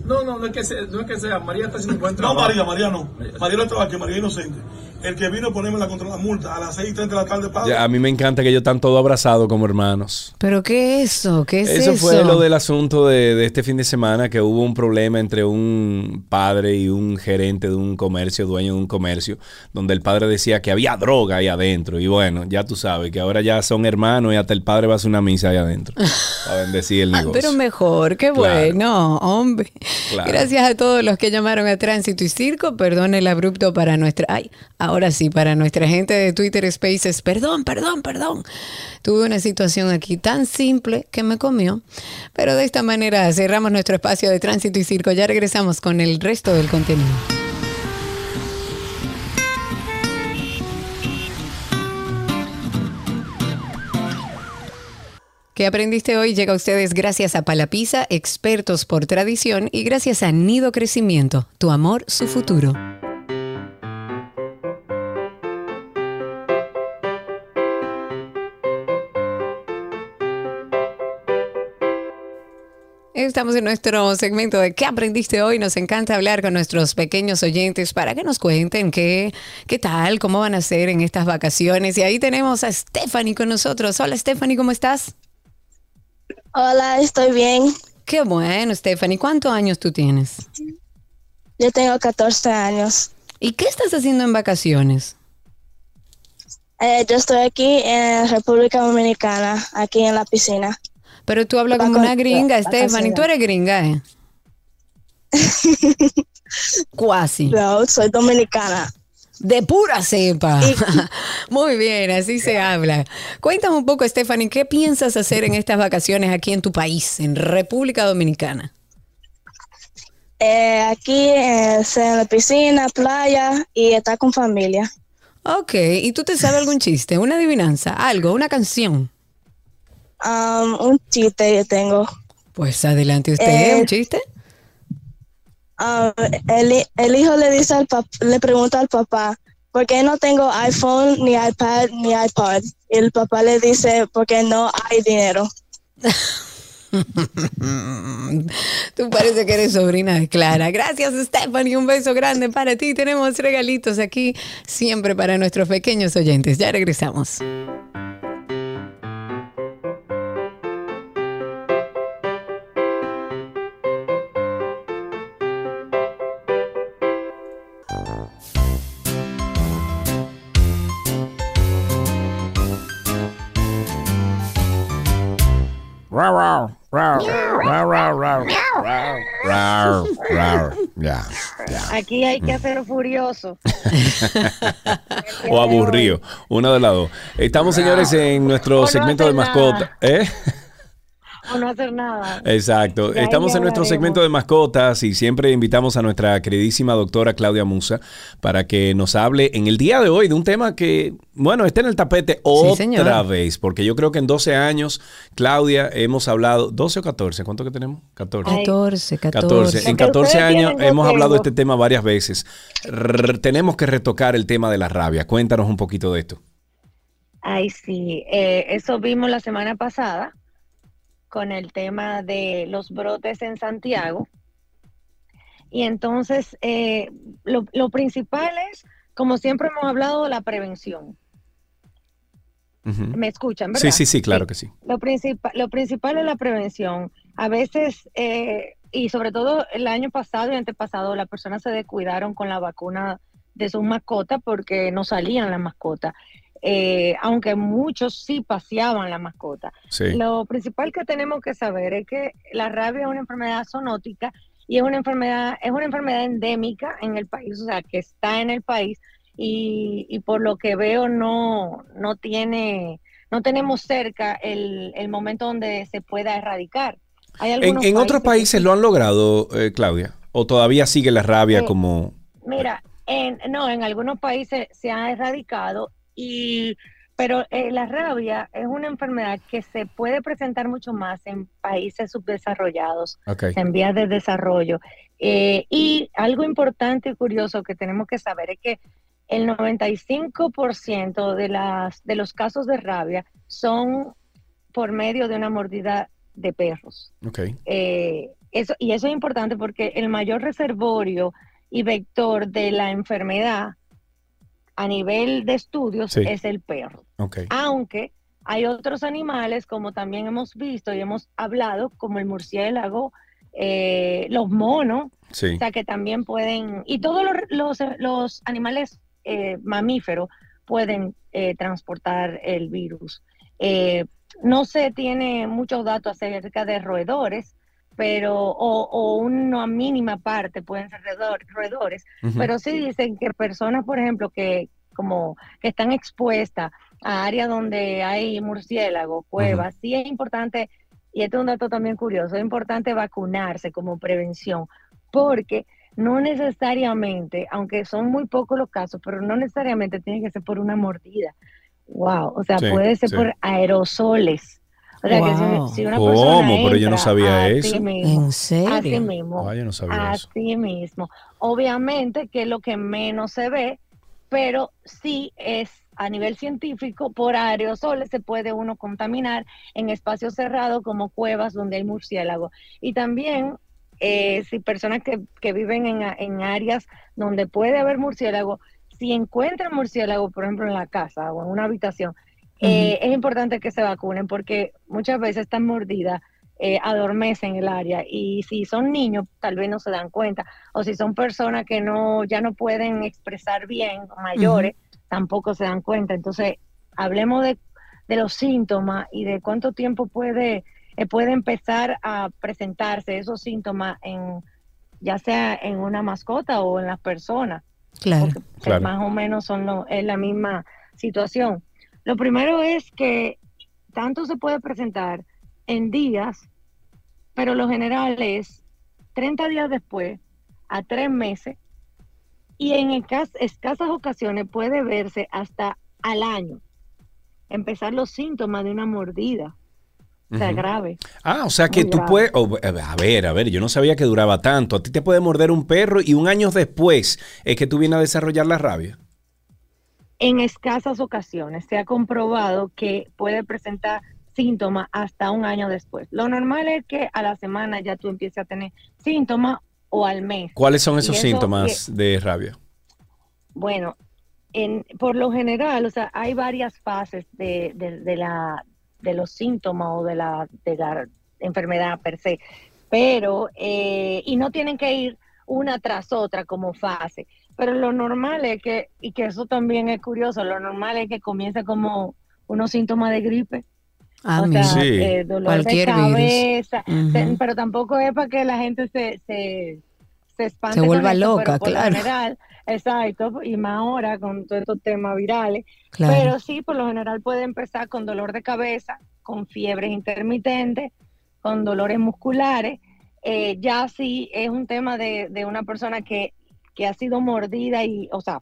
No, no, no es que sea, no es que sea. María está haciendo un buen No. María, María no. María no estaba aquí, María inocente. El que vino a ponerme la contra la multa a las 6 y 30 de la tarde, padre. Ya, a mí me encanta que ellos están todos abrazados como hermanos. ¿Pero qué es eso? ¿Qué es eso? Eso fue lo del asunto de, de este fin de semana, que hubo un problema entre un padre y un gerente de un comercio, dueño de un comercio, donde el padre decía que había droga ahí adentro. Y bueno, ya tú sabes que ahora ya son hermanos y hasta el padre va a hacer una misa ahí adentro. <laughs> Para bendecir el Ah, negocio. pero mejor, qué Claro. bueno, hombre. Gracias a todos los que llamaron a Tránsito y Circo. Perdón el abrupto para nuestra. Ay, ahora sí, para nuestra gente de Twitter Spaces. Perdón, perdón, perdón. Tuve una situación aquí tan simple que me comió. Pero de esta manera cerramos nuestro espacio de Tránsito y Circo. Ya regresamos con el resto del contenido. que aprendiste hoy llega a ustedes gracias a Palapisa, expertos por tradición, y gracias a Nido Crecimiento, tu amor, su futuro. Estamos en nuestro segmento de ¿Qué aprendiste hoy? Nos encanta hablar con nuestros pequeños oyentes para que nos cuenten qué, qué tal, cómo van a ser en estas vacaciones. Y ahí tenemos a Stephanie con nosotros. Hola Stephanie, ¿cómo estás? Hola, estoy bien. Qué bueno, Stephanie. ¿Cuántos años tú tienes? Yo tengo 14 años. ¿Y qué estás haciendo en vacaciones? Eh, yo estoy aquí en República Dominicana, aquí en la piscina. Pero tú hablas como una gringa, Stephanie. Tú eres gringa, ¿eh? <laughs> Cuasi. No, soy dominicana. De pura cepa. <laughs> Muy bien, así se habla. Cuéntame un poco, Stephanie, ¿qué piensas hacer en estas vacaciones aquí en tu país, en República Dominicana? Eh, aquí eh, en la piscina, playa y estar con familia. Ok, ¿y tú te sabes algún chiste, una adivinanza, algo, una canción? Um, un chiste yo tengo. Pues adelante usted, Eh, un chiste. Um, el, el hijo le dice al pap- le pregunta al papá, ¿por qué no tengo iPhone, ni iPad, ni iPod? Y el papá le dice, porque no hay dinero. <laughs> Tú parece que eres sobrina de Clara. Gracias, Stephanie. Un beso grande para ti. Tenemos regalitos aquí siempre para nuestros pequeños oyentes. Ya regresamos. Aquí hay que mm. furioso. <laughs> o aburrido, una de las dos. Estamos, señores, en nuestro segmento de mascota. ¿Eh? O no hacer nada. Exacto. Ya, Estamos ya en nuestro segmento de mascotas y siempre invitamos a nuestra queridísima doctora Claudia Musa para que nos hable en el día de hoy de un tema que, bueno, está en el tapete otra señor. vez, porque yo creo que en 12 años, Claudia, hemos hablado, 12 o 14, ¿cuánto que tenemos? 14. 14, 14. 14. En Lo que 14 ustedes años hemos hablado de este tema varias veces. R- tenemos que retocar el tema de la rabia. Cuéntanos un poquito de esto. Ay, sí. eh, eso vimos la semana pasada con el tema de los brotes en Santiago. Y entonces, eh, lo, lo principal es, como siempre hemos hablado, la prevención. ¿Me escuchan, verdad? Sí, sí, sí, claro que sí. Lo, principal lo principal es la prevención. A veces, eh, y sobre todo el año pasado y antepasado, las personas se descuidaron con la vacuna de sus mascotas porque no salían las mascotas. Eh, aunque muchos sí paseaban la mascota. Sí. Lo principal que tenemos que saber es que la rabia es una enfermedad zoonótica y es una enfermedad, es una enfermedad endémica en el país, o sea, que está en el país y, y por lo que veo no, no tiene, no tenemos cerca el, el momento donde se pueda erradicar. Hay En, en otros que países lo han logrado, eh, Claudia, o todavía sigue la rabia Sí. como... Mira, en, no, en algunos países se ha erradicado y pero eh, la rabia es una enfermedad que se puede presentar mucho más en países subdesarrollados, en vías de desarrollo. Eh, y algo importante y curioso que tenemos que saber es que el 95% de, las, de los casos de rabia son por medio de una mordida de perros. Ok. Eh, eso, y eso es importante porque el mayor reservorio y vector de la enfermedad a nivel de estudios Sí. es el perro. Aunque hay otros animales, como también hemos visto y hemos hablado, como el murciélago, eh, los monos, Sí. o sea que también pueden, y todos los, los, los animales eh, mamíferos pueden eh, transportar el virus. No se tiene muchos datos acerca de roedores, pero, o, o una mínima parte pueden ser roedor- roedores, pero sí dicen que personas, por ejemplo, que como que están expuestas a áreas donde hay murciélagos, cuevas, sí es importante, y este es un dato también curioso, es importante vacunarse como prevención, porque no necesariamente, aunque son muy pocos los casos, pero no necesariamente tiene que ser por una mordida. Wow, o sea, Sí, puede ser sí. por aerosoles. O sea, que Wow. si, si una ¿Cómo? persona Pero yo no sabía así eso. mismo, ¿En serio? Así mismo. Ah, yo no sabía eso. Así mismo. Obviamente que lo que menos se ve pero sí es a nivel científico, por aerosoles se puede uno contaminar en espacios cerrados como cuevas donde hay murciélago. Y también eh, si personas que, que viven en, en áreas donde puede haber murciélago, si encuentran murciélago, por ejemplo, en la casa o en una habitación, eh, es importante que se vacunen porque muchas veces estas mordidas eh, adormecen el área y si son niños tal vez no se dan cuenta. O si son personas que no ya no pueden expresar bien mayores tampoco se dan cuenta. Entonces hablemos de, de los síntomas y de cuánto tiempo puede eh, puede empezar a presentarse esos síntomas en ya sea en una mascota o en las personas. Claro. que más o menos son lo- es la misma situación. Lo primero es que tanto se puede presentar en días, pero lo general es 30 días después a tres meses y en escas- escasas ocasiones puede verse hasta al año. Empezar los síntomas de una mordida. O sea, grave. Ah, o sea que Muy tú grave. puedes... oh, a ver, a ver, yo no sabía que duraba tanto. A ti te puede morder un perro y un año después es que tú vienes a desarrollar la rabia. En escasas ocasiones se ha comprobado que puede presentar síntomas hasta un año después. Lo normal es que a la semana ya tú empieces a tener síntomas o al mes. ¿Cuáles son esos eso síntomas de rabia? Bueno, en, por lo general, o sea, hay varias fases de, de- de la, de los síntomas o de la, de la enfermedad per se, pero, eh, y no tienen que ir una tras otra como fase, pero lo normal es que, y que eso también es curioso, lo normal es que comience como unos síntomas de gripe. Ah, o sea, Sí. eh, dolor Cualquier de virus. cabeza, pero tampoco es para que la gente se, se, se espante. Se vuelva esto, loca, por claro. general, exacto, y más ahora con todos estos temas virales. Claro. Pero sí, por lo general puede empezar con dolor de cabeza, con fiebres intermitentes, con dolores musculares. Eh, ya sí es un tema de, de una persona que, que ha sido mordida y, o sea,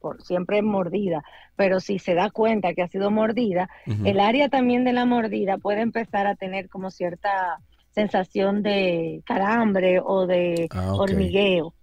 por siempre es mordida, pero si se da cuenta que ha sido mordida, el área también de la mordida puede empezar a tener como cierta sensación de calambre o de Ah, hormigueo.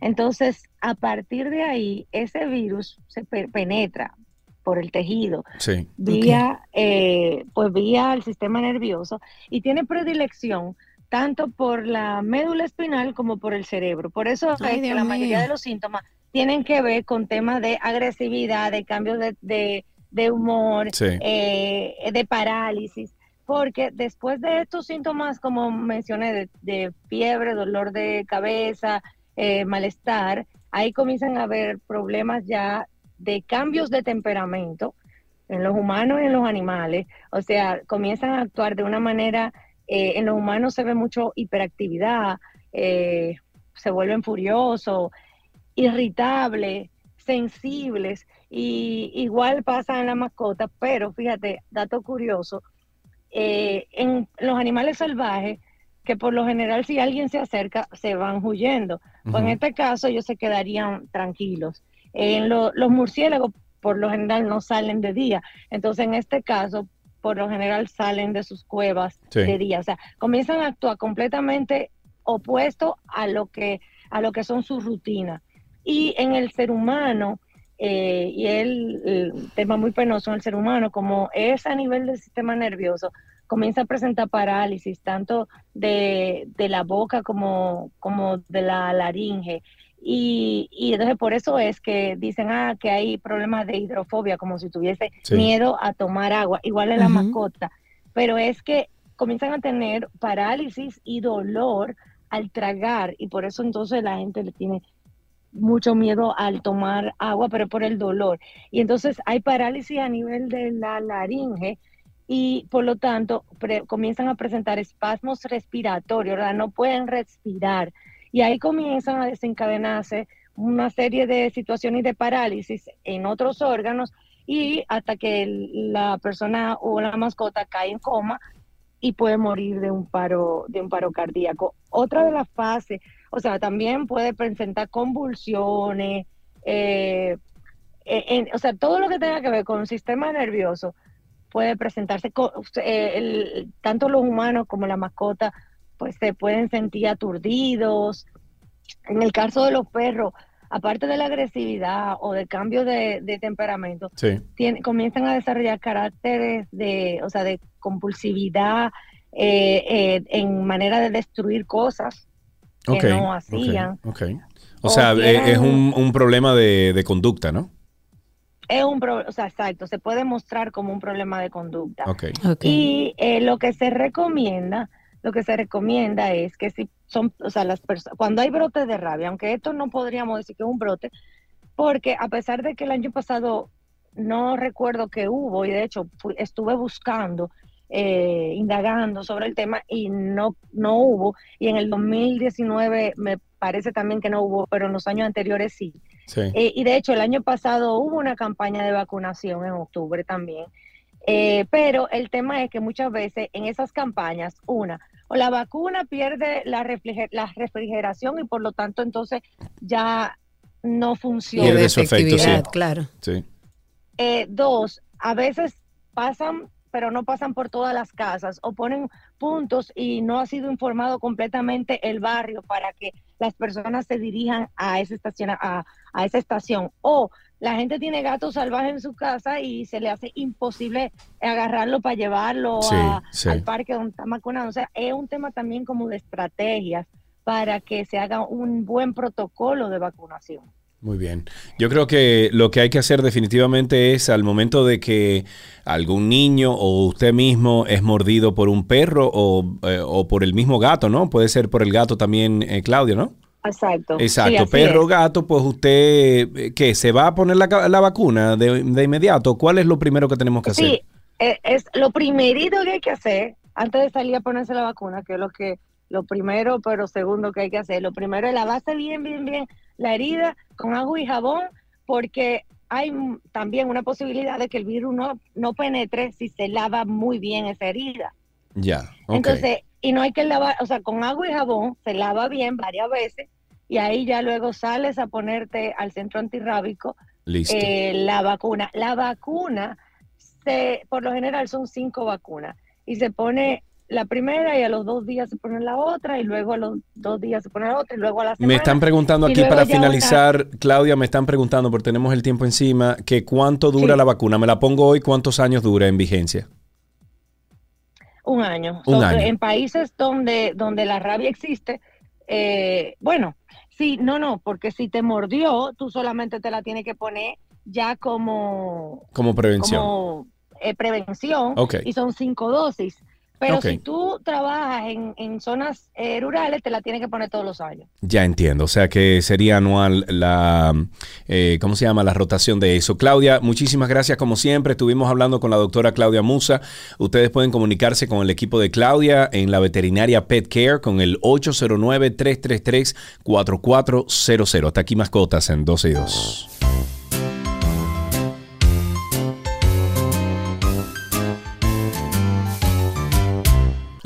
Entonces, a partir de ahí, ese virus se pe- penetra por el tejido, Sí. vía, eh, pues vía el sistema nervioso y tiene predilección tanto por la médula espinal como por el cerebro. Por eso Ay, es que Dios la mayoría de los síntomas tienen que ver con temas de agresividad, de cambios de, de- de humor, Sí. eh, de parálisis, porque después de estos síntomas, como mencioné, de, de fiebre, dolor de cabeza, eh, malestar, ahí comienzan a haber problemas ya de cambios de temperamento en los humanos y en los animales, o sea, comienzan a actuar de una manera, eh, en los humanos se ve mucho hiperactividad, eh, se vuelven furiosos, irritables, sensibles, y igual pasa en la mascota, pero fíjate, dato curioso, eh, en los animales salvajes, que por lo general si alguien se acerca, se van huyendo. Pues en este caso ellos se quedarían tranquilos. En lo- los murciélagos por lo general no salen de día. Entonces en este caso, por lo general salen de sus cuevas Sí. de día. O sea, comienzan a actuar completamente opuesto a lo que, a lo que son sus rutinas. Y en el ser humano, eh, y el, el tema muy penoso en el ser humano, como es a nivel del sistema nervioso, comienza a presentar parálisis tanto de, de la boca como, como de la laringe. Y, y entonces por eso es que dicen ah, que hay problemas de hidrofobia, como si tuviese Sí. miedo a tomar agua, igual en la mascota. Pero es que comienzan a tener parálisis y dolor al tragar, y por eso entonces la gente le tiene mucho miedo al tomar agua, pero por el dolor. Y entonces hay parálisis a nivel de la laringe y por lo tanto pre- comienzan a presentar espasmos respiratorios, ¿verdad? No pueden respirar. Y ahí comienzan a desencadenarse una serie de situaciones de parálisis en otros órganos y hasta que la persona o la mascota cae en coma y puede morir de un paro de un paro cardíaco. Otra de las fases, o sea, también puede presentar convulsiones, eh, o sea, todo lo que tenga que ver con el sistema nervioso puede presentarse, eh, tanto los humanos como la mascota, pues se pueden sentir aturdidos. En el caso de los perros, aparte de la agresividad o de cambio de, de temperamento, Sí. tiene- comienzan a desarrollar caracteres de, o sea, de compulsividad eh, eh, en manera de destruir cosas que no hacían. O O sea, eh, quieren- es un, un problema de, de conducta, ¿no? Es un pro- o sea, exacto, se puede mostrar como un problema de conducta. Y eh, lo que se recomienda, lo que se recomienda es que si son, o sea, las personas, cuando hay brotes de rabia, aunque esto no podríamos decir que es un brote, porque a pesar de que el año pasado no recuerdo que hubo, y de hecho estuve buscando, eh, indagando sobre el tema y no, no hubo, y en el 2019 me parece también que no hubo, pero en los años anteriores sí. Sí. Eh, y de hecho, el año pasado hubo una campaña de vacunación en octubre también. Eh, pero el tema es que muchas veces en esas campañas, una, o la vacuna pierde la, refriger- la refrigeración y por lo tanto entonces ya no funciona. Pierde su efecto, sí. efectividad, claro. Sí. Eh, dos, a veces pasan, pero no pasan por todas las casas o ponen puntos y no ha sido informado completamente el barrio para que las personas se dirijan a esa estación, a, a esa estación. O la gente tiene gatos salvajes en su casa y se le hace imposible agarrarlo para llevarlo Sí, a- sí. al parque donde está vacunado. O sea, es un tema también como de estrategias para que se haga un buen protocolo de vacunación. Muy bien. Yo creo que lo que hay que hacer definitivamente es al momento de que algún niño o usted mismo es mordido por un perro o, eh, o por el mismo gato, ¿no? Puede ser por el gato también, eh, Claudio, ¿no? Exacto. Sí, Exacto, así perro, es. gato, pues usted, eh, ¿qué? ¿Se va a poner la, la vacuna de, de inmediato? ¿Cuál es lo primero que tenemos que hacer? Sí, eh, es lo primerito que hay que hacer antes de salir a ponerse la vacuna, que es lo que lo primero, pero segundo que hay que hacer. Lo primero es lavarse bien, bien, bien la herida con agua y jabón, porque hay también una posibilidad de que el virus no, no penetre si se lava muy bien esa herida. Ya. Entonces, y no hay que lavar, o sea, con agua y jabón se lava bien varias veces y ahí ya luego sales a ponerte al centro antirrábico eh, la vacuna. La vacuna, se, por lo general son cinco vacunas y se pone la primera y a los dos días se pone la otra y luego a los dos días se pone la otra y luego a la semana. Me están preguntando aquí para una- finalizar, Claudia, me están preguntando, porque tenemos el tiempo encima, que cuánto dura Sí. la vacuna. Me la pongo hoy, ¿cuántos años dura en vigencia? Un año. Un So, año. En países donde, donde la rabia existe, eh, bueno, sí, no, no, porque si te mordió, tú solamente te la tienes que poner ya como, Como prevención. como eh, prevención y son cinco dosis. Pero si tú trabajas en, en zonas eh, rurales, te la tienes que poner todos los años. Ya entiendo, o sea que sería anual la, eh, ¿cómo se llama? La rotación de eso. Claudia, muchísimas gracias como siempre. Estuvimos hablando con la doctora Claudia Musa. Ustedes pueden comunicarse con el equipo de Claudia en la veterinaria Pet Care con el 809-333-4400. Hasta aquí mascotas en 12 y 2.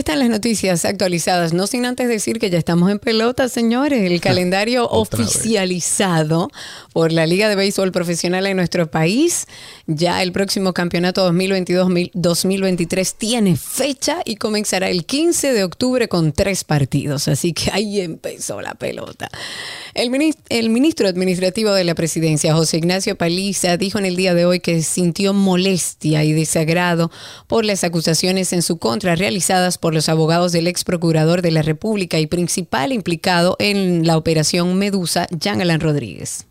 Están las noticias actualizadas, no sin antes decir que ya estamos en pelota, señores. El <laughs> calendario vez. oficializado por la Liga de Béisbol Profesional en nuestro país. Ya el próximo campeonato 2022-2023 tiene fecha y comenzará el 15 de octubre con tres partidos. Así que ahí empezó la pelota. El ministro, el ministro administrativo de la presidencia, José Ignacio Paliza, dijo en el día de hoy que sintió molestia y desagrado por las acusaciones en su contra realizadas por los abogados del ex procurador de la República y principal implicado en la operación Medusa, Jean Alain Rodríguez.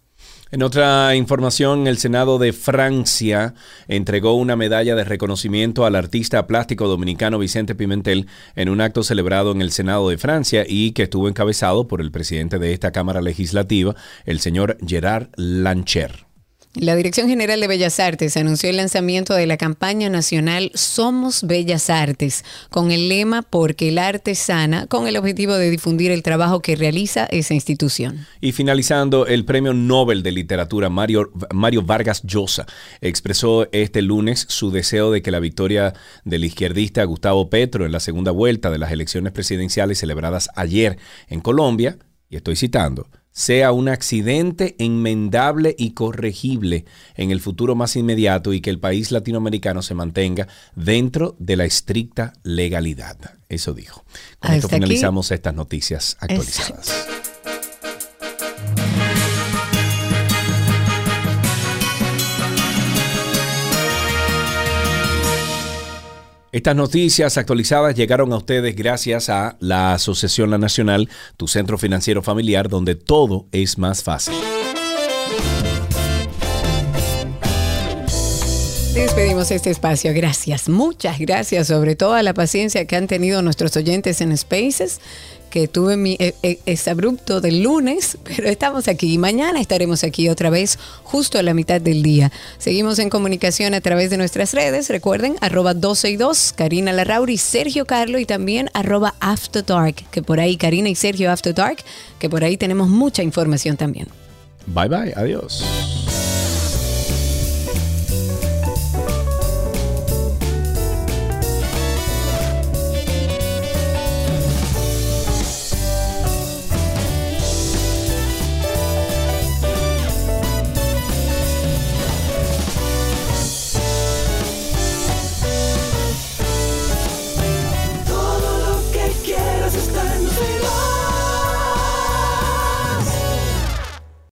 En otra información, el Senado de Francia entregó una medalla de reconocimiento al artista plástico dominicano Vicente Pimentel en un acto celebrado en el Senado de Francia y que estuvo encabezado por el presidente de esta Cámara Legislativa, el señor Gerard Lancher. La Dirección General de Bellas Artes anunció el lanzamiento de la campaña nacional Somos Bellas Artes, con el lema Porque el arte sana, con el objetivo de difundir el trabajo que realiza esa institución. Y finalizando, el Premio Nobel de Literatura Mario, Mario Vargas Llosa expresó este lunes su deseo de que la victoria del izquierdista Gustavo Petro en la segunda vuelta de las elecciones presidenciales celebradas ayer en Colombia, y estoy citando, sea un accidente enmendable y corregible en el futuro más inmediato y que el país latinoamericano se mantenga dentro de la estricta legalidad. Eso dijo. Con esto Hasta aquí. finalizamos estas noticias actualizadas. Estas noticias actualizadas llegaron a ustedes gracias a la Asociación La Nacional, tu centro financiero familiar, donde todo es más fácil. Despedimos este espacio. Gracias, muchas gracias, sobre toda la paciencia que han tenido nuestros oyentes en Spaces, que tuve mi eh, eh, es abrupto del lunes, <laughs> pero estamos aquí y mañana estaremos aquí otra vez justo a la mitad del día. Seguimos en comunicación a través de nuestras redes, recuerden, arroba 12 y 2, Karina Larrauri, Sergio Carlo y también arroba After Dark, que por ahí, Karina y Sergio After Dark, que por ahí tenemos mucha información también. Bye bye, adiós.